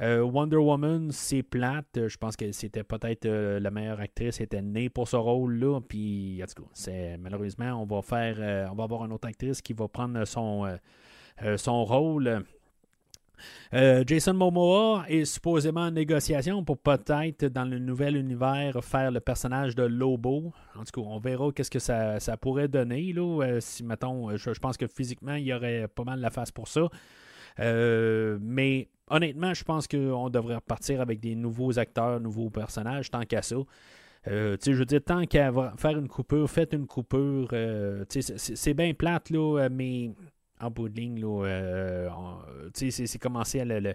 Euh, Wonder Woman, c'est plate. Je pense que c'était peut-être la meilleure actrice était née pour ce rôle-là. Puis, en tout cas, c'est, malheureusement, on va faire, on va avoir une autre actrice qui va prendre son, son rôle. Euh, Jason Momoa est supposément en négociation pour peut-être, dans le nouvel univers, faire le personnage de Lobo. En tout cas, on verra qu'est-ce que ça, pourrait donner. Là, Euh, si, mettons, je, je pense que physiquement, il y aurait pas mal la face pour ça. Euh, mais honnêtement, je pense qu'on devrait repartir avec des nouveaux acteurs, nouveaux personnages, tant qu'à ça. Euh, je veux dire, tant qu'à faire une coupure, faites une coupure. euh, c'est- bien plate, là, euh, mais en bout de ligne, euh, c'est- commencer à euh,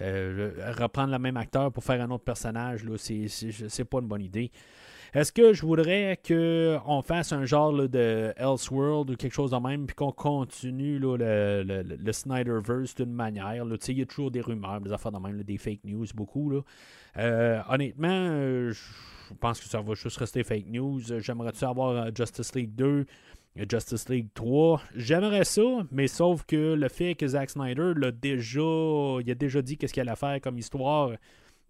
le- reprendre le même acteur pour faire un autre personnage, c'est- pas une bonne idée. Est-ce que je voudrais qu'on fasse un genre de Elseworld ou quelque chose de même, puis qu'on continue le, le, Snyderverse d'une manière? Il y a toujours des rumeurs, des affaires de même, des fake news, beaucoup. Euh, honnêtement, je pense que ça va juste rester fake news. J'aimerais-tu avoir Justice League 2 et Justice League 3? J'aimerais ça, mais sauf que le fait que Zack Snyder l'a déjà, il a déjà dit qu'est-ce qu'il allait faire comme histoire,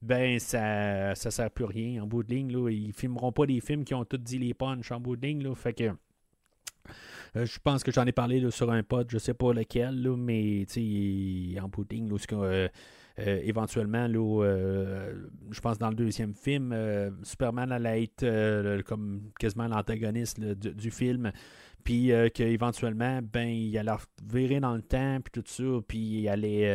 ben ça ça sert plus rien en bout de ligne. Là. Ils filmeront pas des films qui ont tout dit les punch en bout de ligne. Là. Fait que euh, je pense que j'en ai parlé sur un pod, je sais pas lequel, là, mais en bout de ligne, là, euh, euh, éventuellement, je pense dans le deuxième film, Superman allait être comme quasiment l'antagoniste du, film puis qu'éventuellement, ben, il allait virer dans le temps, puis tout ça, puis il allait...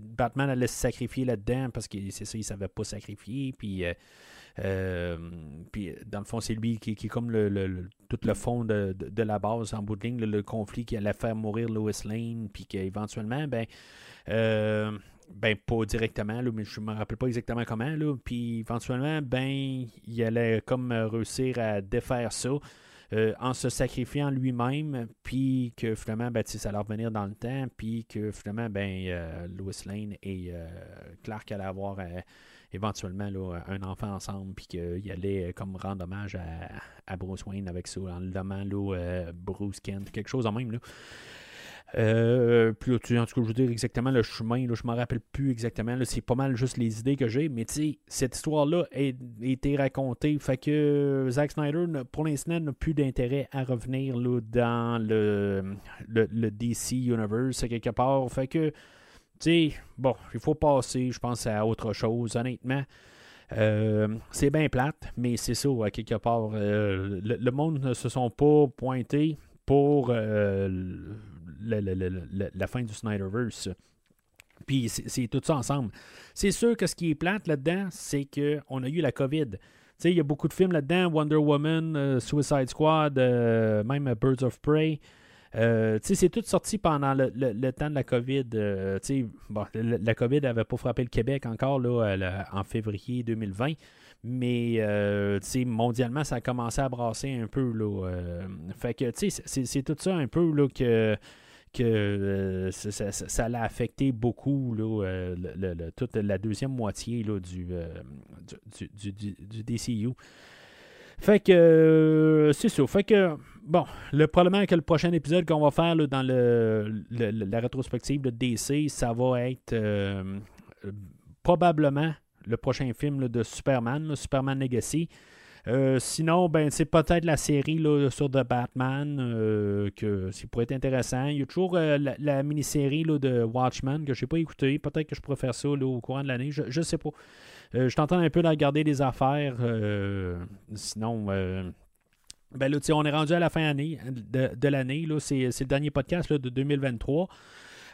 Batman allait se sacrifier là-dedans, parce que c'est ça, il savait pas sacrifier, puis... puis dans le fond, c'est lui qui, est comme le, tout le fond de, la base en bout de ligne, le, conflit qui allait faire mourir Lois Lane, puis qu'éventuellement, ben, ben pas directement, mais je me rappelle pas exactement comment, là, puis éventuellement, ben, il allait comme réussir à défaire ça. Euh, en se sacrifiant lui-même, puis que finalement, ben, ça allait revenir dans le temps, puis que finalement, ben, euh, Louis Lane et euh, Clark allaient avoir éventuellement un enfant ensemble, puis qu'il allait comme rendre hommage à, Bruce Wayne avec ça, en le Bruce Kent, quelque chose en même. Là. Euh, puis, en tout cas, je veux dire exactement le chemin, là, je ne me rappelle plus exactement. C'est pas mal juste les idées que j'ai. Mais tu sais, cette histoire-là a, été racontée. Fait que Zack Snyder, pour l'instant, n'a plus d'intérêt à revenir là, dans le, le, DC Universe quelque part. Fait que, tu sais, bon, il faut passer, je pense, à autre chose, honnêtement. Euh, c'est bien plate, mais c'est ça, quelque part. Euh, le, monde ne se sont pas pointés pour la, fin du Snyderverse. Puis c'est tout ça ensemble. C'est sûr que ce qui est plate là-dedans, c'est qu'on a eu la COVID. Il y a beaucoup de films là-dedans, Wonder Woman, euh, Suicide Squad, euh, même Birds of Prey. Euh, c'est tout sorti pendant le, temps de la COVID. bon, la, COVID n'avait pas frappé le Québec encore là, en février 2020. Mais mondialement, ça a commencé à brasser un peu. Là, fait que c'est tout ça un peu là, que que euh, ça, l'a affecté beaucoup là, euh, toute la deuxième moitié là, du, euh, DCU. Fait que c'est ça. Fait que bon, le problème que le prochain épisode qu'on va faire dans le, la rétrospective de DC, ça va être probablement le prochain film de Superman, Superman Legacy. Euh, sinon, ben, c'est peut-être la série là, sur The Batman euh, que ça pourrait être intéressant. Il y a toujours euh, la, mini-série de Watchmen que je n'ai pas écouté. Peut-être que je pourrais faire ça au courant de l'année. Je ne sais pas. je t'entends un peu de regarder des affaires. sinon, ben, là, on est rendu à la fin année, de, de l'année. C'est le dernier podcast de 2023.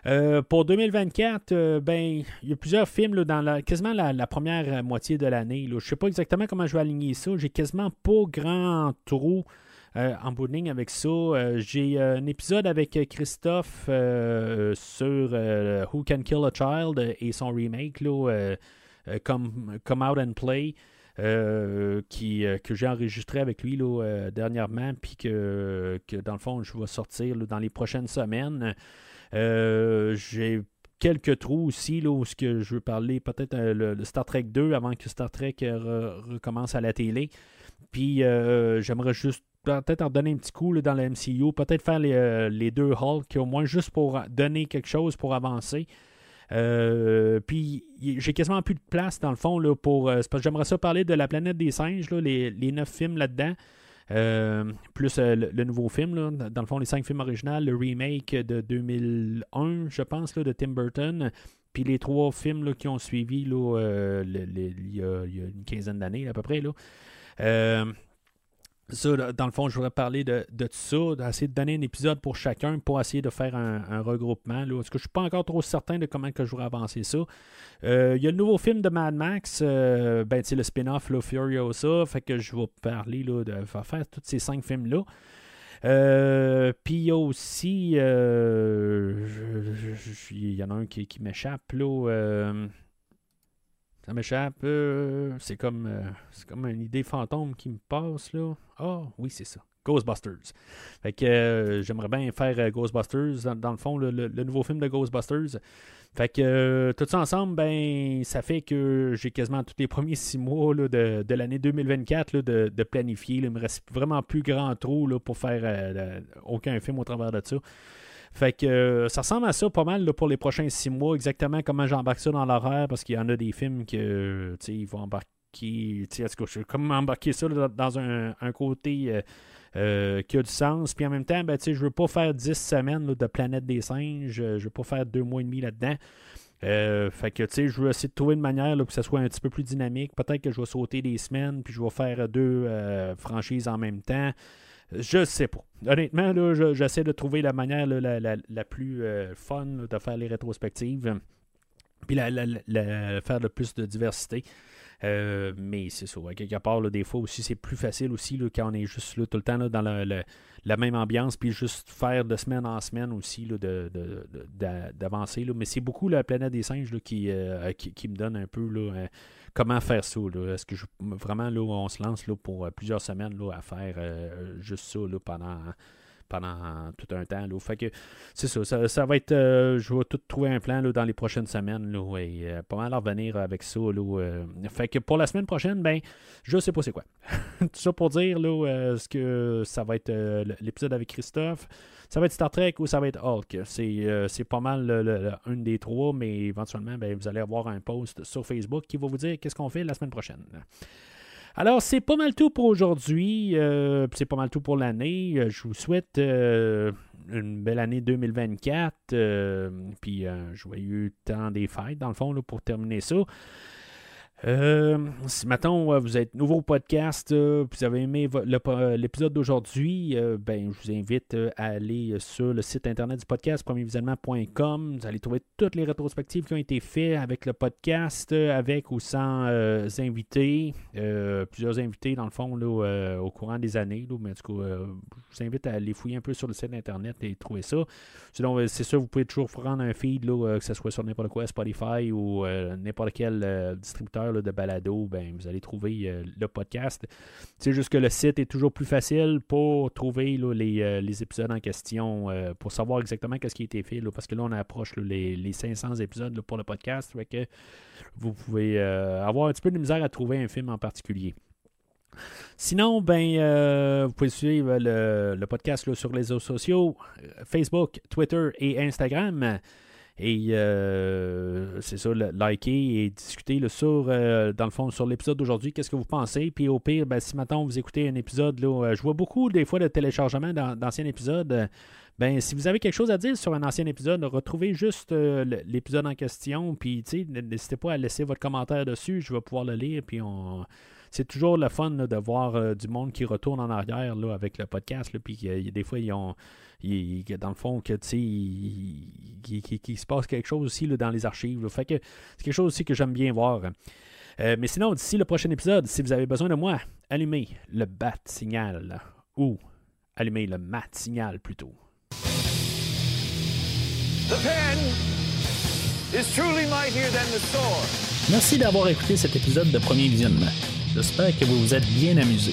Euh, pour 2024, euh, ben, il y a plusieurs films dans la, quasiment la, première moitié de l'année. Je ne sais pas exactement comment je vais aligner ça. J'ai quasiment pas grand trou euh, en bout avec ça. J'ai un épisode avec Christophe sur Who Can Kill a Child et son remake, Come, Come Out and Play. que j'ai enregistré avec lui dernièrement, puis que, dans le fond, je vais sortir dans les prochaines semaines. Euh, j'ai quelques trous aussi, là, où ce que je veux parler, peut-être euh, le, Star Trek 2 avant que Star Trek euh, recommence à la télé. Puis j'aimerais juste peut-être en donner un petit coup dans la MCU, peut-être faire les, deux Hulk, au moins juste pour donner quelque chose pour avancer. puis j'ai quasiment plus de place dans le fond là, pour. j'aimerais ça parler de la planète des singes, les, les neuf films là-dedans. Euh, plus euh, le, nouveau film, dans le fond, les cinq films originaux, le remake de 2001, je pense, de Tim Burton, puis les trois films qui ont suivi là, euh, il, y a, une quinzaine d'années à peu près. Là. Ça, dans le fond, je voudrais parler de, tout ça, d'essayer de donner un épisode pour chacun pour essayer de faire un, regroupement. Là, parce que je ne suis pas encore trop certain de comment que je voudrais avancer ça. Euh, il y a le nouveau film de Mad Max, euh, ben, le spin-off Furiosa. Fait que je vais parler là, de faire tous ces cinq films-là. Euh, puis il y a aussi. Il y en a un qui, qui m'échappe là. Ça m'échappe. Euh, c'est comme, euh, comme une idée fantôme qui me passe là. Ah, oh, oui, c'est ça. Ghostbusters. Fait que euh, j'aimerais bien faire Ghostbusters, dans, le fond, le, nouveau film de Ghostbusters. Fait que tout ça ensemble, ben, ça fait que j'ai quasiment tous les premiers six mois de, l'année 2024 de, de, planifier. Il me reste vraiment plus grand trou là, pour faire aucun film au travers de ça. Fait que euh, ça ressemble à ça pas mal là, pour les prochains six mois, exactement comment j'embarque ça dans l'horaire, parce qu'il y en a des films que ils vont embarquer. Je comment embarquer ça dans un, un côté euh, euh, qui a du sens. Puis en même temps, ben, je veux pas faire 10 semaines de Planète des Singes. Je veux pas faire deux mois et demi là-dedans. fait que, tu sais, je veux essayer de trouver une manière là, que ça soit un petit peu plus dynamique. Peut-être que je vais sauter des semaines, puis je vais faire deux franchises en même temps. Je sais pas. Honnêtement, là, j'essaie de trouver la manière la, plus euh, fun de faire les rétrospectives. Puis la, faire le plus de diversité. Euh, mais c'est ça. quelque part, des fois aussi, c'est plus facile aussi quand on est juste là, tout le temps dans la même ambiance, puis juste faire de semaine en semaine aussi d'avancer. De, mais c'est beaucoup la planète des singes euh, qui, qui, me donne un peu là, comment faire ça. Est-ce que je, vraiment là, on se lance pour euh, plusieurs semaines à faire euh, juste ça pendant pendant tout un temps. C'est ça, ça, va être. Euh, je vais tout trouver un plan dans les prochaines semaines. Là, et pas mal revenir avec ça. Fait que pour la semaine prochaine, ben, je sais pas c'est quoi. <laughs> tout ça pour dire là, ce que ça va être l'épisode avec Christophe ça va être Star Trek ou ça va être Hulk. C'est, euh, pas mal le, un des trois, mais éventuellement, ben, vous allez avoir un post sur Facebook qui va vous dire qu'est-ce qu'on fait la semaine prochaine. Alors, c'est pas mal tout pour aujourd'hui. Euh, c'est pas mal tout pour l'année. Euh, je vous souhaite une belle année 2024. puis un joyeux temps des fêtes, dans le fond, pour terminer ça. Euh, si maintenant euh, vous êtes nouveau podcast, euh, vous avez aimé l'épisode d'aujourd'hui, ben, je vous invite à aller sur le site internet du podcast, premiervisionnement.com. Vous allez trouver toutes les rétrospectives qui ont été faites avec le podcast, avec ou sans invités. plusieurs invités, dans le fond, là, au courant des années. mais du coup, je vous invite à aller fouiller un peu sur le site internet et trouver ça. Sinon, c'est sûr, vous pouvez toujours prendre un feed, que ce soit sur n'importe quoi, Spotify ou n'importe quel distributeur de balado, ben, vous allez trouver euh, le podcast. C'est juste que le site est toujours plus facile pour trouver euh, les, épisodes en question, euh, pour savoir exactement ce qui a été fait. parce que là, on approche les, 500 épisodes pour le podcast. que vous pouvez avoir un petit peu de misère à trouver un film en particulier. Sinon, ben, vous pouvez suivre le, podcast sur les réseaux sociaux, Facebook, Twitter et Instagram. Et euh, c'est ça, liker et discuter sur, euh, dans le fond, sur l'épisode d'aujourd'hui. Qu'est-ce que vous pensez? Puis au pire, ben, si maintenant vous écoutez un épisode, là, euh, je vois beaucoup des fois de téléchargement d'anciens épisodes. Ben, si vous avez quelque chose à dire sur un ancien épisode, retrouvez juste l'épisode en question. Puis, n'hésitez pas à laisser votre commentaire dessus. Je vais pouvoir le lire. Puis, on, c'est toujours le fun de voir du monde qui retourne en arrière là, avec le podcast. Puis des fois, ils ont, dans le fond, que qu'il se passe quelque chose aussi dans les archives. Fait que c'est quelque chose aussi que j'aime bien voir. Euh, mais sinon, d'ici le prochain épisode, si vous avez besoin de moi, allumez le bat signal ou allumez le mat signal plutôt. Merci d'avoir écouté cet épisode de Premier Visionnement. J'espère que vous vous êtes bien amusé.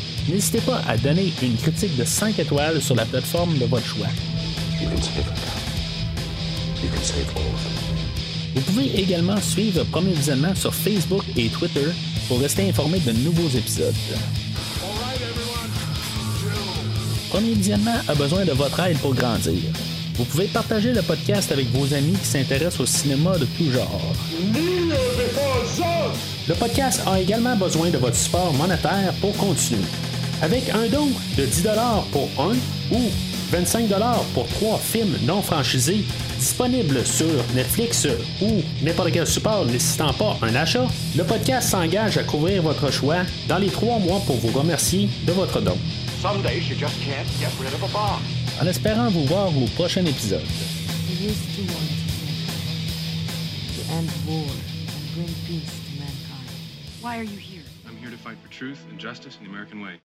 n'hésitez pas à donner une critique de 5 étoiles sur la plateforme de votre choix. Vous pouvez également suivre Premier Visionnement sur Facebook et Twitter pour rester informé de nouveaux épisodes. Premier Visionnement a besoin de votre aide pour grandir. Vous pouvez partager le podcast avec vos amis qui s'intéressent au cinéma de tout genre. Le podcast a également besoin de votre support monétaire pour continuer. Avec un don de 10 pour un ou 25 pour trois films non franchisés disponibles sur Netflix ou n'importe quel support nécessitant pas un achat, le podcast s'engage à couvrir votre choix dans les trois mois pour vous remercier de votre don. En espérant vous voir au prochain épisode. Why are you here? I'm here to fight for truth and justice in the American way.